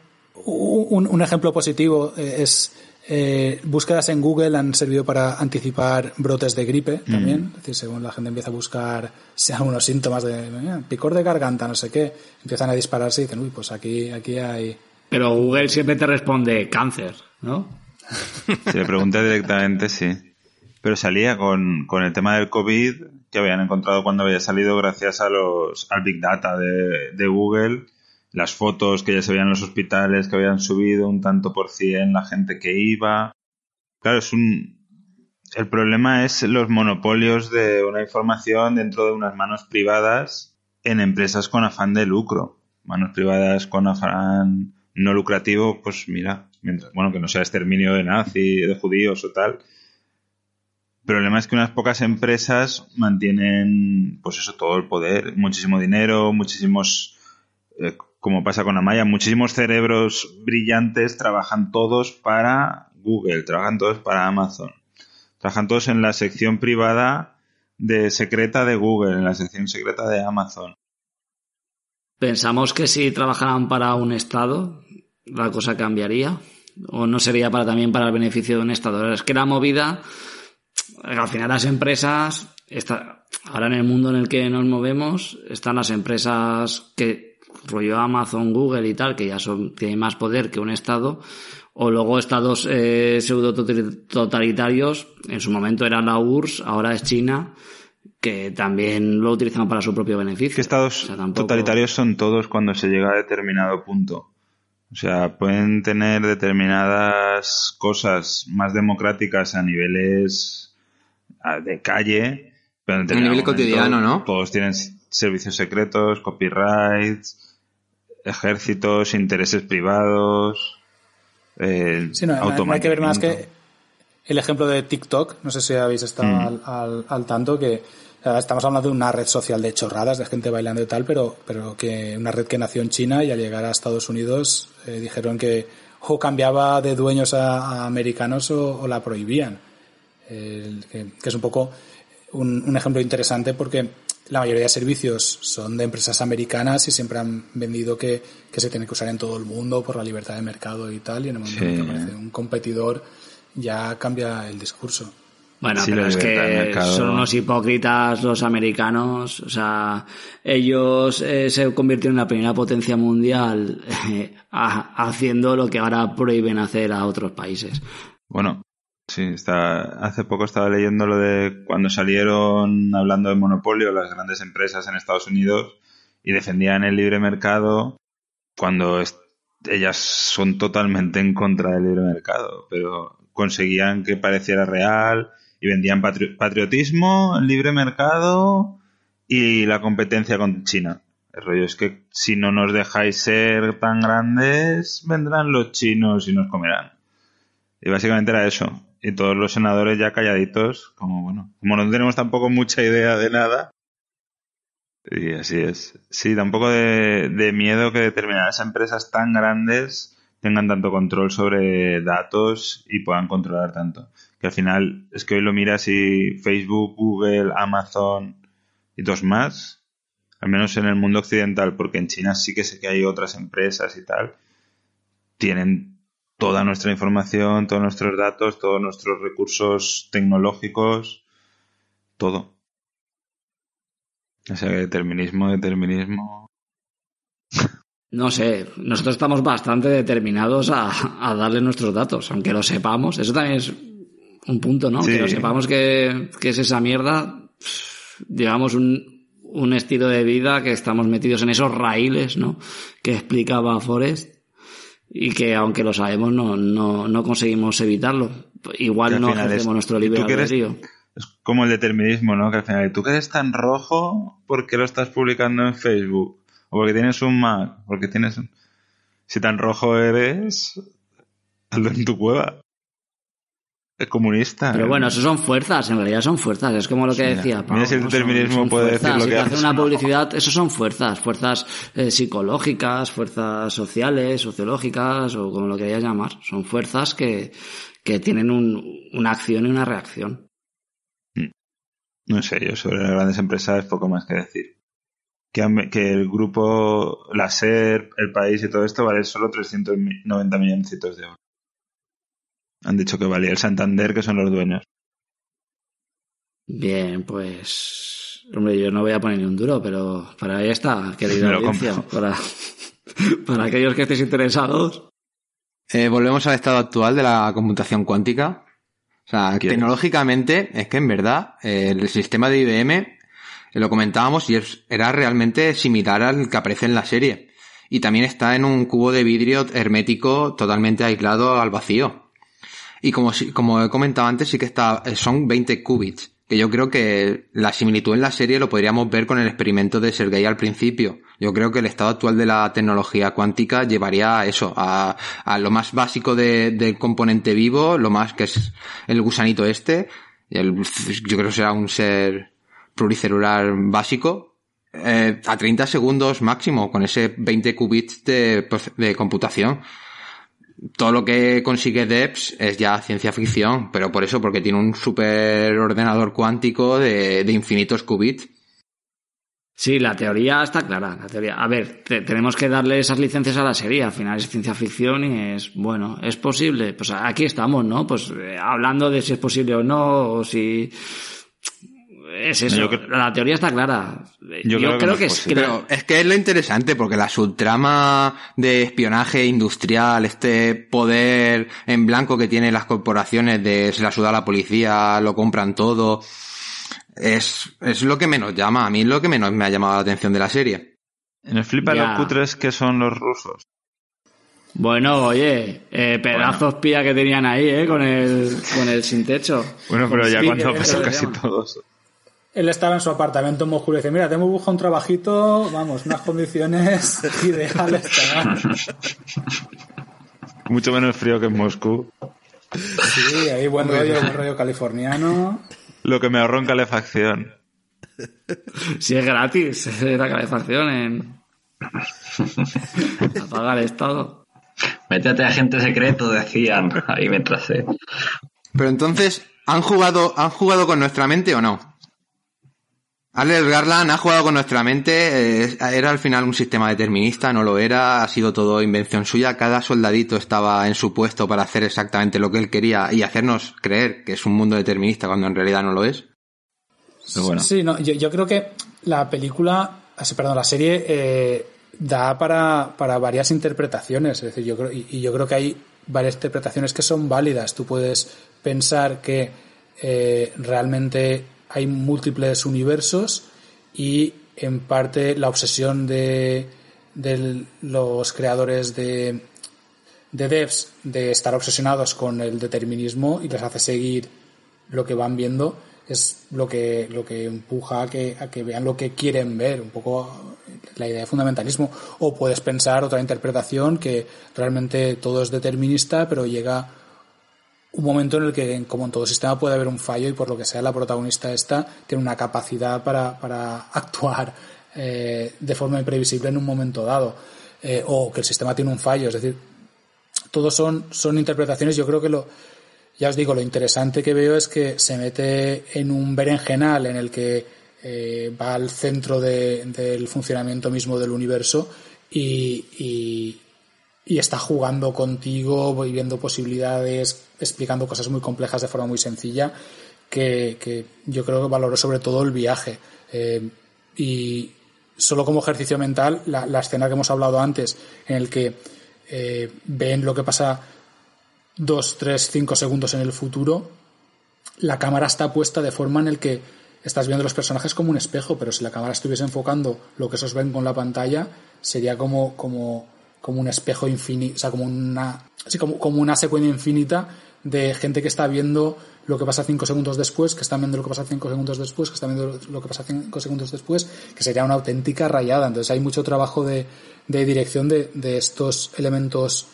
S2: un, un ejemplo positivo, eh, es eh, búsquedas en Google han servido para anticipar brotes de gripe también. Es decir, según la gente empieza a buscar si [laughs] hay algunos síntomas de eh, picor de garganta, no sé qué, empiezan a dispararse y dicen, uy, pues aquí, aquí hay.
S1: Pero Google siempre te responde cáncer, ¿no? [laughs]
S5: Si le preguntas directamente, sí. Pero salía con, con el tema del COVID que habían encontrado cuando había salido gracias a los, al Big Data de, de Google, las fotos que ya se veían en los hospitales que habían subido un tanto por cien la gente que iba. Claro, es un. El problema es los monopolios de una información dentro de unas manos privadas en empresas con afán de lucro. Manos privadas con afán no lucrativo, pues mira, bueno, que no sea exterminio de nazi, de judíos o tal. El problema es que unas pocas empresas mantienen, pues eso, todo el poder, muchísimo dinero, muchísimos, eh, como pasa con Amaya, muchísimos cerebros brillantes trabajan todos para Google, trabajan todos para Amazon, trabajan todos en la sección privada de secreta de Google, en la sección secreta de Amazon.
S1: Pensamos que si trabajaran para un Estado, la cosa cambiaría. O no sería para también para el beneficio de un Estado. Es que la movida, al final las empresas, ahora en el mundo en el que nos movemos, están las empresas que rollo Amazon, Google y tal, que ya son, tienen más poder que un Estado, o luego estados eh, pseudo totalitarios, en su momento era la URSS, ahora es China, que también lo utilizan para su propio beneficio.
S5: Que estados totalitarios son todos cuando se llega a determinado punto. O sea, pueden tener determinadas cosas más democráticas a niveles de calle, pero
S9: en a nivel cotidiano, ¿no?
S5: Todos tienen servicios secretos, copyrights, ejércitos, intereses privados. Eh,
S2: sí, no, hay que ver más que el ejemplo de TikTok, no sé si habéis estado mm. al, al, tanto, que estamos hablando de una red social de chorradas, de gente bailando y tal, pero, pero que una red que nació en China y al llegar a Estados Unidos eh, dijeron que o cambiaba de dueños a, americanos o, la prohibían. que, es un poco un, un, ejemplo interesante porque la mayoría de servicios son de empresas americanas y siempre han vendido que, que se tiene que usar en todo el mundo por la libertad de mercado y tal, y en el momento en que aparece un competidor ya cambia el discurso.
S1: Bueno, pero es que son unos hipócritas los americanos. O sea, ellos eh, se convirtieron en la primera potencia mundial [laughs] eh, haciendo lo que ahora prohíben hacer a otros países.
S5: Bueno, sí, está, hace poco estaba leyendo lo de cuando salieron hablando de monopolio las grandes empresas en Estados Unidos y defendían el libre mercado cuando ellas son totalmente en contra del libre mercado, pero conseguían que pareciera real y vendían patriotismo, libre mercado y la competencia con China. El rollo es que si no nos dejáis ser tan grandes, vendrán los chinos y nos comerán. Y básicamente era eso. Y todos los senadores ya calladitos, como bueno, como no tenemos tampoco mucha idea de nada. Y así es. Sí, da un poco de, de miedo que determinadas empresas tan grandes tengan tanto control sobre datos y puedan controlar tanto. Que al final es que hoy lo miras y Facebook, Google, Amazon y dos más, al menos en el mundo occidental, porque en China sí que sé que hay otras empresas y tal, tienen toda nuestra información, todos nuestros datos, todos nuestros recursos tecnológicos, todo. O sea que determinismo, determinismo.
S1: No sé, nosotros estamos bastante determinados a, darle nuestros datos, aunque lo sepamos. Eso también es un punto, ¿no? Que lo sepamos que, es esa mierda, digamos, un, un estilo de vida que estamos metidos en esos raíles, ¿no? Que explicaba Forrest y que aunque lo sabemos no, no, no conseguimos evitarlo. Igual no ejercemos nuestro libre albedrío.
S5: Es como el determinismo, ¿no? Que al final, tú que eres tan rojo, ¿por qué lo estás publicando en Facebook? O porque tienes un Mac, porque tienes un... Si tan rojo eres, [laughs] hazlo en tu cueva. Comunista.
S1: Pero bueno, eso son fuerzas, en realidad son fuerzas. Es como lo que decía.
S5: Mira si el determinismo puede decir lo que
S1: hace una publicidad, eso son fuerzas, fuerzas eh, psicológicas, fuerzas sociales, sociológicas, o como lo queráis llamar. Son fuerzas que, que tienen un, una acción y una reacción.
S5: Mm. No sé, yo sobre las grandes empresas poco más que decir que, el grupo, la SER, el país y todo esto vale solo 390 millones de euros. Han dicho que valía el Santander, que son los dueños.
S1: Bien, pues. Hombre, yo no voy a poner ni un duro, pero para ahí está, querida audiencia. Para, para aquellos que estéis interesados.
S9: Eh, volvemos al estado actual de la computación cuántica. O sea, tecnológicamente, es que en verdad, eh, el sistema de IBM lo comentábamos y era realmente similar al que aparece en la serie. Y también está en un cubo de vidrio hermético totalmente aislado al vacío. Y como, como he comentado antes, sí que está, son 20 qubits. Que yo creo que la similitud en la serie lo podríamos ver con el experimento de Sergei al principio. Yo creo que el estado actual de la tecnología cuántica llevaría a eso, a, lo más básico de- del componente vivo, lo más que es el gusanito este. el- yo creo que será un ser pluricelular básico, eh, a 30 segundos máximo, con ese 20 qubits de, de computación. Todo lo que consigue DEPS es ya ciencia ficción, pero por eso, porque tiene un super ordenador cuántico de, de infinitos qubits.
S1: Sí, la teoría está clara. La teoría. A ver, te- tenemos que darle esas licencias a la serie. Al final es ciencia ficción y es, bueno, ¿es posible? Pues aquí estamos, ¿no? Pues eh, hablando de si es posible o no, o si. Es eso.
S5: Yo creo-
S1: La teoría está clara. Yo,
S5: creo
S1: creo,
S5: que no
S1: que,
S5: es
S1: es.
S9: Pero es que es lo interesante, porque la subtrama de espionaje industrial, este poder en blanco que tienen las corporaciones de se la suda a la policía, lo compran todo, es, es lo que menos llama. A mí es lo que menos me ha llamado la atención de la serie.
S5: En el flipa
S1: Ya.
S5: lo cutres que son los rusos.
S1: Bueno, oye, eh, pedazos pía que tenían ahí, ¿eh? Con el, con el sin techo.
S5: Bueno, pero ya cuando pasó casi todos.
S2: Él estaba en su apartamento en Moscú y dice, mira, te hemos buscado un trabajito, vamos, unas condiciones [laughs] ideales. chaval". [laughs]
S5: Mucho menos frío que en Moscú.
S2: Sí, ahí buen rollo, buen rollo californiano.
S5: Lo que me ahorró en calefacción.
S1: Si es gratis, la calefacción en. [laughs] Apaga el estado.
S6: Métete a agente secreto, decían ahí mientras se...
S9: Pero entonces, ¿han jugado, ¿han jugado con nuestra mente o no? Alex Garland ha jugado con nuestra mente, eh, era al final un sistema determinista, no lo era, ha sido todo invención suya, cada soldadito estaba en su puesto para hacer exactamente lo que él quería y hacernos creer que es un mundo determinista cuando en realidad no lo es.
S5: Bueno.
S2: Sí, no, yo, creo que la película, así, perdón, la serie eh, da para, para varias interpretaciones. Es decir, yo creo, y, y yo creo que hay varias interpretaciones que son válidas. Tú puedes pensar que eh, realmente hay múltiples universos y en parte la obsesión de, de los creadores de, de devs de estar obsesionados con el determinismo y les hace seguir lo que van viendo es lo que lo que empuja a que, a que vean lo que quieren ver un poco la idea de fundamentalismo. O puedes pensar otra interpretación que realmente todo es determinista pero llega un momento en el que como en todo sistema puede haber un fallo y por lo que sea la protagonista esta tiene una capacidad para, para [laughs] actuar eh, de forma imprevisible en un momento dado eh, o que el sistema tiene un fallo es decir todos son, son interpretaciones. Yo creo que lo, ya os digo, lo interesante que veo es que se mete en un berenjenal en el que eh, va al centro de- del funcionamiento mismo del universo y- y está jugando contigo, viendo posibilidades, explicando cosas muy complejas de forma muy sencilla, que, yo creo que valoro sobre todo el viaje. Eh, y solo como ejercicio mental, la, la escena que hemos hablado antes, en el que eh, ven lo que pasa dos, tres, cinco segundos en el futuro, la cámara está puesta de forma en el que estás viendo los personajes como un espejo, pero si la cámara estuviese enfocando lo que esos ven con la pantalla, sería como, como, como un espejo infinito, o sea, como una, así como, como una secuencia infinita de gente que está viendo lo que pasa cinco segundos después, que están viendo lo que pasa cinco segundos después, que están viendo lo que pasa cinco segundos después, que sería una auténtica rayada. Entonces hay mucho trabajo de, de dirección de, de estos elementos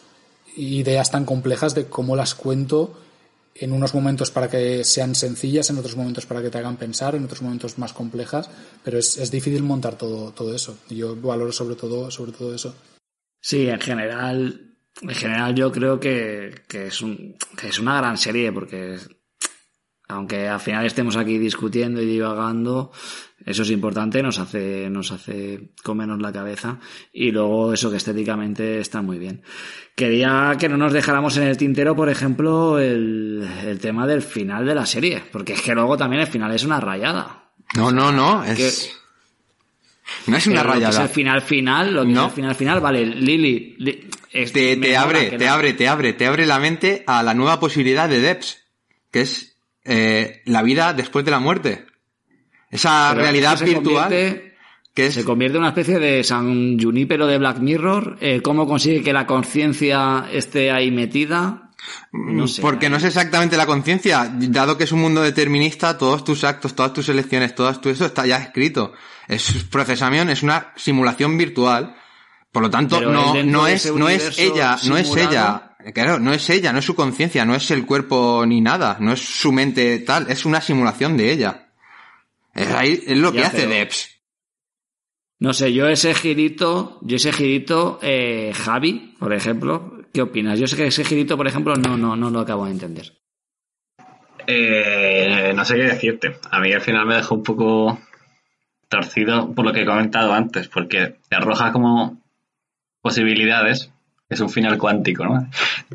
S2: ideas tan complejas de cómo las cuento en unos momentos para que sean sencillas, en otros momentos para que te hagan pensar, en otros momentos más complejas, pero es, es difícil montar todo, todo eso. Yo valoro sobre todo, sobre todo eso.
S1: Sí, en general, en general yo creo que, que es un, que es una gran serie porque aunque al final estemos aquí discutiendo y divagando, eso es importante, nos hace, nos hace comernos la cabeza y luego eso que estéticamente está muy bien. Quería que no nos dejáramos en el tintero, por ejemplo, el, el tema del final de la serie, porque es que luego también el final es una rayada.
S9: No, no, no, es...
S1: que-
S9: no es una rayada.
S1: el final final, lo que
S9: No.
S1: es el final final, vale, Lili, Li- es-
S9: Te, te abre, te
S1: no-
S9: abre, te abre, te abre la mente a la nueva posibilidad de Debs, que es eh, la vida después de la muerte. Esa
S1: pero
S9: realidad virtual que es
S1: Se convierte en una especie de San Junípero de Black Mirror. eh, ¿Cómo consigue que la conciencia esté ahí metida? No sé,
S9: Porque no es exactamente la conciencia. Dado que es un mundo determinista, todos tus actos, todas tus elecciones, todas tu eso está ya escrito. Es procesamiento, es una simulación virtual. Por lo tanto,
S1: Pero
S9: no,
S1: es
S9: no no ella, no es ella. Claro, no es ella, no es su conciencia, no es el cuerpo ni nada, no es su mente tal, es una simulación de ella. Es, ahí, es lo que hace Debs.
S1: No sé, yo ese girito, yo ese girito, eh, Javi, por ejemplo, ¿qué opinas? Yo sé que ese girito, por ejemplo, no, no, no lo acabo de entender.
S6: Eh, no sé qué decirte. A mí al final me dejó un poco torcido por lo que he comentado antes, porque arroja como posibilidades. Es un final cuántico, ¿no?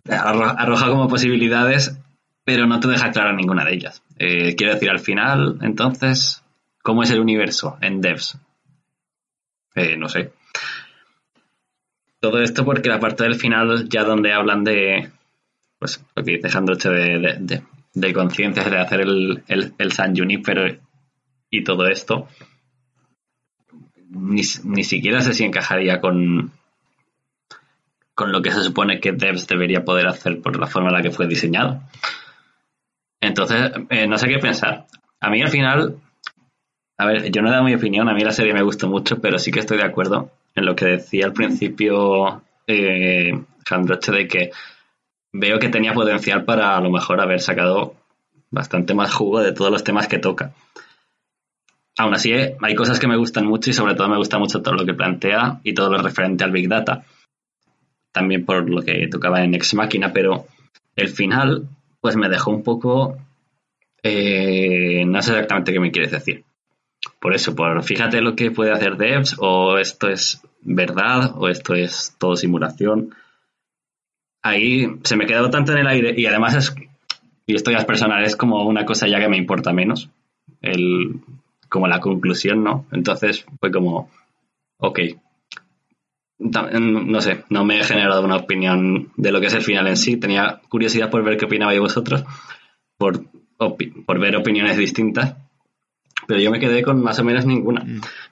S6: Arro- Arroja como posibilidades, pero no te deja clara ninguna de ellas. Eh, quiero decir, al final, entonces, ¿cómo es el universo en Devs? Eh, no sé. Todo esto porque la parte del final, ya donde hablan de, pues lo que dice de, de, de, conciencias, de hacer el, el, el San Junipero y todo esto, ni, ni siquiera sé si encajaría con, con lo que se supone que Devs debería poder hacer por la forma en la que fue diseñado. Entonces, eh, no sé qué pensar. A mí al final, a ver, yo no he dado mi opinión, a mí la serie me gustó mucho, pero sí que estoy de acuerdo en lo que decía al principio eh, Jandroche de que veo que tenía potencial para a lo mejor haber sacado bastante más jugo de todos los temas que toca. Aún así, eh, hay cosas que me gustan mucho y sobre todo me gusta mucho todo lo que plantea y todo lo referente al Big Data. También por lo que tocaba en Ex Máquina, pero el final, pues me dejó un poco. eh, no sé exactamente qué me quieres decir. Por eso, por fíjate lo que puede hacer Devs, o esto es verdad, o esto es todo simulación. Ahí se me quedó tanto en el aire, y además es, y esto ya es personal, es como una cosa ya que me importa menos, el, como la conclusión, ¿no? Entonces fue como, ok. No sé, no me he generado una opinión de lo que es el final en sí. Tenía curiosidad por ver qué opinabais vosotros, por, por ver opiniones distintas, pero yo me quedé con más o menos ninguna.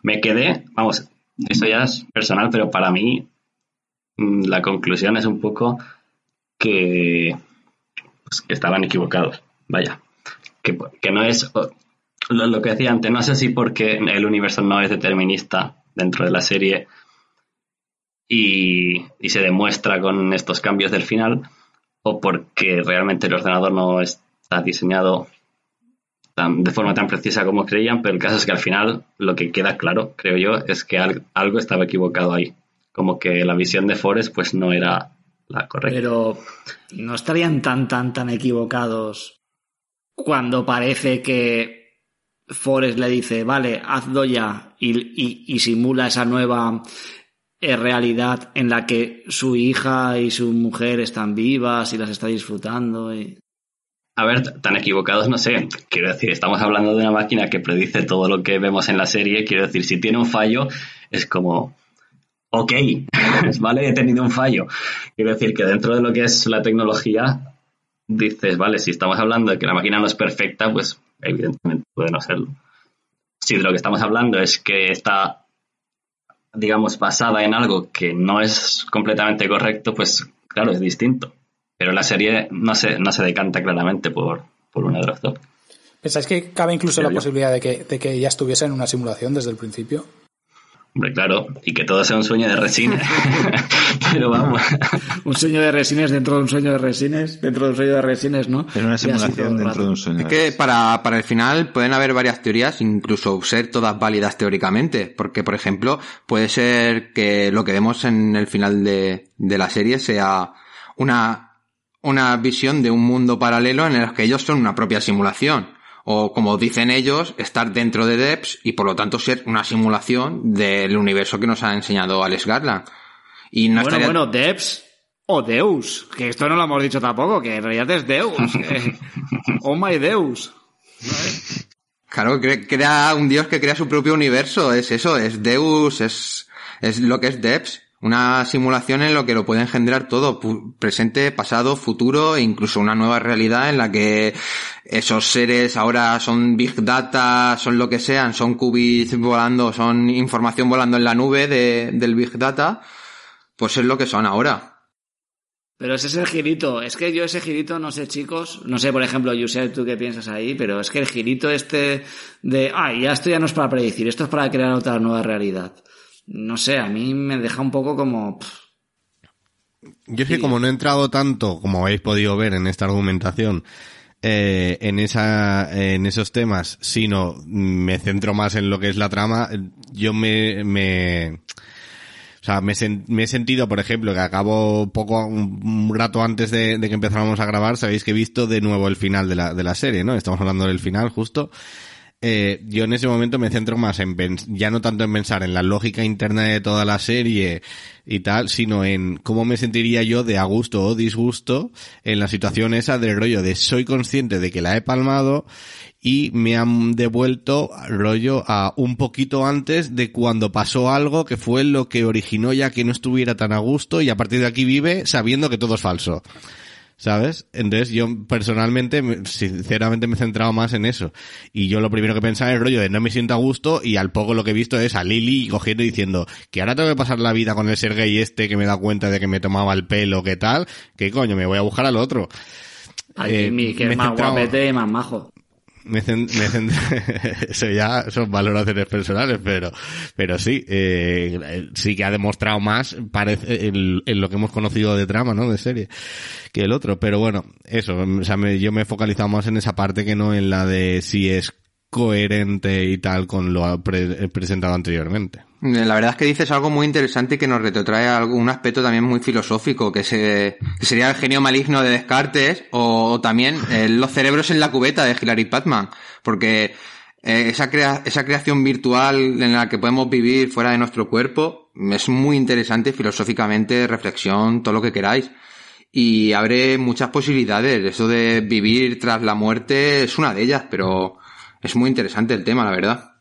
S6: Me quedé, vamos, eso ya es personal, pero para mí mm, la conclusión es un poco que, pues, que estaban equivocados. Vaya, que, que no es lo, lo que decía antes, no sé si porque el universo no es determinista dentro de la serie y, y se demuestra con estos cambios del final, o porque realmente el ordenador no está diseñado de forma tan precisa como creían, pero el caso es que al final lo que queda claro, creo yo, es que al- algo estaba equivocado ahí. Como que la visión de Forrest pues no era la correcta.
S1: Pero no estarían tan, tan, tan equivocados cuando parece que Forrest le dice, vale, hazlo ya, y, y- simula esa nueva eh, realidad en la que su hija y su mujer están vivas y las está disfrutando.
S6: A ver, tan equivocados no sé. Quiero decir, estamos hablando de una máquina que predice todo lo que vemos en la serie. Quiero decir, si tiene un fallo, es como, ok, [laughs] vale, he tenido un fallo. Quiero decir que dentro de lo que es la tecnología, dices, vale, si estamos hablando de que la máquina no es perfecta, pues evidentemente puede no serlo. Si de lo que estamos hablando es que está, digamos, basada en algo que no es completamente correcto, pues claro, es distinto. Pero la serie no se, no se decanta claramente por, por una de las dos.
S2: ¿Pensáis que cabe incluso
S6: Creo
S2: la
S6: yo.
S2: posibilidad de que, de que ya estuviese en una simulación desde el principio?
S6: Hombre, claro, y que todo sea un sueño de resina. [laughs] Pero vamos.
S1: Un sueño de resines dentro de un sueño de resines, dentro de un sueño de resines, ¿no?
S5: Es una simulación dentro
S1: rato.
S5: de un sueño.
S9: Es que para, para el final pueden haber varias teorías, incluso ser todas válidas teóricamente, porque por ejemplo puede ser que lo que vemos en el final de, de la serie sea una, una visión de un mundo paralelo en el que ellos son una propia simulación. O como dicen ellos, estar dentro de Debs y por lo tanto ser una simulación del universo que nos ha enseñado Alex Garland. Y no
S1: Bueno,
S9: estaría...
S1: bueno, Debs o Deus, que esto no lo hemos dicho tampoco, que en realidad es Deus. [laughs] que- oh my Deus.
S9: Claro, cre- crea un dios que crea su propio universo, es eso, es Deus, es, es lo que es Debs, una simulación en lo que lo puede engendrar todo, presente, pasado, futuro e incluso una nueva realidad en la que esos seres ahora son big data, son lo que sean, son qubits volando, son información volando en la nube de- del big data, pues es lo que son ahora.
S1: Pero ese es el girito. Es que yo ese girito, no sé, chicos. No sé, por ejemplo, Yusef, tú qué piensas ahí, pero es que el girito este de, ah, ya esto ya no es para predecir, esto es para crear otra nueva realidad. No sé, a mí me deja un poco como...
S4: Yo es que como no he entrado tanto, como habéis podido ver en esta argumentación, eh, en esa, en esos temas, sino me centro más en lo que es la trama, yo me, me, o sea, me, me he sentido, por ejemplo, que acabo poco, un, rato antes de, de, que empezáramos a grabar, sabéis que he visto de nuevo el final de la, de la serie, ¿no? Estamos hablando del final justo. Eh, yo en ese momento me centro más en ya no tanto en pensar en la lógica interna de toda la serie y tal, sino en cómo me sentiría yo de a gusto o disgusto en la situación esa del rollo de soy consciente de que la he palmado y me han devuelto rollo a un poquito antes de cuando pasó algo que fue lo que originó ya que no estuviera tan a gusto y a partir de aquí vive sabiendo que todo es falso. ¿Sabes? Entonces yo personalmente, sinceramente me he centrado más en eso. Y yo lo primero que pensaba es el rollo de no me siento a gusto y al poco lo que he visto es a Lily cogiendo y diciendo que ahora tengo que pasar la vida con el ser gay este que me da cuenta de que me tomaba el pelo, ¿qué tal? ¿Qué coño? Me voy a buscar al otro.
S1: Ay, eh, que es más guapete y más majo
S4: me, me [laughs] eso ya son valoraciones personales, pero, pero sí, eh, sí que ha demostrado más, parece, en, lo que hemos conocido de trama, ¿no? De serie, que el otro. Pero bueno, eso, o sea, yo me he focalizado más en esa parte que no en la de si es coherente y tal con lo presentado anteriormente.
S9: La verdad es que dices algo muy interesante y que nos retrotrae a un aspecto también muy filosófico, que, se, sería el genio maligno de Descartes o también eh, los cerebros en la cubeta de Hilary Patman, porque eh, esa, esa creación virtual en la que podemos vivir fuera de nuestro cuerpo es muy interesante filosóficamente, reflexión, todo lo que queráis. Y abre muchas posibilidades. Eso de vivir tras la muerte es una de ellas, pero es muy interesante el tema, la verdad.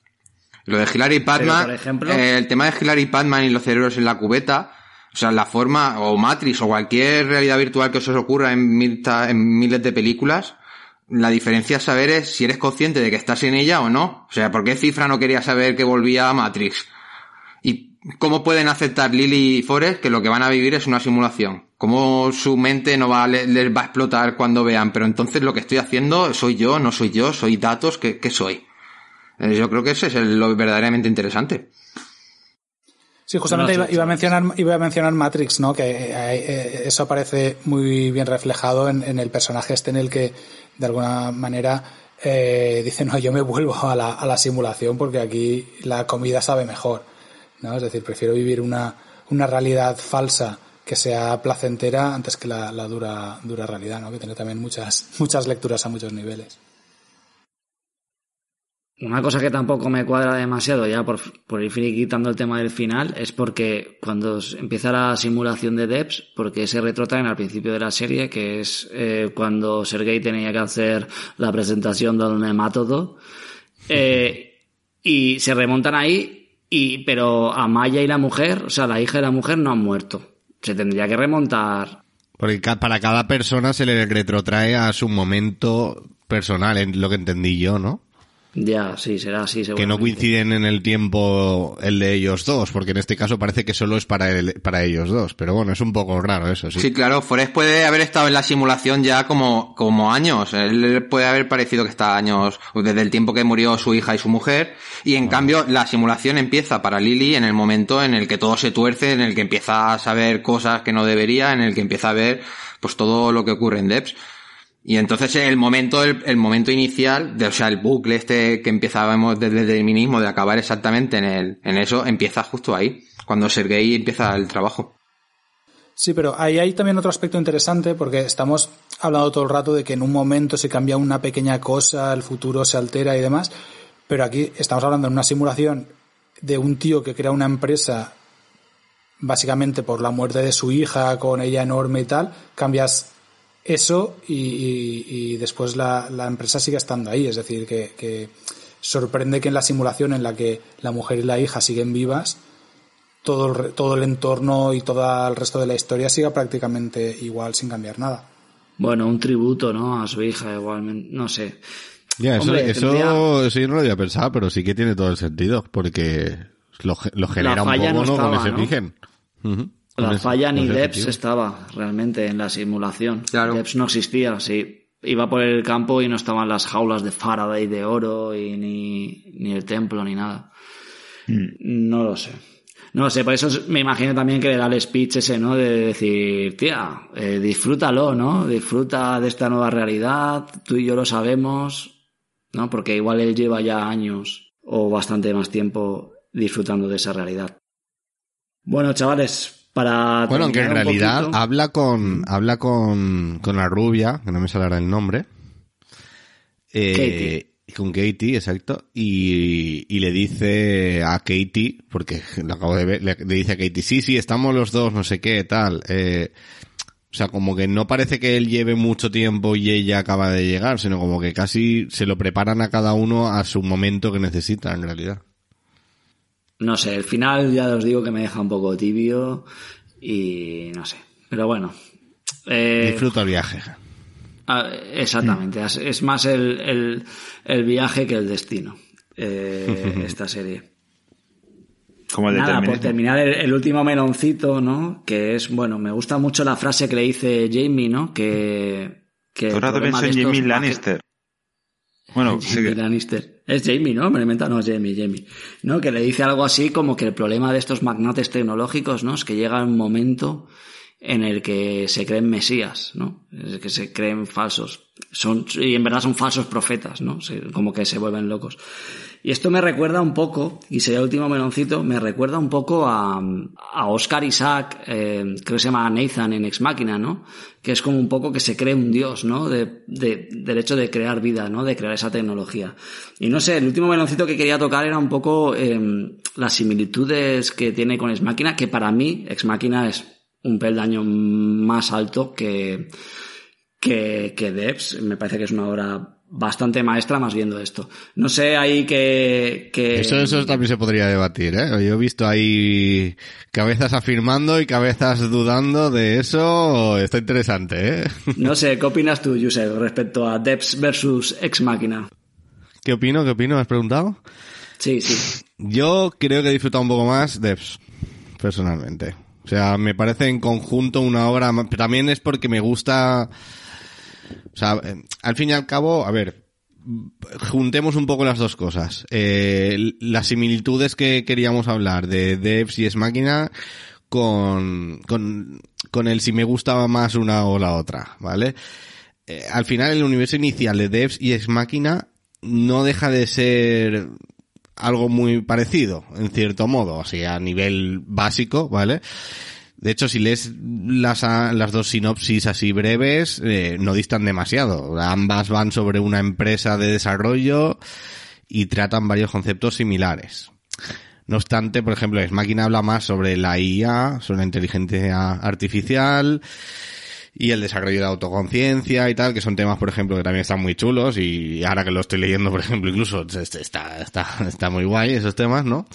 S9: Lo de Hilary Padman, eh, el tema de Hilary Padman y los cerebros en la cubeta, o sea, la forma, o Matrix, o cualquier realidad virtual que os ocurra en, en miles de películas, la diferencia es saber es si eres consciente de que estás en ella o no. O sea, ¿por qué Cifra no quería saber que volvía a Matrix? ¿Y cómo pueden aceptar Lily y Forrest que lo que van a vivir es una simulación? ¿Cómo su mente no va a, les, va a explotar cuando vean? Pero entonces lo que estoy haciendo soy yo, no soy yo, soy datos, ¿qué, qué soy? Eh, yo creo que ese es lo verdaderamente interesante.
S2: Sí, justamente iba, a mencionar, iba a mencionar Matrix, ¿no? Que eh, eh, eso aparece muy bien reflejado en, el personaje este en el que, de alguna manera, eh, dice, no, yo me vuelvo a la, a la simulación porque aquí la comida sabe mejor, ¿no? Es decir, prefiero vivir una, una realidad falsa que sea placentera antes que la, la dura, dura realidad, ¿no? Que tiene también muchas, muchas lecturas a muchos niveles.
S1: Una cosa que tampoco me cuadra demasiado, ya por, por ir quitando el tema del final, es porque cuando empieza la simulación de Debs, porque se retrotraen al principio de la serie, que es eh, cuando Sergei tenía que hacer la presentación del nemátodo, eh, y se remontan ahí, y, pero Amaya y la mujer, o sea, la hija de la mujer no han muerto. Se tendría que remontar.
S4: Porque para cada persona se le retrotrae a su momento personal, en lo que entendí yo, ¿no?
S1: Ya, sí, será así.
S4: Que no coinciden en el tiempo el de ellos dos, porque en este caso parece que solo es para, para ellos dos. Pero bueno, es un poco raro eso, sí.
S9: Sí, claro, Forrest puede haber estado en la simulación ya como, como años. Él puede haber parecido que está años, desde el tiempo que murió su hija y su mujer. Y en cambio, la simulación empieza para Lily en el momento en el que todo se tuerce, en el que empieza a saber cosas que no debería, en el que empieza a ver pues todo lo que ocurre en Debs. Y entonces el momento, el, momento inicial, de, o sea, el bucle este que empezábamos desde el determinismo de acabar exactamente en el, en eso, empieza justo ahí, cuando Sergei empieza el trabajo.
S2: Sí, pero ahí hay también otro aspecto interesante porque estamos hablando todo el rato de que en un momento se cambia una pequeña cosa, el futuro se altera y demás, pero aquí estamos hablando en una simulación de un tío que crea una empresa básicamente por la muerte de su hija con ella enorme y tal, cambias eso y, después la, empresa sigue estando ahí. Es decir, que, sorprende que en la simulación en la que la mujer y la hija siguen vivas, todo el, todo el entorno y todo el resto de la historia siga prácticamente igual sin cambiar nada.
S1: Bueno, un tributo, ¿no? A su hija igualmente, no sé.
S4: Ya, eso, eso, yo no lo había pensado, pero sí que tiene todo el sentido, porque lo, genera un poco, Con ese origen.
S1: La
S4: Con ese-
S1: falla ni Debs estaba realmente en la simulación.
S9: Claro.
S1: Debs no existía, sí. Iba por el campo y no estaban las jaulas de Faraday de oro y ni, ni el templo ni nada. No lo sé. No lo sé, por eso me imagino también que era el speech ese, ¿no? De decir, tía, eh, disfrútalo, ¿no? Disfruta de esta nueva realidad, tú y yo lo sabemos, ¿no? Porque igual él lleva ya años o bastante más tiempo disfrutando de esa realidad. Bueno, chavales, para...
S4: Bueno, aunque en realidad
S1: poquito-
S4: habla con habla con, con la rubia, que no me saldrá el nombre. Eh, Con Katie, exacto. Y, y le dice a Katie, porque lo acabo de ver, le, le dice a Katie, sí, sí, estamos los dos, no sé qué, tal. Eh, o sea, como que no parece que él lleve mucho tiempo y ella acaba de llegar, sino como que casi se lo preparan a cada uno a su momento que necesita, en realidad.
S1: No sé, el final ya os digo que me deja un poco tibio y no sé. Pero bueno. Eh,
S4: Disfruta el viaje.
S1: ah, exactamente, es, es más el, el, el viaje que el destino. eh, [laughs] esta serie.
S5: Como el
S1: Nada, por terminar el, el último meloncito, ¿no? Que es, bueno, me gusta mucho la frase que le dice Jamie, ¿no? Que, que
S5: Todo
S1: el
S5: el rato
S1: problema
S5: pienso en
S1: maquet-
S5: Lannister. Bueno. [laughs]
S1: Lannister. Es Jamie, ¿no? Me inventado. No, es Jamie, Jamie. ¿No? Que le dice algo así como que el problema de estos magnates tecnológicos, ¿no? Es que llega un momento en el que se creen mesías, ¿no? Es que se creen falsos. Son, y en verdad son falsos profetas, ¿no? Se- como que se vuelven locos. Y esto me recuerda un poco, y sería el último meloncito, me recuerda un poco a, a Oscar Isaac, eh, creo que se llama Nathan en Ex Máquina, ¿no? Que es como un poco que se cree un dios, ¿no? De, de- del hecho de crear vida, ¿no? De crear esa tecnología. Y no sé, el último meloncito que quería tocar era un poco eh, las similitudes que tiene con Ex Máquina, que para mí Ex Máquina es un peldaño más alto que, que, que Debs. Me parece que es una obra bastante maestra más viendo esto. No sé ahí que... que...
S4: Eso, eso también se podría debatir, ¿eh? Yo he visto ahí cabezas afirmando y cabezas dudando de eso. Está interesante, ¿eh?
S1: No sé, ¿qué opinas tú, Josep, respecto a Debs versus Ex Máquina?
S4: ¿Qué opino? ¿Qué opino? ¿Me has preguntado?
S1: Sí, sí.
S4: Yo creo que he disfrutado un poco más Devs, personalmente. O sea, me parece en conjunto una obra, también es porque me gusta, o sea, eh, al fin y al cabo, a ver, juntemos un poco las dos cosas. Eh, las similitudes que queríamos hablar de Devs y Es Máquina con, con, con el si me gustaba más una o la otra, ¿vale? Eh, al final el universo inicial de Devs y Ex Máquina no deja de ser algo muy parecido, en cierto modo, sea, a nivel básico, ¿vale? De hecho, si lees las, a- las dos sinopsis así breves, eh, no distan demasiado. Ambas van sobre una empresa de desarrollo y tratan varios conceptos similares. No obstante, por ejemplo, Ex Máquina habla más sobre la IA, sobre la inteligencia artificial y el desarrollo de autoconciencia y tal, que son temas, por ejemplo, que también están muy chulos y ahora que lo estoy leyendo, por ejemplo, incluso este- está, está, está muy guay esos temas, ¿no?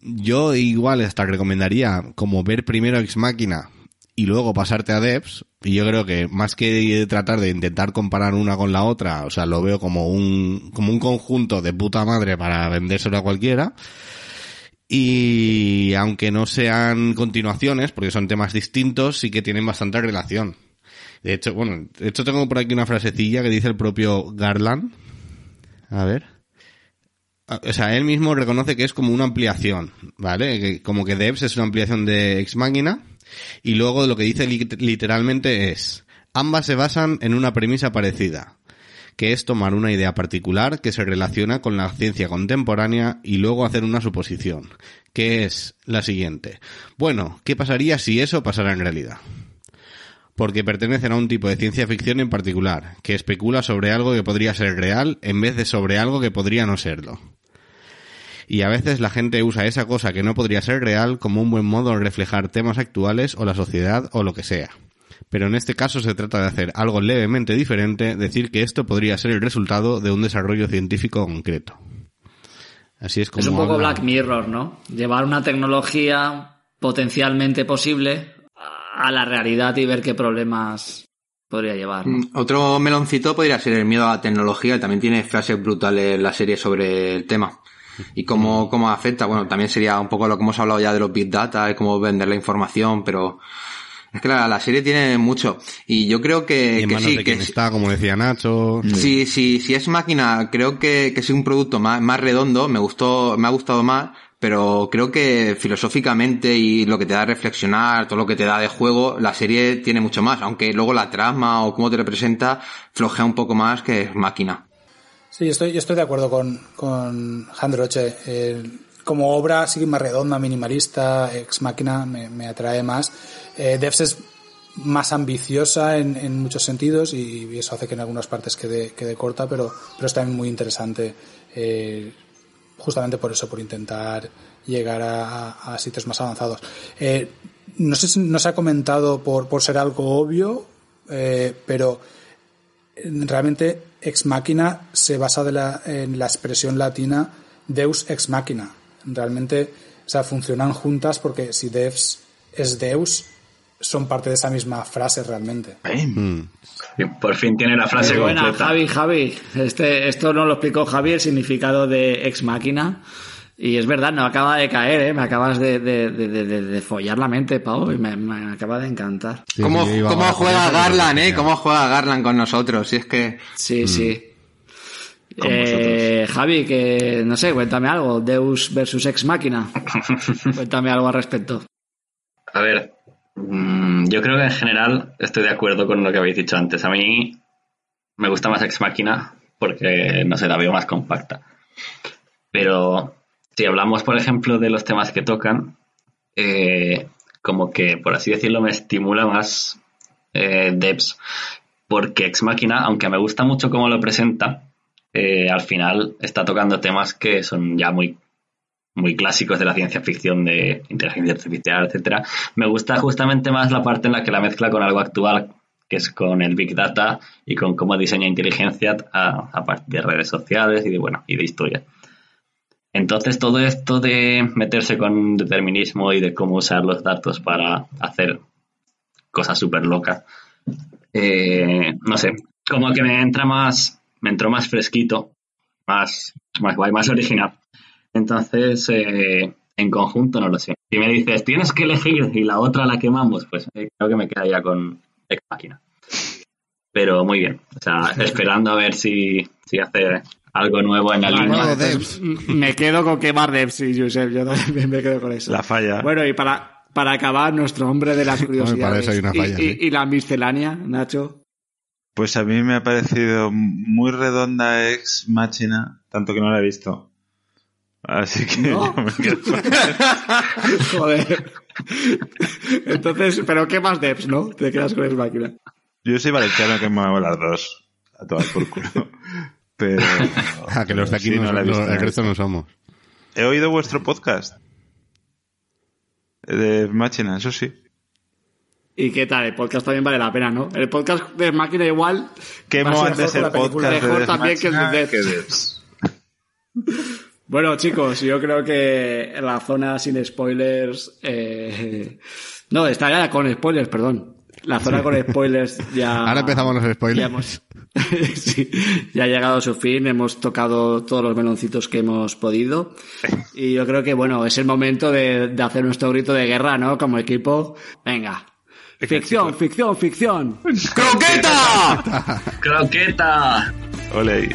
S4: Yo igual hasta recomendaría como ver primero Ex Máquina y luego pasarte a Devs. Y yo creo que más que tratar de intentar comparar una con la otra, o sea, lo veo como un, como un conjunto de puta madre para vendérselo a cualquiera. Y aunque no sean continuaciones, porque son temas distintos, sí que tienen bastante relación. De hecho, bueno, de hecho tengo por aquí una frasecilla que dice el propio Garland. A ver. Ah, O sea, él mismo reconoce que es como una ampliación, ¿vale? Que como que Devs es una ampliación de Ex Machina. Y luego lo que dice li- literalmente es, ambas se basan en una premisa parecida, que es tomar una idea particular que se relaciona con la ciencia contemporánea y luego hacer una suposición, que es la siguiente. Bueno, ¿qué pasaría si eso pasara en realidad? Porque pertenecen a un tipo de ciencia ficción en particular, que especula sobre algo que podría ser real en vez de sobre algo que podría no serlo. Y a veces la gente usa esa cosa que no podría ser real como un buen modo de reflejar temas actuales o la sociedad o lo que sea. Pero en este caso se trata de hacer algo levemente diferente, decir que esto podría ser el resultado de un desarrollo científico concreto. Así es como
S1: Es un poco
S4: habla-
S1: Black Mirror, ¿no? Llevar una tecnología potencialmente posible a la realidad y ver qué problemas podría llevar. ¿no?
S9: Mm, Otro meloncito podría ser el miedo a la tecnología, también tiene frases brutales la serie sobre el tema. y cómo, cómo afecta. Bueno, también sería un poco lo que hemos hablado ya de los big data, de cómo vender la información, pero es que la, la serie tiene mucho. Y yo creo que,
S4: Y en
S9: que
S4: manos
S9: sí,
S4: de
S9: que
S4: quien
S9: sí-
S4: está, como decía Nacho.
S9: Sí, sí, si es máquina, creo que, que es un producto más, más redondo, me gustó, me ha gustado más, pero creo que filosóficamente y lo que te da a reflexionar, todo lo que te da de juego, la serie tiene mucho más, aunque luego la trama o cómo te representa flojea un poco más que máquina.
S2: Sí, estoy, yo estoy de acuerdo con, con. Eh, como obra sí más redonda, minimalista, ex máquina, me, me atrae más. Eh, Devs es más ambiciosa en, en muchos sentidos y, y eso hace que en algunas partes quede, quede corta, pero, pero es también muy interesante. eh, justamente por eso, por intentar llegar a, sitios más avanzados. Eh, no sé si no se ha comentado por, por ser algo obvio, eh, pero realmente ex máquina se basa de la- en la expresión latina deus ex máquina. Realmente, o sea, funcionan juntas porque si devs es deus, son parte de esa misma frase realmente.
S4: Mm.
S6: Por fin tiene la frase
S1: Qué buena,
S6: completa.
S1: Javi, Javi. Este, esto nos lo explicó Javi, el significado de ex máquina. Y es verdad, no acaba de caer, ¿eh? Me acabas de, de, de, de- de- de follar la mente, Pau, y me, me acaba de encantar.
S4: Sí,
S9: ¿Cómo,
S4: sí,
S9: cómo juega Garland,
S4: no
S9: eh? ¿Cómo juega Garland con nosotros? Si es que...
S1: Sí, sí.
S6: Con
S1: Eh, Javi, que no sé, cuéntame algo. Deus versus ex máquina. [laughs] cuéntame algo al respecto.
S6: A ver, mm, yo creo que en general estoy de acuerdo con lo que habéis dicho antes. A mí me gusta más Ex Máquina porque, no sé, la veo más compacta. Pero si hablamos, por ejemplo, de los temas que tocan, eh, como que, por así decirlo, me estimula más eh, Devs. Porque Ex Máquina, aunque me gusta mucho cómo lo presenta, eh, al final está tocando temas que son ya muy muy clásicos de la ciencia ficción, de inteligencia artificial, etcétera. Me gusta justamente más la parte en la que la mezcla con algo actual, que es con el Big Data y con cómo diseña inteligencia a, partir de redes sociales y de, bueno, y de historia. Entonces, todo esto de meterse con determinismo y de cómo usar los datos para hacer cosas súper locas, eh, no sé, como que me entra más, me entró más fresquito, más, más guay, más original. Entonces, eh, en conjunto no lo sé. Si me dices, tienes que elegir y la otra la quemamos, pues eh, creo que me quedaría con Ex Máquina. Pero muy bien. O sea, [laughs] esperando a ver si, si hace algo nuevo en la línea.
S4: Devs.
S1: me quedo con quemar Devs, sí, Josep. Yo también me quedo con eso.
S5: La falla.
S1: Bueno, y para, para acabar, nuestro hombre de las curiosidades. y- y, y la miscelánea, Nacho.
S5: Pues a mí me ha parecido muy redonda ex máquina, tanto que no la he visto. Así que
S1: ¿No?
S5: yo me quedo [laughs]
S1: Joder. Entonces, pero ¿qué más Devs, no? Te quedas con Ex Máquina.
S5: Yo soy valenciano que me hago las dos. A tomar por culo. Pero. [laughs]
S4: Ah, que los de aquí
S5: sí,
S4: no, no-
S5: no
S4: el resto no somos.
S5: He oído vuestro podcast. De máquina, eso sí.
S1: ¿Y qué tal? El podcast también vale la pena, ¿no? El podcast de máquina igual.
S5: Quemo
S2: Más
S5: antes
S2: mejor
S5: el podcast de
S1: Mejor
S5: Death
S1: también que el de
S5: Devs. [laughs]
S1: Bueno, chicos, yo creo que la zona sin spoilers. eh, No, está ya con spoilers, perdón. La zona con spoilers ya. [laughs]
S4: Ahora empezamos los spoilers.
S1: Ya, hemos- [laughs] sí, ya ha llegado a su fin, hemos tocado todos los meloncitos que hemos podido. Y yo creo que, bueno, es el momento de, de hacer nuestro grito de guerra, ¿no? Como equipo. Venga. Ficción, ficción, ficción. [laughs]
S9: ¡Croqueta!
S6: ¡Croqueta!
S5: Ole.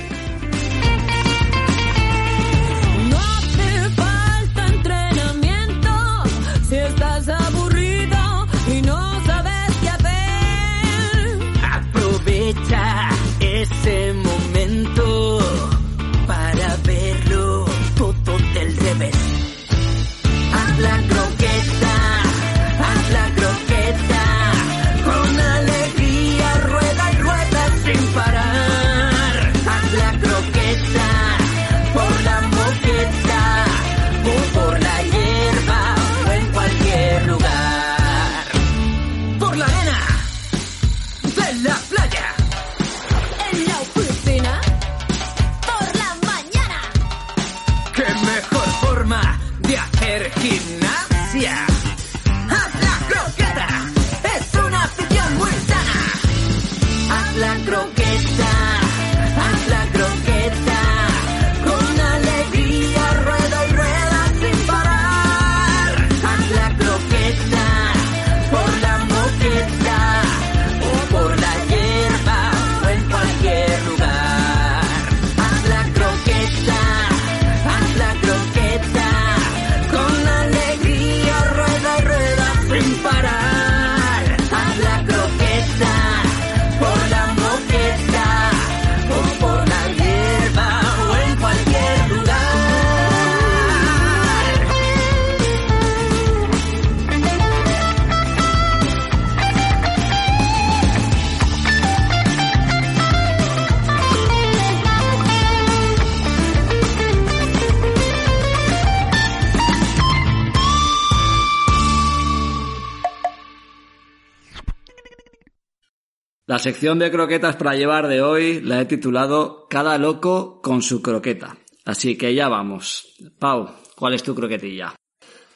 S10: La
S1: sección de croquetas para llevar de hoy la he titulado Cada loco con su croqueta. Así que ya vamos. Pau, ¿cuál es tu croquetilla?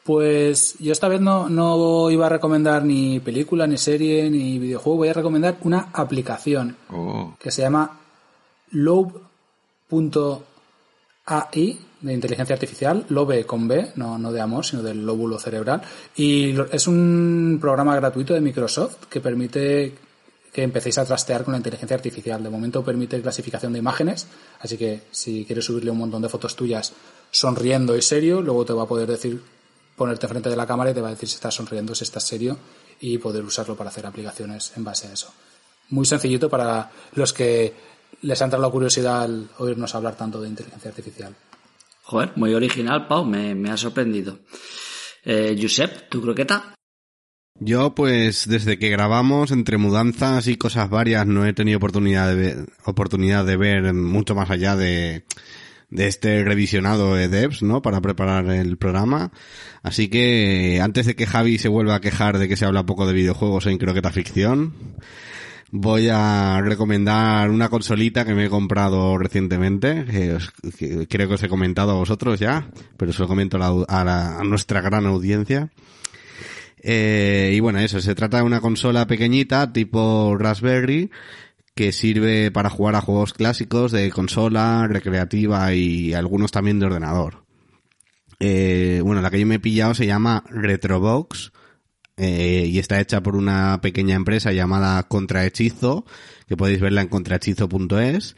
S2: Pues yo esta vez no, no iba a recomendar ni película, ni serie, ni videojuego. Voy a recomendar una aplicación
S5: Oh.
S2: que se llama Lobe.ai de inteligencia artificial, Lobe con B, no, no de amor, sino del lóbulo cerebral. Y es un programa gratuito de Microsoft que permite que empecéis a trastear con la inteligencia artificial. De momento permite clasificación de imágenes, así que si quieres subirle un montón de fotos tuyas sonriendo y serio, luego te va a poder decir, ponerte frente de la cámara y te va a decir si estás sonriendo, si estás serio y poder usarlo para hacer aplicaciones en base a eso. Muy sencillito para los que les ha entrado la curiosidad al oírnos hablar tanto de inteligencia artificial.
S1: Joder, muy original, Pau, me, ha sorprendido. Eh, Josep, ¿tu croqueta?
S4: Yo, pues, desde que grabamos, entre mudanzas y cosas varias, no he tenido oportunidad de ver, oportunidad de ver mucho más allá de, de este revisionado de Devs, ¿no? Para preparar el programa. Así que, antes de que Javi se vuelva a quejar de que se habla poco de videojuegos en Croqueta Ficción, voy a recomendar una consolita que me he comprado recientemente, que, os- que creo que os he comentado a vosotros ya, pero se lo comento a, la- a la- a nuestra gran audiencia. Eh, y bueno, eso, se trata de una consola pequeñita tipo Raspberry que sirve para jugar a juegos clásicos de consola, recreativa y algunos también de ordenador. Eh, bueno, la que yo me he pillado se llama Retrobox eh, y está hecha por una pequeña empresa llamada Contrahechizo, que podéis verla en contrahechizo.es.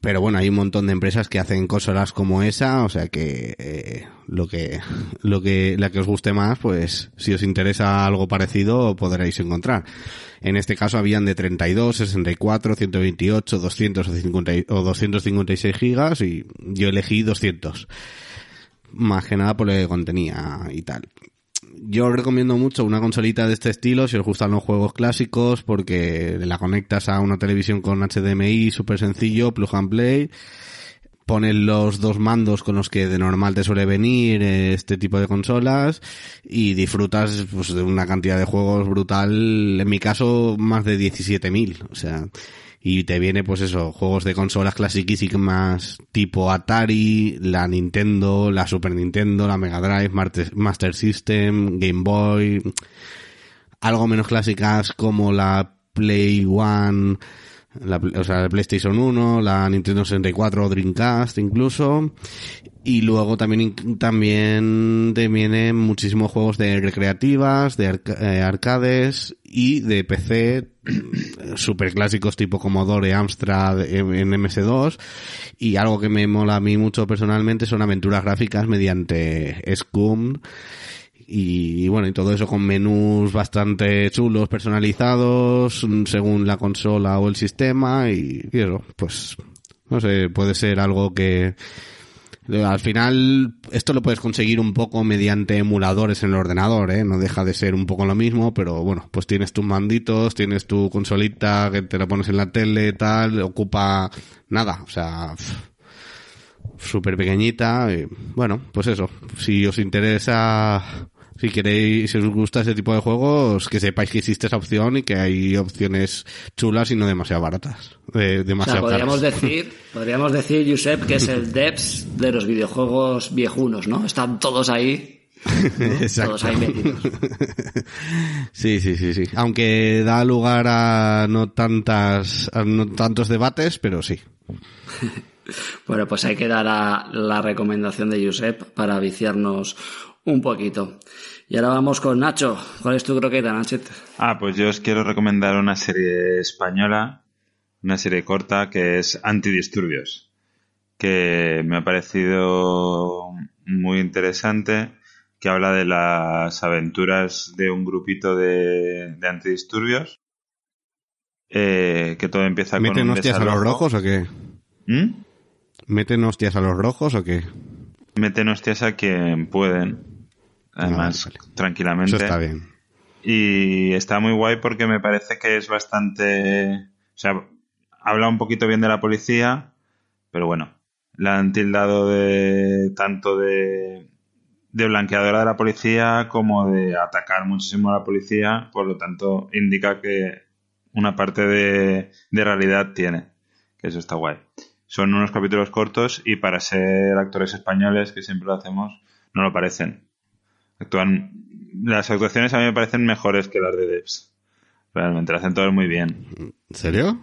S4: Pero bueno, hay un montón de empresas que hacen consolas como esa, o sea que eh, lo que lo que la que os guste más, pues si os interesa algo parecido podréis encontrar. En este caso habían de 32, 64, 128, 200 o 50 y- o 256 gigas y yo elegí 200. Más que nada por lo que contenía y tal yo recomiendo mucho una consolita de este estilo si os gustan los juegos clásicos porque la conectas a una televisión con HDMI súper sencillo, plug and play, pones los dos mandos con los que de normal te suele venir eh, este tipo de consolas y disfrutas pues, de una cantidad de juegos brutal, en mi caso más de 17.000, o sea, y te viene pues eso, juegos de consolas clasiquísimas tipo Atari, la Nintendo, la Super Nintendo, la Mega Drive, Master System, Game Boy, algo menos clásicas como la Play One, la, o sea, la PlayStation 1, la Nintendo 64, Dreamcast incluso, y luego también también te vienen muchísimos juegos de recreativas, de arca- eh, arcades y de PC [clears throat] super clásicos tipo Commodore, Amstrad en en MS2 y algo que me mola a mí mucho personalmente son aventuras gráficas mediante Scum. Y, bueno, y todo eso con menús bastante chulos, personalizados, mm, según la consola o el sistema, y, y eso, pues, no sé, puede ser algo que, al final, esto lo puedes conseguir un poco mediante emuladores en el ordenador, ¿eh? No deja de ser un poco lo mismo, pero bueno, pues tienes tus manditos, tienes tu consolita que te la pones en la tele, tal, ocupa nada, o sea, súper pequeñita. y, bueno, pues eso. Si os interesa, si queréis, si os gusta ese tipo de juegos, que sepáis que existe esa opción y que hay opciones chulas y no demasiado baratas. eh,
S1: O sea,
S4: demasiado
S1: podríamos
S4: caras.
S1: decir, podríamos decir, Josep, que es el Debs de los videojuegos viejunos, ¿no? Están todos ahí. [laughs] Todos ahí metidos.
S4: Sí, sí, sí, sí. Aunque da lugar a no tantas, a no tantos debates, pero sí. [laughs]
S1: Bueno, pues ahí queda la, la recomendación de Josep para viciarnos un poquito. Y ahora vamos con Nacho. ¿Cuál es tu croqueta, Nachet?
S5: Ah, pues yo os quiero recomendar una serie española, una serie corta que es Antidisturbios, que me ha parecido muy interesante, que habla de las aventuras de un grupito de, de antidisturbios, eh, que todo empieza con
S4: ¿Meten hostias a los rojos o qué?
S5: ¿Mm?
S4: ¿Meten hostias a los rojos o qué?
S5: Meten hostias a quien pueden, además,
S4: Ah, vale, vale.
S5: tranquilamente.
S4: Eso está bien.
S5: Y está muy guay porque me parece que es bastante. O sea, habla un poquito bien de la policía, pero bueno, la han tildado de tanto de, de blanqueadora de la policía como de atacar muchísimo a la policía, por lo tanto, indica que una parte de, de realidad tiene. Que eso está guay. Son unos capítulos cortos y para ser actores españoles, que siempre lo hacemos, no lo parecen. Actúan, las actuaciones a mí me parecen mejores que las de Devs. Realmente, lo hacen todos muy bien.
S4: ¿En serio?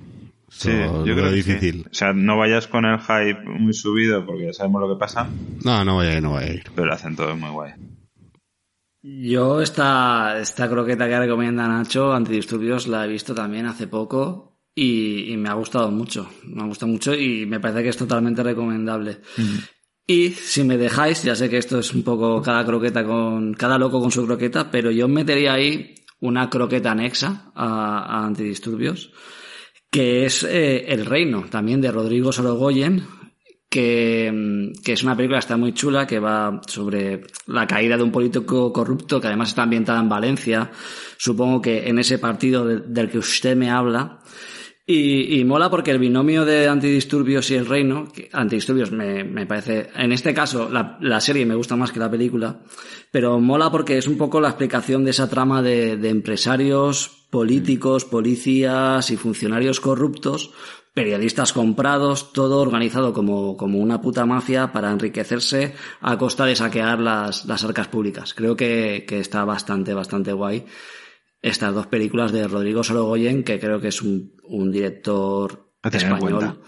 S5: Sí, yo creo sí.
S4: difícil.
S5: O sea, no vayas con el hype muy subido porque ya sabemos lo que pasa,
S4: No, no voy a ir, no voy a ir.
S5: pero lo hacen todos muy guay.
S1: Yo esta, esta croqueta que recomienda Nacho, Antidisturbios, la he visto también hace poco y, y me ha gustado mucho. Me ha gustado mucho y me parece que es totalmente recomendable. Y si me dejáis, ya sé que esto es un poco cada croqueta con, cada loco con su croqueta, pero yo metería ahí una croqueta anexa a, Antidisturbios, que es eh, El Reino, también de Rodrigo Sorogoyen, que, mm, que es una película que está muy chula, que va sobre la caída de un político corrupto, que además está ambientada en Valencia, supongo que en ese partido de- del que usted me habla. Y, y mola porque el binomio de Antidisturbios y El Reino, que Antidisturbios me, me parece, en este caso la, la serie me gusta más que la película, pero mola porque es un poco la explicación de esa trama de, de empresarios, políticos, policías y funcionarios corruptos, periodistas comprados, todo organizado como, como una puta mafia para enriquecerse a costa de saquear las, las arcas públicas. Creo que, que está bastante, bastante guay estas dos películas de Rodrigo Sorogoyen, que creo que es un, un director
S5: A tener en
S1: español.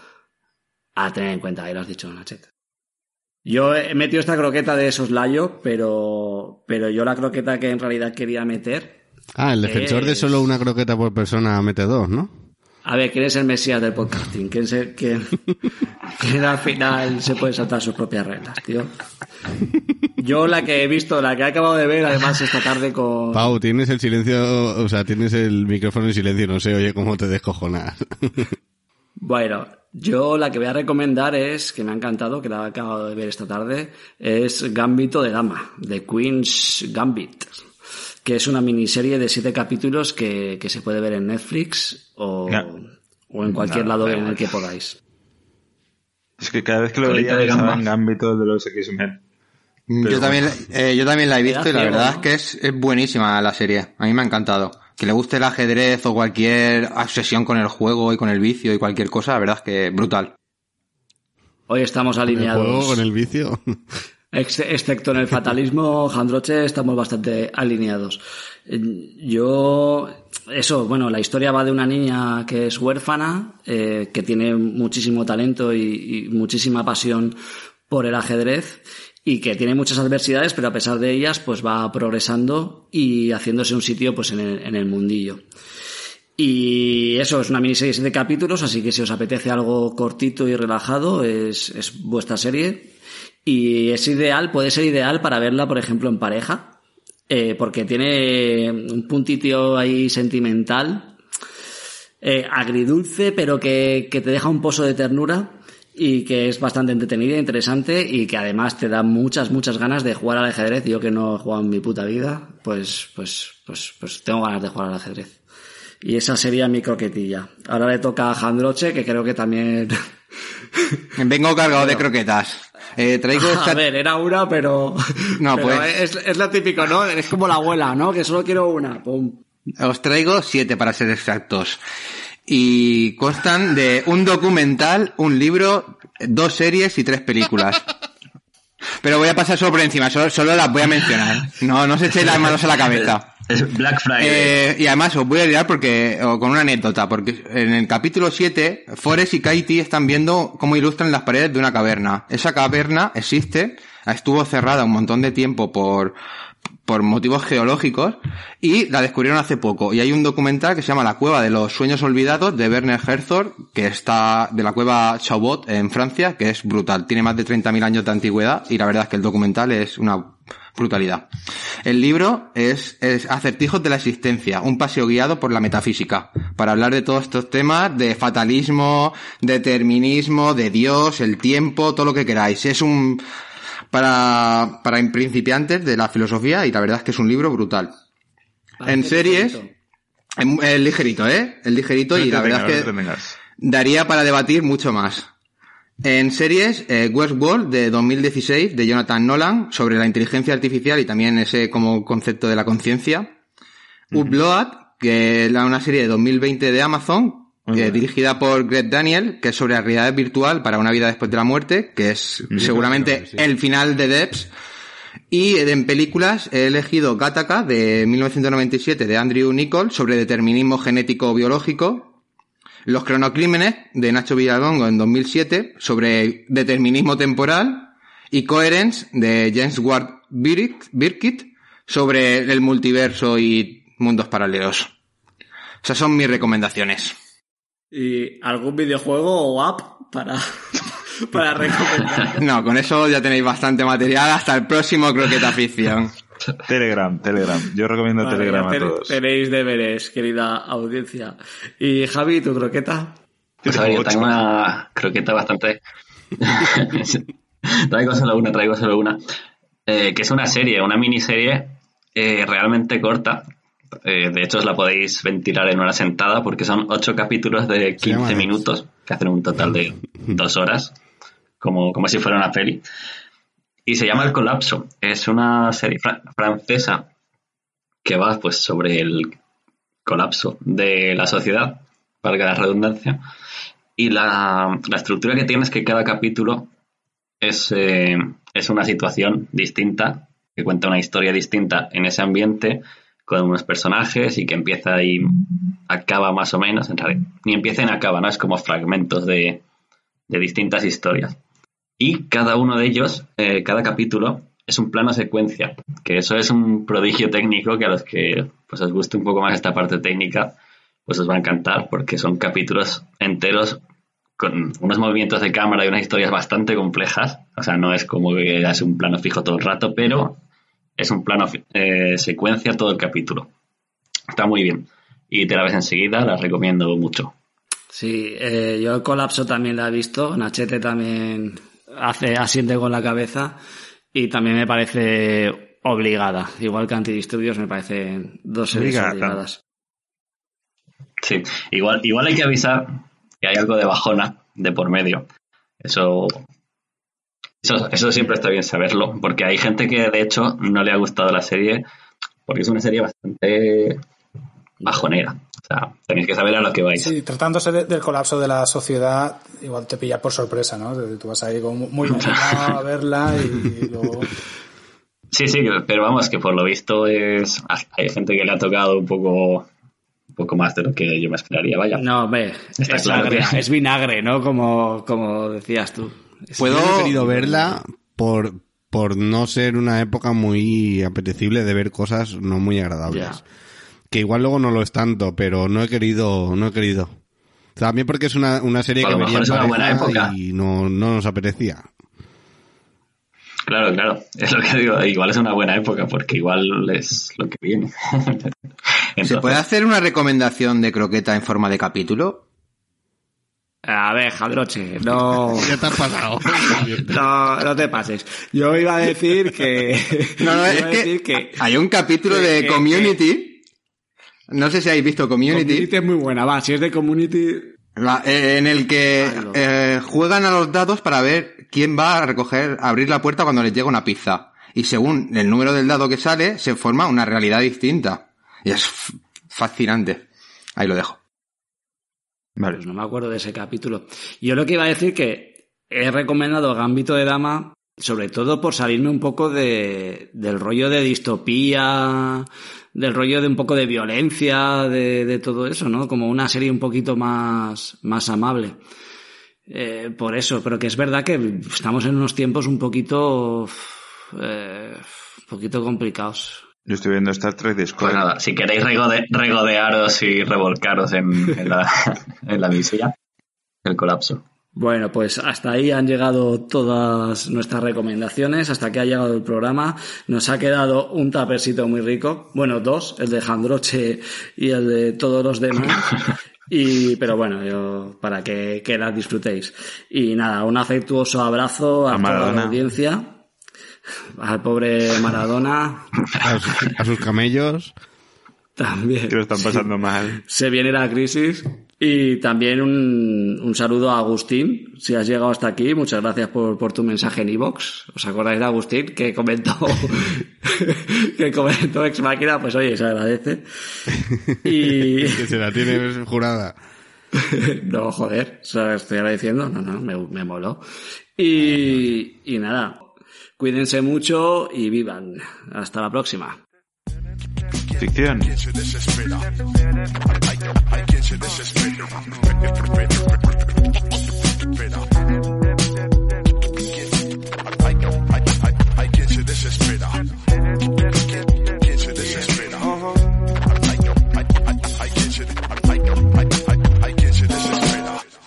S1: A tener en cuenta, ahí lo has dicho, Nachet. Yo he metido esta croqueta de soslayo, pero, pero yo la croqueta que en realidad quería meter.
S4: Ah, el defensor de solo una croqueta por persona mete dos, ¿no?
S1: A ver, ¿quién es el mesías del podcasting? ¿Quién, se, quién, [laughs] quién al final se puede saltar sus propias reglas, tío? Yo la que he visto, la que he acabado de ver, además esta tarde con...
S4: Pau, tienes el silencio, o sea, tienes el micrófono en silencio, no sé, oye, cómo te descojonas. [laughs]
S1: Bueno, yo la que voy a recomendar es, que me ha encantado, que la he acabado de ver esta tarde, es Gambito de Dama, de Queen's Gambit, que es una miniserie de siete capítulos que, que se puede ver en Netflix o, o en cualquier
S5: No,
S1: lado en el que podáis.
S5: Es que cada vez que lo veía pensaba en Gambito de los X-Men. Pero
S9: Yo también, eh, yo también la he visto y la verdad es que es, es buenísima la serie. A mí me ha encantado. Que le guste el ajedrez o cualquier obsesión con el juego y con el vicio y cualquier cosa, la verdad es que brutal.
S1: Hoy estamos
S4: ¿El
S1: alineados.
S4: juego con el vicio? [laughs]
S1: Ex- excepto en el fatalismo, Jandroche, estamos bastante alineados. Yo, eso, bueno, la historia va de una niña que es huérfana, eh, que tiene muchísimo talento y, y muchísima pasión por el ajedrez y que tiene muchas adversidades, pero a pesar de ellas, pues va progresando y haciéndose un sitio, pues en el, en el mundillo. Y eso es una miniserie de capítulos, así que si os apetece algo cortito y relajado, es, es vuestra serie. Y es ideal, puede ser ideal para verla, por ejemplo, en pareja, eh, porque tiene un puntito ahí sentimental, eh, agridulce, pero que, que te deja un pozo de ternura y que es bastante entretenida e interesante y que además te da muchas, muchas ganas de jugar al ajedrez. Yo que no he jugado en mi puta vida, pues, pues, pues, pues tengo ganas de jugar al ajedrez. Y esa sería mi croquetilla. Ahora le toca a Jandroche, que creo que también... [laughs] [laughs]
S9: Vengo cargado de croquetas. Eh, traigo [laughs] esta...
S1: A ver, era una, pero...
S9: No,
S1: pero
S9: pues-
S1: Es, es lo típico, ¿no? Es como la abuela, ¿no? Que solo quiero una. Pum.
S9: Os traigo siete para ser exactos. Y constan de un documental, un libro, dos series y tres películas. [laughs] Pero voy a pasar solo por encima, solo, solo las voy a mencionar. No, no os echéis las manos a la cabeza.
S6: Black Friday.
S9: Eh, y además os voy a liar porque, con una anécdota, porque en el capítulo 7, Forrest y Katie están viendo cómo ilustran las paredes de una caverna. Esa caverna existe, estuvo cerrada un montón de tiempo por, por motivos geológicos y la descubrieron hace poco. Y hay un documental que se llama La cueva de los sueños olvidados de Werner Herzog, que está de la cueva Chaubot en Francia, que es brutal. Tiene más de 30.000 años de antigüedad y la verdad es que el documental es una brutalidad. El libro es, es Acertijos de la existencia, un paseo guiado por la metafísica, para hablar de todos estos temas de fatalismo, determinismo, de Dios, el tiempo, todo lo que queráis. Es un para para principiantes de la filosofía y la verdad es que es un libro brutal. En series, es es ligerito, ¿eh? Es ligerito y la verdad es que daría para debatir mucho más. En series, eh, Westworld de 2016 de Jonathan Nolan sobre la inteligencia artificial y también ese como concepto de la conciencia. Upload, que es una serie de 2020 de Amazon, eh, dirigida por Greg Daniel, que es sobre la realidad virtual para una vida después de la muerte, que es seguramente el final de Debs. Y eh, en películas he elegido Gattaca de 1997 de Andrew Nichol sobre determinismo genético biológico. Los cronocrímenes de Nacho Villalongo en 2007 sobre determinismo temporal. Y Coherence de James Ward Birk- Birkitt sobre el multiverso y mundos paralelos. Esas son mis recomendaciones.
S1: ¿Y algún videojuego o app para, [laughs] para recomendar? [laughs]
S9: No, con eso ya tenéis bastante material. Hasta el próximo Croqueta Ficción.
S5: Telegram, Telegram. Yo recomiendo
S1: Vale,
S5: Telegram a todos.
S1: Tenéis deberes, querida audiencia. Y Javi, ¿tu croqueta?
S6: Pues a ver, yo tengo una croqueta bastante. [laughs] traigo solo una, traigo solo una. Eh, que es una serie, una miniserie eh, realmente corta. Eh, de hecho, os la podéis ventilar en una sentada porque son ocho capítulos de 15
S4: llama Debs.
S6: minutos, que hacen un total de [laughs] dos horas, como, como si fuera una peli. Y se llama El Colapso. Es una serie fra- francesa que va pues sobre el colapso de la sociedad, valga la redundancia. Y la, la estructura que tiene es que cada capítulo es, eh, es una situación distinta, que cuenta una historia distinta en ese ambiente, con unos personajes y que empieza y acaba más o menos. En realidad, ni empieza ni acaba, ¿no? Es como fragmentos de, de distintas historias. Y cada uno de ellos, eh, cada capítulo, es un plano secuencia, que eso es un prodigio técnico que a los que pues, os guste un poco más esta parte técnica, pues os va a encantar, porque son capítulos enteros con unos movimientos de cámara y unas historias bastante complejas. O sea, no es como que es un plano fijo todo el rato, pero es un plano eh, secuencia todo el capítulo. Está muy bien. Y te la ves enseguida, la recomiendo mucho.
S1: Sí, eh, yo el colapso también la he visto. Nachete también hace asiente con la cabeza y también me parece obligada. Igual que Antidisturbios me parecen dos series
S5: Obligada.
S1: obligadas.
S6: Sí, igual, igual hay que avisar que hay algo de bajona de por medio. Eso, eso, eso siempre está bien saberlo, porque hay gente que de hecho no le ha gustado la serie, porque es una serie bastante bajonera. O sea, tenéis que saber a lo que vais.
S2: Sí, tratándose de- del colapso de la sociedad, igual te pilla por sorpresa, ¿no? Tú vas ahí como muy emocionado a verla y [laughs] luego...
S6: Sí, sí, pero vamos, que por lo visto es hay gente que le ha tocado un poco un poco más de lo que yo me esperaría, vaya.
S1: No, hombre,
S6: Está
S1: es,
S6: claro que-
S1: es vinagre, ¿no? Como, como decías tú.
S4: No he querido verla por, por no ser una época muy apetecible de ver cosas no muy agradables. Que igual luego no lo es tanto, pero no he querido, no he querido. También porque es una, una serie
S6: A
S4: que
S6: lo
S4: vería
S6: mejor es
S4: en
S6: una buena
S4: pareja
S6: época.
S4: y no, no nos apetecía.
S6: Claro, claro, es lo que digo, igual es una buena época porque igual es lo que viene. [laughs]
S9: ¿Se puede hacer una recomendación de croqueta en forma de capítulo?
S1: A ver, Jadroche, no, [laughs]
S4: Ya te has pasado.
S1: no, no te pases. Yo iba a decir que... [laughs]
S9: No, no, es
S1: a
S9: que,
S1: decir que
S9: hay un capítulo
S1: que-
S9: de
S1: que-
S9: Community. No sé si habéis visto Community.
S1: Community es muy buena, va, si es de Community...
S9: la- eh, en el que
S1: Claro.
S9: eh, juegan a los dados para ver quién va a recoger, a abrir la puerta cuando les llega una pizza. Y según el número del dado que sale, se forma una realidad distinta. Y es fascinante. Ahí lo dejo.
S1: No me acuerdo de ese capítulo. Yo lo que iba a decir que he recomendado Gambito de Dama, sobre todo por salirme un poco de, del rollo de distopía, del rollo de un poco de violencia, de, de todo eso, ¿no? Como una serie un poquito más, más amable. Eh, por eso, pero que es verdad que estamos en unos tiempos un poquito, eh, un poquito complicados.
S5: Yo estoy viendo Star Trek
S6: pues
S5: Discovery.
S6: nada, si queréis regode- regodearos y revolcaros en, en la, [laughs] en la miseria, el colapso.
S1: Bueno, pues hasta ahí han llegado todas nuestras recomendaciones, hasta que ha llegado el programa. Nos ha quedado un tapercito muy rico, bueno, dos, el de Jandroche y el de todos los demás. [laughs] Y, pero bueno, yo, para que, que las disfrutéis. Y nada, un afectuoso abrazo a,
S5: A
S1: toda la audiencia, al pobre Maradona.
S4: A sus, a sus camellos.
S1: También.
S5: que lo están pasando mal.
S1: Se viene la crisis. Y también un, un saludo a Agustín, si has llegado hasta aquí, muchas gracias por, por tu mensaje en iVoox. ¿Os acordáis de Agustín que comentó, [laughs] que comentó Ex Máquina? Pues oye, se agradece. Y, [laughs]
S4: Que se la tiene jurada. [laughs]
S1: no, joder, o sea, estoy agradeciendo, no, no, me, me moló. Y, y nada, cuídense mucho y vivan. Hasta la próxima.
S5: Ficción.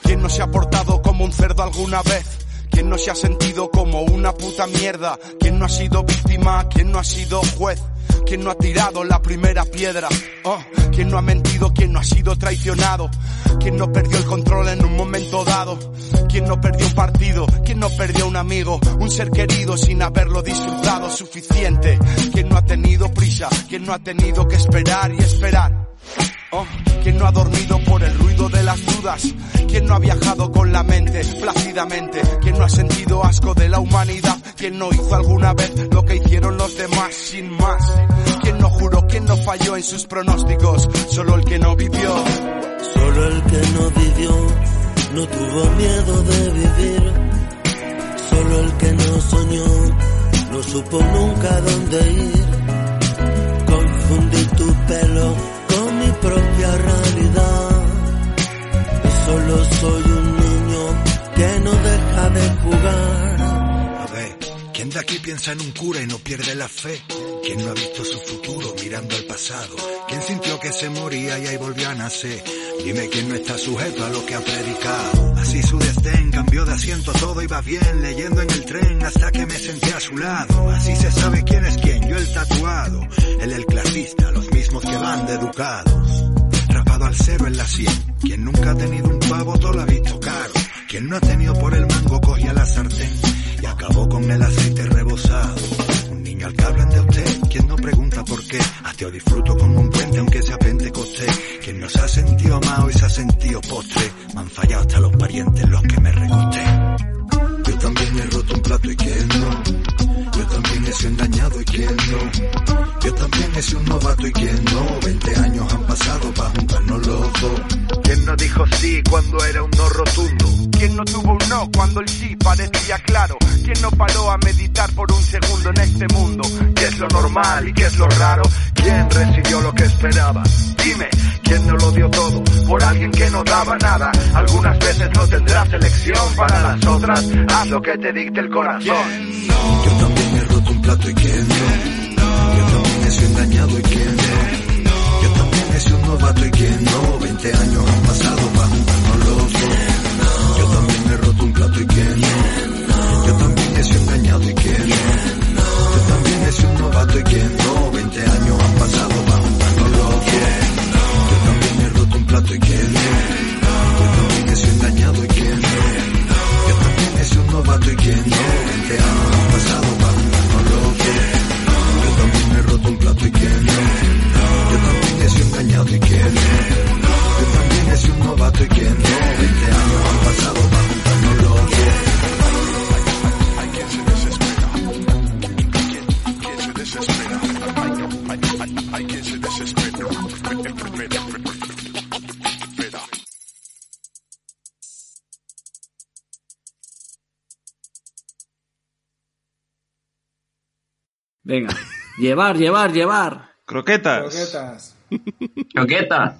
S11: ¿Quién no se ha portado como un cerdo alguna vez? ¿Quién no se ha sentido como una puta mierda? ¿Quién no ha sido víctima? ¿Quién no ha sido juez? ¿Quién no ha tirado la primera piedra? Oh, ¿Quién no ha mentido? ¿Quién no ha sido traicionado? ¿Quién no perdió el control en un momento dado? ¿Quién no perdió un partido? ¿Quién no perdió un amigo? Un ser querido sin haberlo disfrutado suficiente. ¿Quién no ha tenido prisa? ¿Quién no ha tenido que esperar y esperar? Oh, ¿Quién no ha dormido por el ruido de las dudas? ¿Quién no ha viajado con la mente plácidamente? ¿Quién no ha sentido asco de la humanidad? ¿Quién no hizo alguna vez lo que hicieron los demás sin más? ¿Quién no juró? ¿Quién no falló en sus pronósticos? Solo el que no vivió.
S12: Solo el que no vivió no tuvo miedo de vivir. Solo el que no soñó no supo nunca dónde ir. Confundí tu pelo propia realidad. Solo soy un niño que no deja de jugar.
S13: ¿Quién de aquí piensa en un cura y no pierde la fe? ¿Quién no ha visto su futuro mirando al pasado? ¿Quién sintió que se moría y ahí volvió a nacer? Dime quién no está sujeto a lo que ha predicado. Así su desdén cambió de asiento, todo iba bien, leyendo en el tren hasta que me senté a su lado. Así se sabe quién es quién, yo el tatuado, él el clasista, los mismos que van de educados. Rapado al cero en la sien, quien nunca ha tenido un pavo todo lo ha visto caro. Quien no ha tenido por el mango cogía la sartén y acabó con el aceite rebosado. Un niño al que hablan de usted, quien no pregunta por qué. Hasta yo disfruto con un puente aunque sea pentecostés. Quien no se ha sentido amado y se ha sentido postre. Me han fallado hasta los parientes los que me recosté. Yo también he roto un plato y sido engañado y quien no. Yo también he sido un novato y quien no. Veinte años han pasado para juntarnos los dos.
S11: ¿Quién no dijo sí cuando era un no rotundo? ¿Quién no tuvo un no cuando el sí parecía claro? ¿Quién no paró a meditar por un segundo en este mundo? ¿Qué es lo normal y qué es lo raro? ¿Quién recibió lo que esperaba? Dime, ¿quién no lo dio todo por alguien que no daba nada? Algunas veces no tendrás elección, para las otras haz lo que te dicte el corazón.
S13: Plato y quien no. Yo también he sido engañado y quien no. Yo también he sido un novato y quien no. Veinte años han pasado para
S11: Hay, quien se desespera. Espera.
S1: Venga, llevar, llevar, llevar.
S5: Croquetas.
S2: Croquetas. [laughs]
S6: Croqueta.